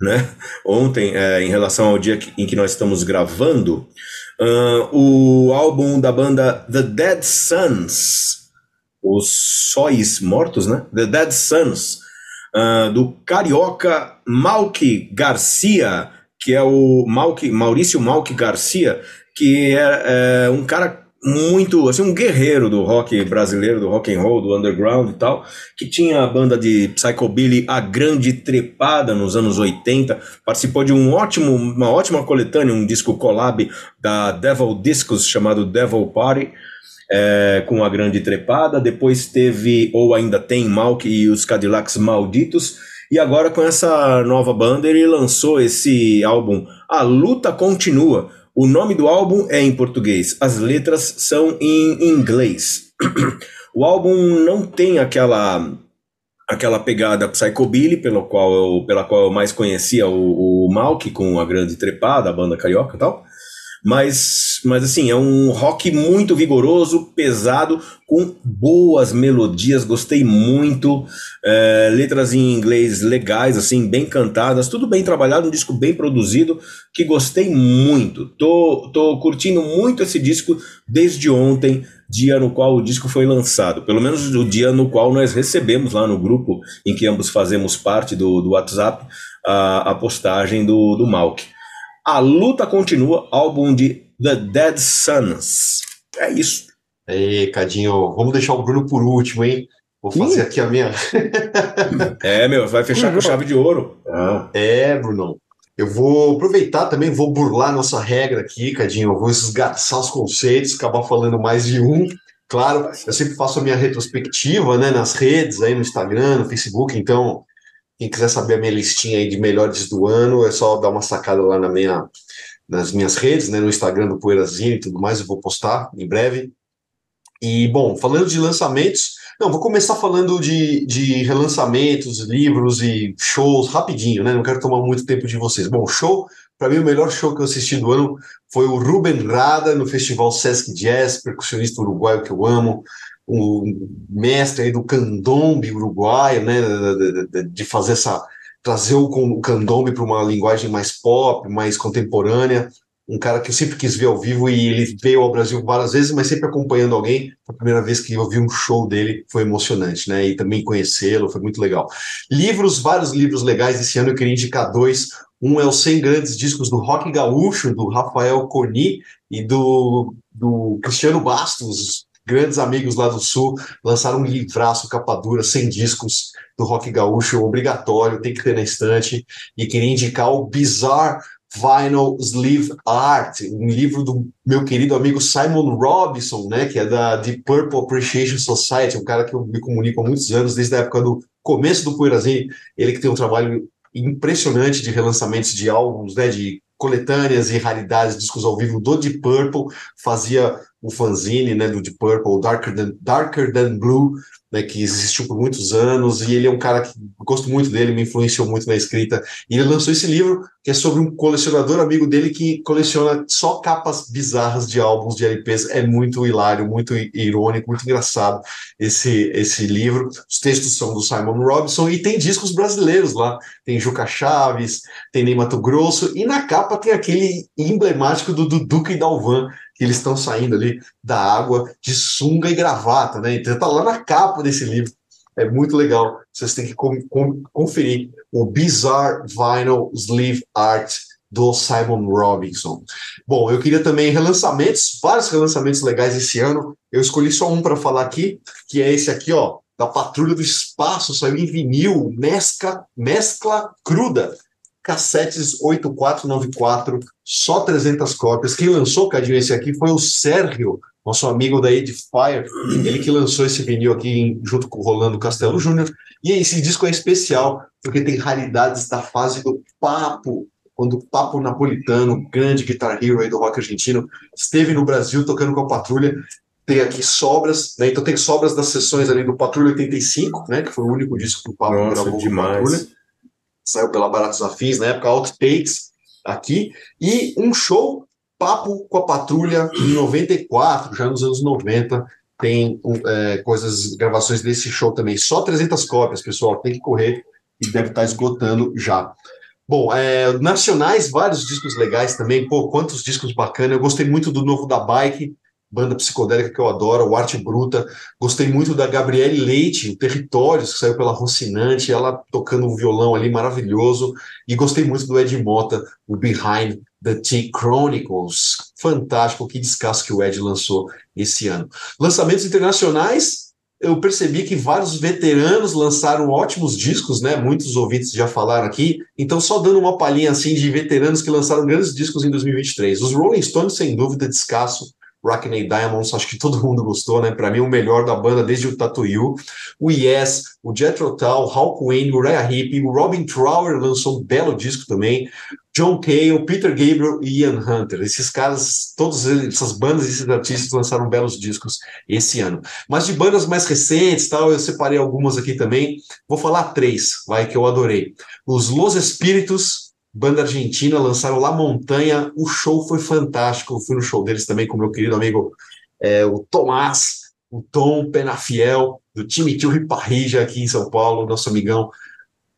né? Ontem, é, em relação ao dia que, em que nós estamos gravando, uh, o álbum da banda The Dead Sons, os Sóis Mortos, né? The Dead Sons, uh, do carioca Malky Garcia, que é o Malky, Maurício Malky Garcia, que é, é um cara muito, assim, um guerreiro do rock brasileiro, do rock and roll, do underground e tal, que tinha a banda de psychobilly A Grande Trepada nos anos 80, participou de um ótimo, uma ótima coletânea, um disco collab da Devil Discos chamado Devil Party, é, com A Grande Trepada, depois teve, ou ainda tem, Malk e os Cadillacs Malditos, e agora com essa nova banda ele lançou esse álbum A Luta Continua, o nome do álbum é em português, as letras são em inglês. o álbum não tem aquela aquela pegada psychobilly pelo qual eu, pela qual eu mais conhecia o, o Malk com a grande trepada, a banda carioca e tal. Mas, mas assim, é um rock muito vigoroso, pesado, com boas melodias, gostei muito. É, letras em inglês legais, assim, bem cantadas, tudo bem trabalhado, um disco bem produzido, que gostei muito. Tô, tô curtindo muito esse disco desde ontem, dia no qual o disco foi lançado. Pelo menos o dia no qual nós recebemos lá no grupo em que ambos fazemos parte do, do WhatsApp a, a postagem do, do Malk. A Luta Continua, álbum de The Dead Sons. É isso. Ei, Cadinho, vamos deixar o Bruno por último, hein? Vou fazer aqui a minha. é, meu, vai fechar com chave de ouro. Ah. É, Bruno. Eu vou aproveitar também, vou burlar nossa regra aqui, Cadinho. Eu vou esgarçar os conceitos, acabar falando mais de um. Claro, eu sempre faço a minha retrospectiva, né, nas redes, aí no Instagram, no Facebook, então quem quiser saber a minha listinha aí de melhores do ano, é só dar uma sacada lá na minha, nas minhas redes, né, no Instagram do Poeirazinho e tudo mais, eu vou postar em breve. E, bom, falando de lançamentos, não, vou começar falando de, de relançamentos, livros e shows rapidinho, né? Não quero tomar muito tempo de vocês. Bom, show, para mim o melhor show que eu assisti do ano foi o Ruben Rada no Festival Sesc Jazz, percussionista uruguaio que eu amo o mestre do candombe uruguaio, né, de fazer essa trazer o candombe para uma linguagem mais pop, mais contemporânea. Um cara que eu sempre quis ver ao vivo e ele veio ao Brasil várias vezes, mas sempre acompanhando alguém. A primeira vez que eu vi um show dele foi emocionante, né? E também conhecê-lo foi muito legal. Livros, vários livros legais. Esse ano eu queria indicar dois. Um é os 100 grandes discos do rock gaúcho, do Rafael Coni e do, do Cristiano Bastos, grandes amigos lá do Sul, lançaram um livraço capa dura, 100 discos do rock gaúcho, obrigatório, tem que ter na estante. E queria indicar o Bizarre Vinyl Sleeve Art, um livro do meu querido amigo Simon Robinson, né, que é da The Purple Appreciation Society, um cara que eu me comunico há muitos anos, desde a época do começo do Poeirazinho, ele que tem um trabalho impressionante de relançamentos de álbuns, né, de coletâneas e raridades, discos ao vivo do Deep Purple, fazia o fanzine né, do Deep Purple, Darker Than, Darker Than Blue, né, que existiu por muitos anos, e ele é um cara que gosto muito dele, me influenciou muito na escrita. E ele lançou esse livro, que é sobre um colecionador amigo dele que coleciona só capas bizarras de álbuns de LPs. É muito hilário, muito irônico, muito engraçado esse, esse livro. Os textos são do Simon Robinson e tem discos brasileiros lá. Tem Juca Chaves, tem Ney Mato Grosso, e na capa tem aquele emblemático do, Duque e Dalvan, que eles estão saindo ali da água de sunga e gravata, né? Então tá lá na capa desse livro. É muito legal. Vocês têm que conferir o Bizarre Vinyl Sleeve Art do Simon Robinson. Bom, eu queria também relançamentos, vários relançamentos legais esse ano. Eu escolhi só um para falar aqui, que é esse aqui, ó, da Patrulha do Espaço, saiu em vinil, mescla, mescla cruda, cassetes 8494, só 300 cópias. Quem lançou, Cadinho, esse aqui foi o Sérgio, nosso amigo da Edifier, ele que lançou esse vinil aqui junto com o Rolando Castelo Júnior. E esse disco é especial, porque tem raridades da fase do papo, quando o Papo Napolitano, grande guitar hero aí do rock argentino, esteve no Brasil tocando com a Patrulha. Tem aqui sobras, né? Então tem sobras das sessões ali do Patrulha 85, né? Que foi o único disco que o Papo Nossa, gravou demais. com a Patrulha. Saiu pela Baratos Afins, na época Outtakes aqui. E um show Papo com a Patrulha em 94, já nos anos 90, tem é, coisas, gravações desse show também. Só 300 cópias, pessoal, tem que correr e deve estar esgotando já. Bom, é, nacionais, vários discos legais também. Pô, quantos discos bacanas. Eu gostei muito do novo da Bike, banda psicodélica que eu adoro, o Arte Bruta. Gostei muito da Gabriele Leite, o Territórios, que saiu pela Rocinante, ela tocando um violão ali maravilhoso. E gostei muito do Ed Mota, o Behind the T Chronicles. Fantástico, que descasso que o Ed lançou esse ano. Lançamentos internacionais, eu percebi que vários veteranos lançaram ótimos discos, né? Muitos ouvintes já falaram aqui. Então, só dando uma palhinha assim de veteranos que lançaram grandes discos em 2023. Os Rolling Stones, sem dúvida, descasso. Rockney Diamonds, acho que todo mundo gostou, né? Para mim, o melhor da banda desde o Tattoo You. O Yes, o Jethro Tull, Hal Quinn, o Raya Hippie, o Robin Trower lançou um belo disco também. John Cale, Peter Gabriel e Ian Hunter. Esses caras, todas essas bandas e esses artistas lançaram belos discos esse ano. Mas de bandas mais recentes, tal, eu separei algumas aqui também. Vou falar três, vai, que eu adorei. Os Los Espíritos, banda argentina, lançaram La Montanha. O show foi fantástico. Eu fui no show deles também com meu querido amigo é, o Tomás, o Tom Penafiel, do time Tio Riparrija aqui em São Paulo, nosso amigão.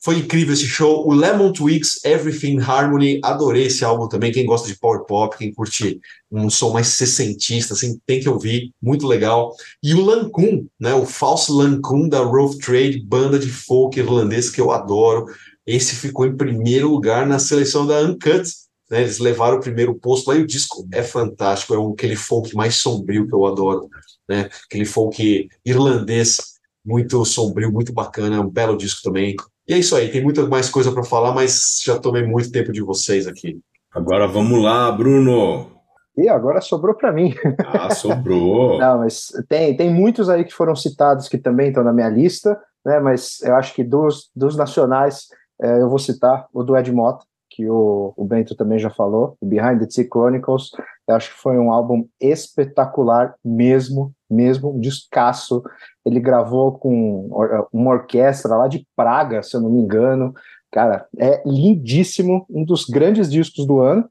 Foi incrível esse show. O Lemon Twigs, Everything Harmony, adorei esse álbum também. Quem gosta de power pop, quem curte um som mais sessentista, assim, tem que ouvir, muito legal. E o Lancôme, né, o falso Lancôme da Rough Trade, banda de folk irlandês que eu adoro. Esse ficou em primeiro lugar na seleção da Uncut. Né, eles levaram o primeiro posto lá e o disco é fantástico. É um, aquele folk mais sombrio que eu adoro. Né, aquele folk irlandês muito sombrio, muito bacana. É um belo disco também. E é isso aí, tem muita mais coisa para falar, mas já tomei muito tempo de vocês aqui. Agora vamos lá, Bruno. E agora sobrou para mim. Ah, sobrou. Não, mas tem, tem muitos aí que foram citados que também estão na minha lista, né? Mas eu acho que dos, dos nacionais eu vou citar o do Ed Mota, que o, o Bento também já falou, Behind the Sea Chronicles. Eu acho que foi um álbum espetacular mesmo, mesmo, um descasso. Ele gravou com uma orquestra lá de Praga, se eu não me engano. Cara, é lindíssimo, um dos grandes discos do ano.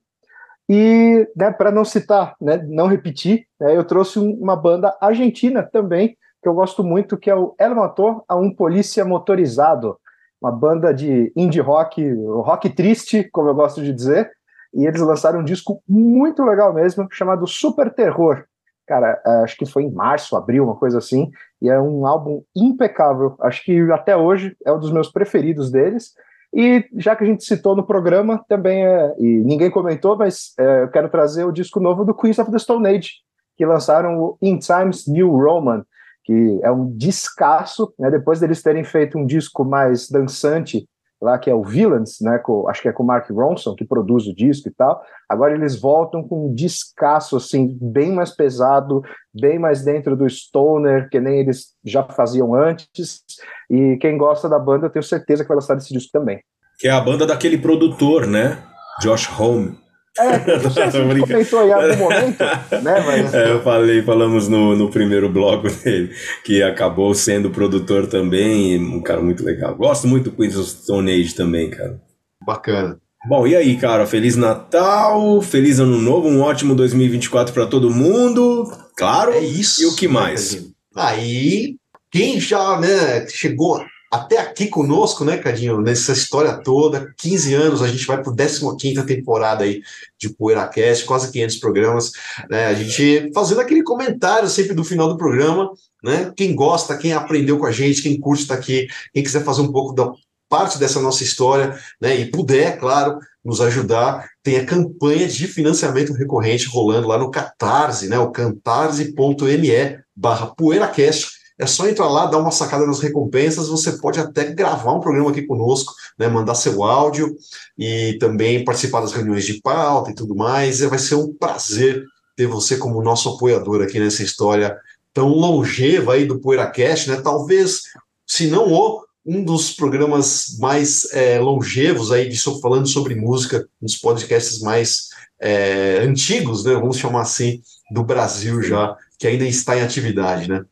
E, né, para não citar, né, não repetir, né, eu trouxe uma banda argentina também, que eu gosto muito, que é o El Motor a um Polícia Motorizado, uma banda de indie rock, rock triste, como eu gosto de dizer, e eles lançaram um disco muito legal mesmo, chamado Super Terror. Cara, acho que foi em março, abril, uma coisa assim, e é um álbum impecável. Acho que até hoje é um dos meus preferidos deles. E já que a gente citou no programa, também é, e ninguém comentou, mas é, eu quero trazer o disco novo do Queens of the Stone Age, que lançaram o In Times New Roman, que é um descasso, né, depois deles terem feito um disco mais dançante, lá que é o Villains, né, com, acho que é com o Mark Ronson, que produz o disco e tal, agora eles voltam com um descasso, assim, bem mais pesado, bem mais dentro do stoner, que nem eles já faziam antes, e quem gosta da banda, eu tenho certeza que vai gostar desse disco também. Que é a banda daquele produtor, né, Josh Home. É, não sei se comentou em algum momento, né? Mas... É, eu falei, falamos no, no primeiro bloco dele, que acabou sendo produtor também, um cara muito legal. Gosto muito do Queens of Stone Age também, cara. Bacana. Bom, e aí, cara? Feliz Natal, feliz Ano Novo, um ótimo 2024 para todo mundo. Claro. É isso. E o que mais? Aí, quem já, né, chegou até aqui conosco, né, Cadinho, nessa história toda, 15 anos, a gente vai para a 15 temporada aí de PoeiraCast, quase 500 programas, né, a gente fazendo aquele comentário sempre do final do programa, né, quem gosta, quem aprendeu com a gente, quem curte está aqui, quem quiser fazer um pouco da parte dessa nossa história, né, e puder, claro, nos ajudar, tem a campanha de financiamento recorrente rolando lá no Catarse, né, o catarse.me barra PoeiraCast, é só entrar lá, dar uma sacada nas recompensas. Você pode até gravar um programa aqui conosco, né, mandar seu áudio e também participar das reuniões de pauta e tudo mais. Vai ser um prazer ter você como nosso apoiador aqui nessa história tão longeva aí do PoeiraCast, né? Talvez, se não o um dos programas mais é, longevos aí de falando sobre música, um dos podcasts mais é, antigos, né? Vamos chamar assim, do Brasil já, que ainda está em atividade, né?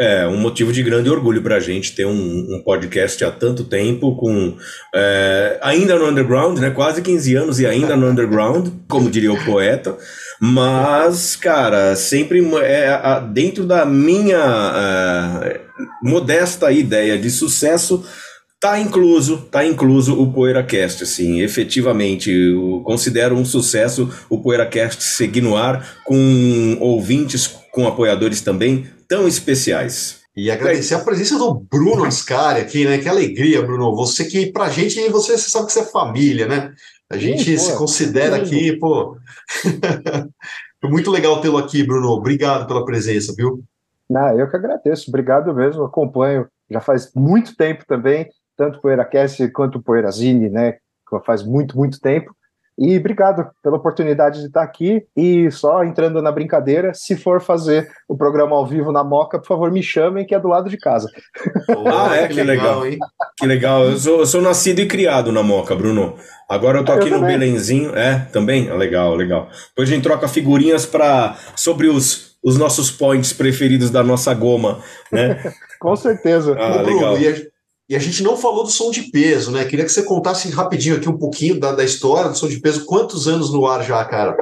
É um motivo de grande orgulho para a gente ter um, um, podcast há tanto tempo, com é, ainda no underground, né? Quase 15 anos e ainda no underground, como diria o poeta. Mas, cara, sempre é, dentro da minha é, modesta ideia de sucesso, tá incluso, tá incluso o PoeiraCast, assim, efetivamente, eu considero um sucesso o PoeiraCast seguir no ar com ouvintes, com apoiadores também tão especiais. E agradecer a presença do Bruno Ascari aqui, né? Que alegria, Bruno. Você que, pra gente, você, você sabe que você é família, né? A gente Sim, se pô, considera aqui, pô. Foi muito legal tê-lo aqui, Bruno. Obrigado pela presença, viu? Não, eu que agradeço. Obrigado mesmo. Acompanho já faz muito tempo também, tanto o PoeiraCast quanto o Poeirazine, né? Faz muito, muito tempo. E obrigado pela oportunidade de estar aqui. E só entrando na brincadeira, se for fazer o programa ao vivo na Moca, por favor, me chamem, que é do lado de casa. ah, é? Que, que legal, hein? Que legal. Eu sou, eu sou, nascido e criado na Moca, Bruno. Agora eu tô ah, aqui eu no Belenzinho. É, também? Legal, legal. Depois a gente troca figurinhas para sobre os, os nossos points preferidos da nossa goma, né? Com certeza. Ah, legal. E a gente não falou do som de peso, né? Queria que você contasse rapidinho aqui um pouquinho da, da história do som de peso. Quantos anos no ar já, cara?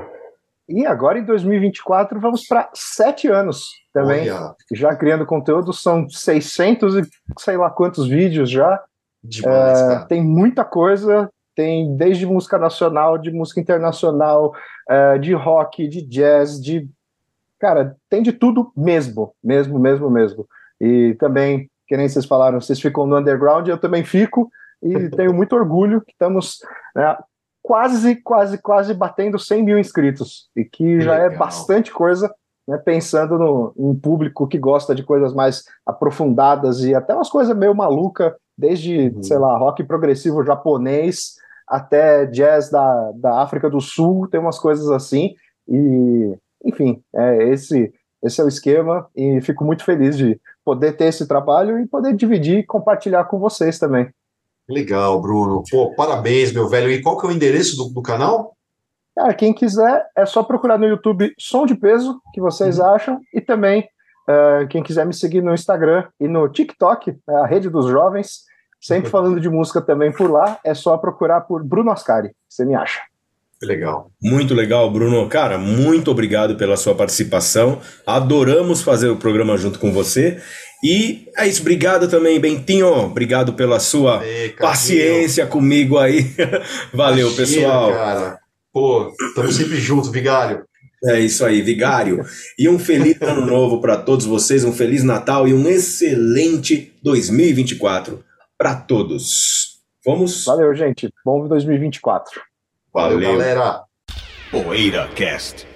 E agora em 2024 vamos para sete anos também. Olha. Já criando conteúdo, são 600 e sei lá quantos vídeos já. Demais, é, tem muita coisa, tem desde música nacional, de música internacional, é, de rock, de jazz, de. Cara, tem de tudo mesmo, mesmo, mesmo, mesmo. E também que nem vocês falaram, vocês ficam no underground, eu também fico, e tenho muito orgulho que estamos né, quase, quase, quase batendo 100 mil inscritos, e que, que já é legal. é bastante coisa, né, pensando no, em público que gosta de coisas mais aprofundadas e até umas coisas meio maluca, desde, uhum. sei lá, rock progressivo japonês até jazz da, da África do Sul, tem umas coisas assim, e enfim, é, esse, esse é o esquema, e fico muito feliz de poder ter esse trabalho e poder dividir e compartilhar com vocês também. Legal, Bruno. Pô, parabéns, meu velho. E qual que é o endereço do, do canal? Cara, quem quiser é só procurar no YouTube Som de Peso, que vocês uhum. acham, e também uh, quem quiser me seguir no Instagram e no TikTok, é a rede dos jovens, sempre falando de música também por lá, é só procurar por Bruno Ascari, você me acha. Legal. Muito legal, Bruno. Cara, muito obrigado pela sua participação. Adoramos fazer o programa junto com você. E é isso, obrigado também, Bentinho. Obrigado pela sua Ei, paciência comigo aí. Valeu, Imagina, pessoal. Cara. Pô, estamos sempre juntos, Vigário. É isso aí, Vigário. E um feliz ano novo para todos vocês, um feliz Natal e um excelente 2024 para todos. Vamos? Valeu, gente. Bom 2024. Valeu, Valeu galera. Poeira Cast.